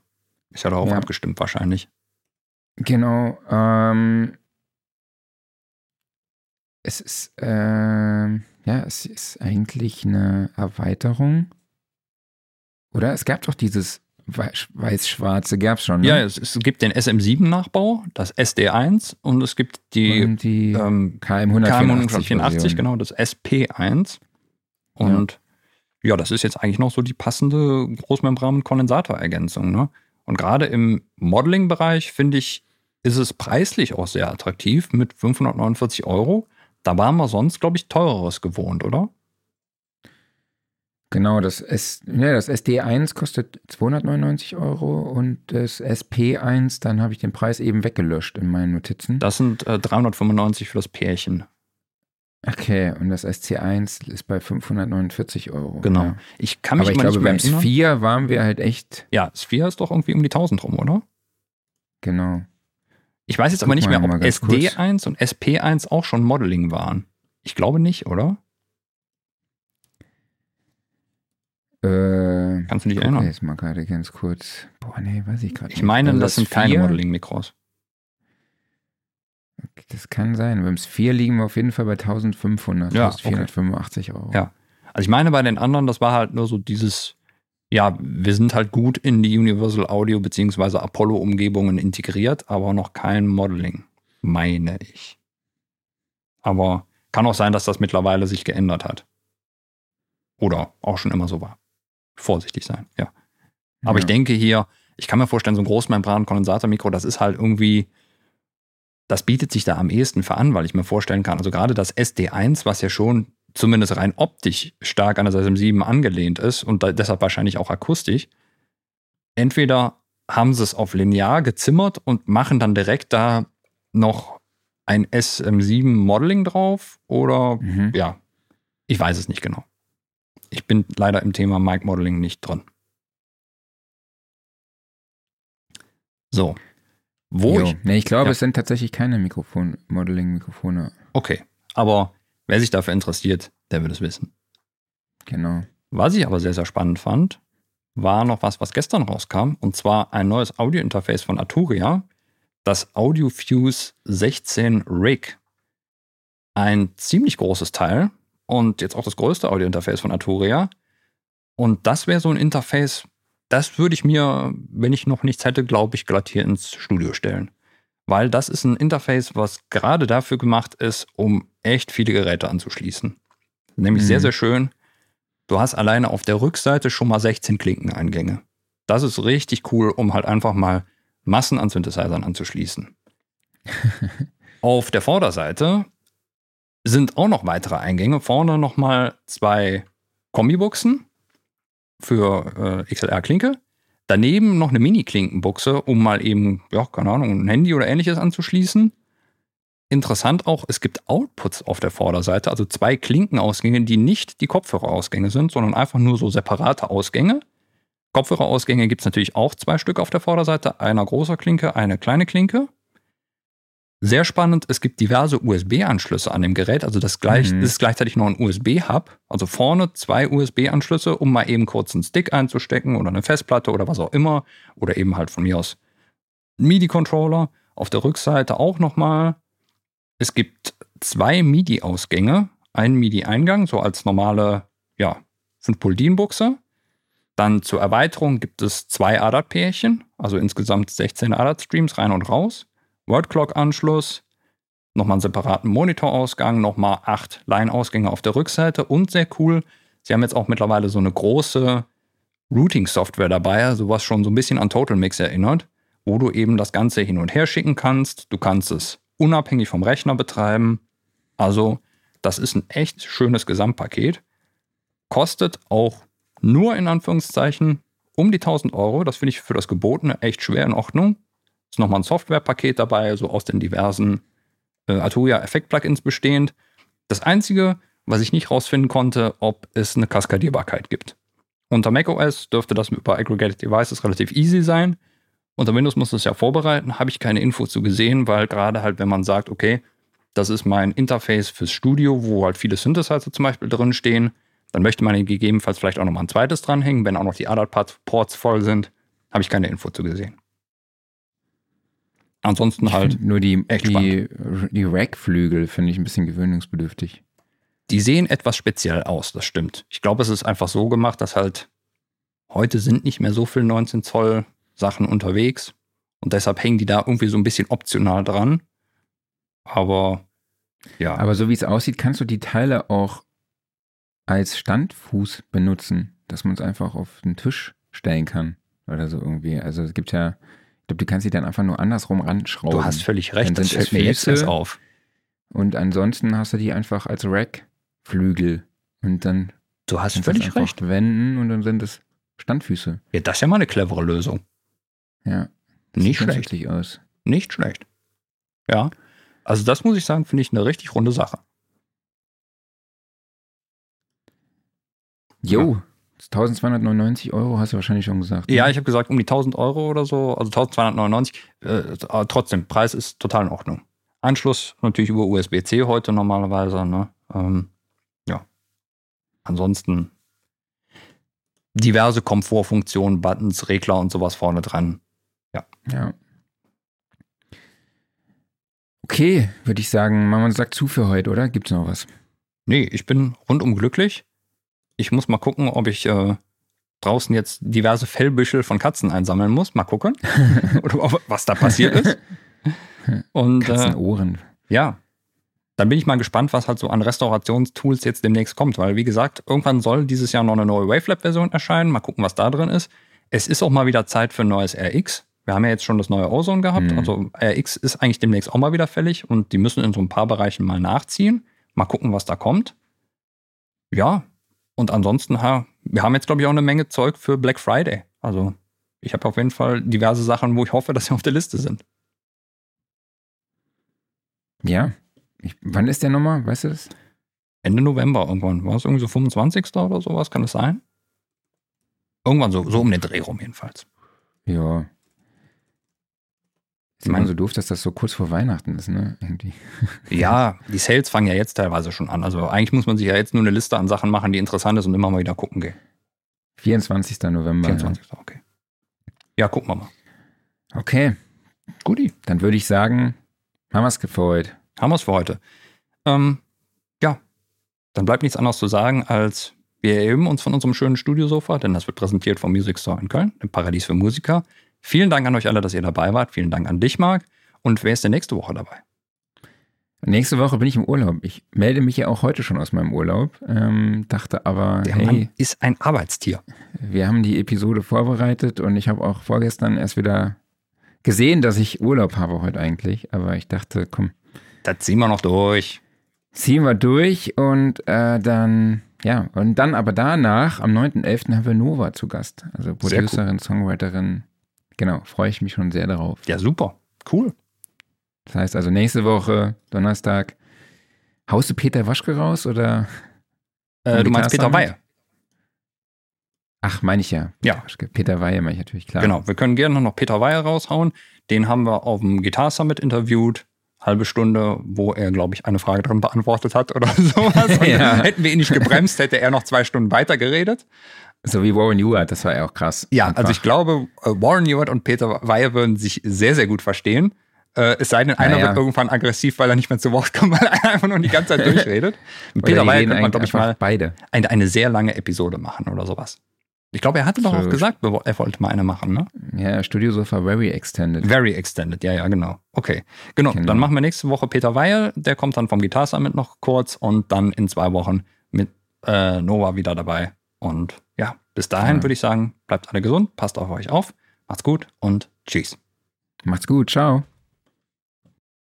Ist ja darauf Ja. abgestimmt wahrscheinlich. Genau. Ähm, es ist, ähm, ja, es ist eigentlich eine Erweiterung. Oder? Es gab doch dieses Weiß- Weiß-Schwarze, gab es schon. Ne? Ja, es, es gibt den SM7-Nachbau, das SD1 und es gibt die Und die ähm, KM 184. KM184, Version. genau, das SP1. Und ja. Das ist jetzt eigentlich noch so die passende Großmembran-Kondensatorergänzung. Ne? Und gerade im Modeling-Bereich, finde ich, ist es preislich auch sehr attraktiv mit 549 Euro. Da waren wir sonst, glaube ich, teureres gewohnt, oder? Genau, das, S, ja, das SD1 kostet 299 Euro und das SP1, dann habe ich den Preis eben weggelöscht in meinen Notizen. Das sind äh, 395 für das Pärchen. Okay, und das SC1 ist bei 549 Euro. Genau. Ja. Ich kann mich Aber ich mal glaube, beim erinnern. S4 waren wir halt echt, Ja, Sphere ist doch irgendwie um die 1000 rum, oder? genau. Ich weiß jetzt Guck aber nicht mehr, ob mal ganz kurz. SD1 und SP1 auch schon Modeling waren. Ich glaube nicht, oder? Äh, Kannst du dich guck erinnern? jetzt mal gerade ganz kurz. Boah, nee, weiß ich gerade Ich nicht. meine, Also das sind keine S4 Modeling-Mikros. Das kann sein. Beim S4 liegen wir auf jeden Fall bei 1500, Ja, 1485 Euro. Ja. Also ich meine, bei den anderen, das war halt nur so dieses, ja, wir sind halt gut in die Universal Audio beziehungsweise Apollo-Umgebungen integriert, aber noch kein Modeling, meine ich. Aber kann auch sein, dass das mittlerweile sich geändert hat. Oder auch schon immer so war. Vorsichtig sein, ja. Aber Ja. ich denke hier, ich kann mir vorstellen, so ein Großmembran-Kondensatormikro, das ist halt irgendwie, das bietet sich da am ehesten für an, weil ich mir vorstellen kann, also gerade das SD1, was ja schon zumindest rein optisch stark an das SM7 angelehnt ist und da, deshalb wahrscheinlich auch akustisch, entweder haben sie es auf linear gezimmert und machen dann direkt da noch ein SM7 Modeling drauf oder Mhm. ja, ich weiß es nicht genau. Ich bin leider im Thema Mic Modeling nicht drin. So. Wo Jo. ich. nee, ich glaube, ja. es sind tatsächlich keine Mikrofon, Modeling-Mikrofone. Okay. Aber wer sich dafür interessiert, der wird es wissen. Genau. Was ich aber sehr, sehr spannend fand, war noch was, was gestern rauskam, und zwar ein neues Audio-Interface von Arturia, das AudioFuse 16 Rig. Ein ziemlich großes Teil und jetzt auch das größte Audio-Interface von Arturia. Und das wäre so ein Interface, das würde ich mir, wenn ich noch nichts hätte, glaube ich, glatt hier ins Studio stellen. Weil das ist ein Interface, was gerade dafür gemacht ist, um echt viele Geräte anzuschließen. Nämlich Mhm. sehr, sehr schön. Du hast alleine auf der Rückseite schon mal 16 Klinkeneingänge. Das ist richtig cool, um halt einfach mal Massen an Synthesizern anzuschließen. [laughs] auf der Vorderseite sind auch noch weitere Eingänge. Vorne nochmal zwei Kombibuchsen für äh, XLR-Klinke. Daneben noch eine Mini-Klinkenbuchse, um mal eben, ja, keine Ahnung, ein Handy oder ähnliches anzuschließen. Interessant auch, es gibt Outputs auf der Vorderseite, also zwei Klinkenausgänge, die nicht die Kopfhörerausgänge sind, sondern einfach nur so separate Ausgänge. Kopfhörerausgänge gibt es natürlich auch zwei Stück auf der Vorderseite, einer großer Klinke, eine kleine Klinke. Sehr spannend, es gibt diverse USB-Anschlüsse an dem Gerät, also das, gleich, Mhm. ist gleichzeitig noch ein USB-Hub, also vorne zwei USB-Anschlüsse, um mal eben kurz einen Stick einzustecken oder eine Festplatte oder was auch immer, oder eben halt von mir aus MIDI-Controller. Auf der Rückseite auch nochmal. Es gibt zwei MIDI-Ausgänge, einen MIDI-Eingang, so als normale, ja, 5 Pol DIN-Buchse. Dann zur Erweiterung gibt es zwei ADAT-Pärchen, also insgesamt 16 ADAT-Streams rein und raus. Wordclock-Anschluss, nochmal einen separaten Monitorausgang, nochmal acht Line-Ausgänge auf der Rückseite und sehr cool, sie haben jetzt auch mittlerweile so eine große Routing-Software dabei, so was schon so ein bisschen an Total Mix erinnert, wo du eben das Ganze hin und her schicken kannst. Du kannst es unabhängig vom Rechner betreiben. Also, das ist ein echt schönes Gesamtpaket. Kostet auch nur in Anführungszeichen um die 1000 Euro. Das finde ich für das Gebotene echt schwer in Ordnung. Ist nochmal ein Softwarepaket dabei, so aus den diversen äh, Arturia Effekt-Plugins bestehend. Das Einzige, was ich nicht rausfinden konnte, ob es eine Kaskadierbarkeit gibt. Unter macOS dürfte das über Aggregated Devices relativ easy sein. Unter Windows muss es ja vorbereiten, habe ich keine Infos zu gesehen, weil gerade halt, wenn man sagt, okay, das ist mein Interface fürs Studio, wo halt viele Synthesizer zum Beispiel drin stehen, dann möchte man gegebenenfalls vielleicht auch nochmal ein zweites dranhängen, wenn auch noch die ADAT-Ports voll sind, habe ich keine Info zu gesehen. Ansonsten halt. Nur die, die, die Rack-Flügel finde ich ein bisschen gewöhnungsbedürftig. Die sehen etwas speziell aus, das stimmt. Ich glaube, es ist einfach so gemacht, dass halt heute sind nicht mehr so viele 19 Zoll Sachen unterwegs und deshalb hängen die da irgendwie so ein bisschen optional dran. Aber ja. Aber so wie es aussieht, kannst du die Teile auch als Standfuß benutzen, dass man es einfach auf den Tisch stellen kann oder so irgendwie. Also es gibt ja, glaube, du kannst sie dann einfach nur andersrum ranschrauben. Du hast völlig recht, dann das fällt mir jetzt erst auf. Und ansonsten hast du die einfach als Rack Flügel. Und dann du hast völlig recht. wenden und dann sind es Standfüße. Ja, das ist ja mal eine clevere Lösung. Ja. Nicht schlecht. aus. Nicht schlecht. Ja. Also das muss ich sagen, finde ich eine richtig runde Sache. Jo, ja. 1299 Euro hast du wahrscheinlich schon gesagt. Ne? Ja, ich habe gesagt um die 1000 Euro oder so, also 1299. Äh, aber trotzdem, Preis ist total in Ordnung. Anschluss natürlich über USB-C heute normalerweise. Ne? Ähm, Ansonsten diverse Komfortfunktionen, Buttons, Regler und sowas vorne dran. Ja. Ja. Okay, würde ich sagen, man sagt zu für heute, oder? Gibt es noch was? Nee, ich bin rundum glücklich. Ich muss mal gucken, ob ich äh, draußen jetzt diverse Fellbüschel von Katzen einsammeln muss. Mal gucken. [laughs] oder was da passiert ist. Und, äh, Katzenohren. Äh, ja, dann bin ich mal gespannt, was halt so an Restaurationstools jetzt demnächst kommt, weil wie gesagt, irgendwann soll dieses Jahr noch eine neue Wavelab-Version erscheinen. Mal gucken, was da drin ist. Es ist auch mal wieder Zeit für ein neues RX. Wir haben ja jetzt schon das neue Ozone gehabt. Mhm. Also RX ist eigentlich demnächst auch mal wieder fällig und die müssen in so ein paar Bereichen mal nachziehen. Mal gucken, was da kommt. Ja, und ansonsten, ha, wir haben jetzt, glaube ich, auch eine Menge Zeug für Black Friday. Also ich habe auf jeden Fall diverse Sachen, wo ich hoffe, dass sie auf der Liste sind. Ja, ich, wann ist der nochmal? Weißt du das? Ende November irgendwann. War es irgendwie so 25. oder sowas? Kann das sein? Irgendwann so, so um den Dreh rum jedenfalls. Ja. Ist immer so doof, dass das so kurz vor Weihnachten ist, ne? Irgendwie. [laughs] Ja, die Sales fangen ja jetzt teilweise schon an. Also eigentlich muss man sich ja jetzt nur eine Liste an Sachen machen, die interessant ist und immer mal wieder gucken gehen. 24. November. 24. Ja. Okay. Ja, gucken wir mal. Okay. Guti. Dann würde ich sagen, haben wir es für heute. Haben wir es für heute. Ähm, ja, dann bleibt nichts anderes zu sagen, als wir erheben uns von unserem schönen Studiosofa, denn das wird präsentiert vom Music Store in Köln, dem Paradies für Musiker. Vielen Dank an euch alle, dass ihr dabei wart. Vielen Dank an dich, Marc. Und wer ist denn nächste Woche dabei? Nächste Woche bin ich im Urlaub. Ich melde mich ja auch heute schon aus meinem Urlaub. Ähm, dachte aber, Der hey, Mann ist ein Arbeitstier. Wir haben die Episode vorbereitet und ich habe auch vorgestern erst wieder gesehen, dass ich Urlaub habe heute eigentlich. Aber ich dachte, komm, das ziehen wir noch durch. Ziehen wir durch und äh, dann, ja, und dann aber danach, am 9.11. haben wir Nova zu Gast. Also Producerin, cool. Songwriterin. Genau, freue ich mich schon sehr darauf. Ja, super. Cool. Das heißt also nächste Woche, Donnerstag, haust du Peter Waschke raus oder? Äh, du meinst Peter Weihe. Ach, meine ich ja. Ja. Peter Weihe meine ich natürlich, klar. Genau, wir können gerne noch Peter Weihe raushauen. Den haben wir auf dem Guitar Summit interviewt halbe Stunde, wo er, glaube ich, eine Frage drin beantwortet hat oder [laughs] sowas. [laughs] ja. Hätten wir ihn nicht gebremst, hätte er noch zwei Stunden weiter geredet. So wie Warren Ewart, das war ja auch krass. Ja, einfach. also ich glaube, äh, Warren Ewart und Peter Weyer würden sich sehr, sehr gut verstehen. Äh, es sei denn, einer naja. wird irgendwann aggressiv, weil er nicht mehr zu Wort kommt, [laughs] weil er einfach nur die ganze Zeit [laughs] durchredet. Mit Peter Weyer könnte man, glaube ich, mal beide. Eine, eine, sehr lange Episode machen oder sowas. Ich glaube, er hatte doch so. auch gesagt, er wollte mal eine machen, ne? Ja, Studio Sofa Very Extended. Very Extended, ja, ja, genau. Okay, genau. genau. Dann machen wir nächste Woche Peter Weil, der kommt dann vom Guitar Summit noch kurz und dann in zwei Wochen mit äh, Nova wieder dabei und bis dahin ja. würde ich sagen, bleibt alle gesund, passt auf euch auf, macht's gut und tschüss. Macht's gut, ciao.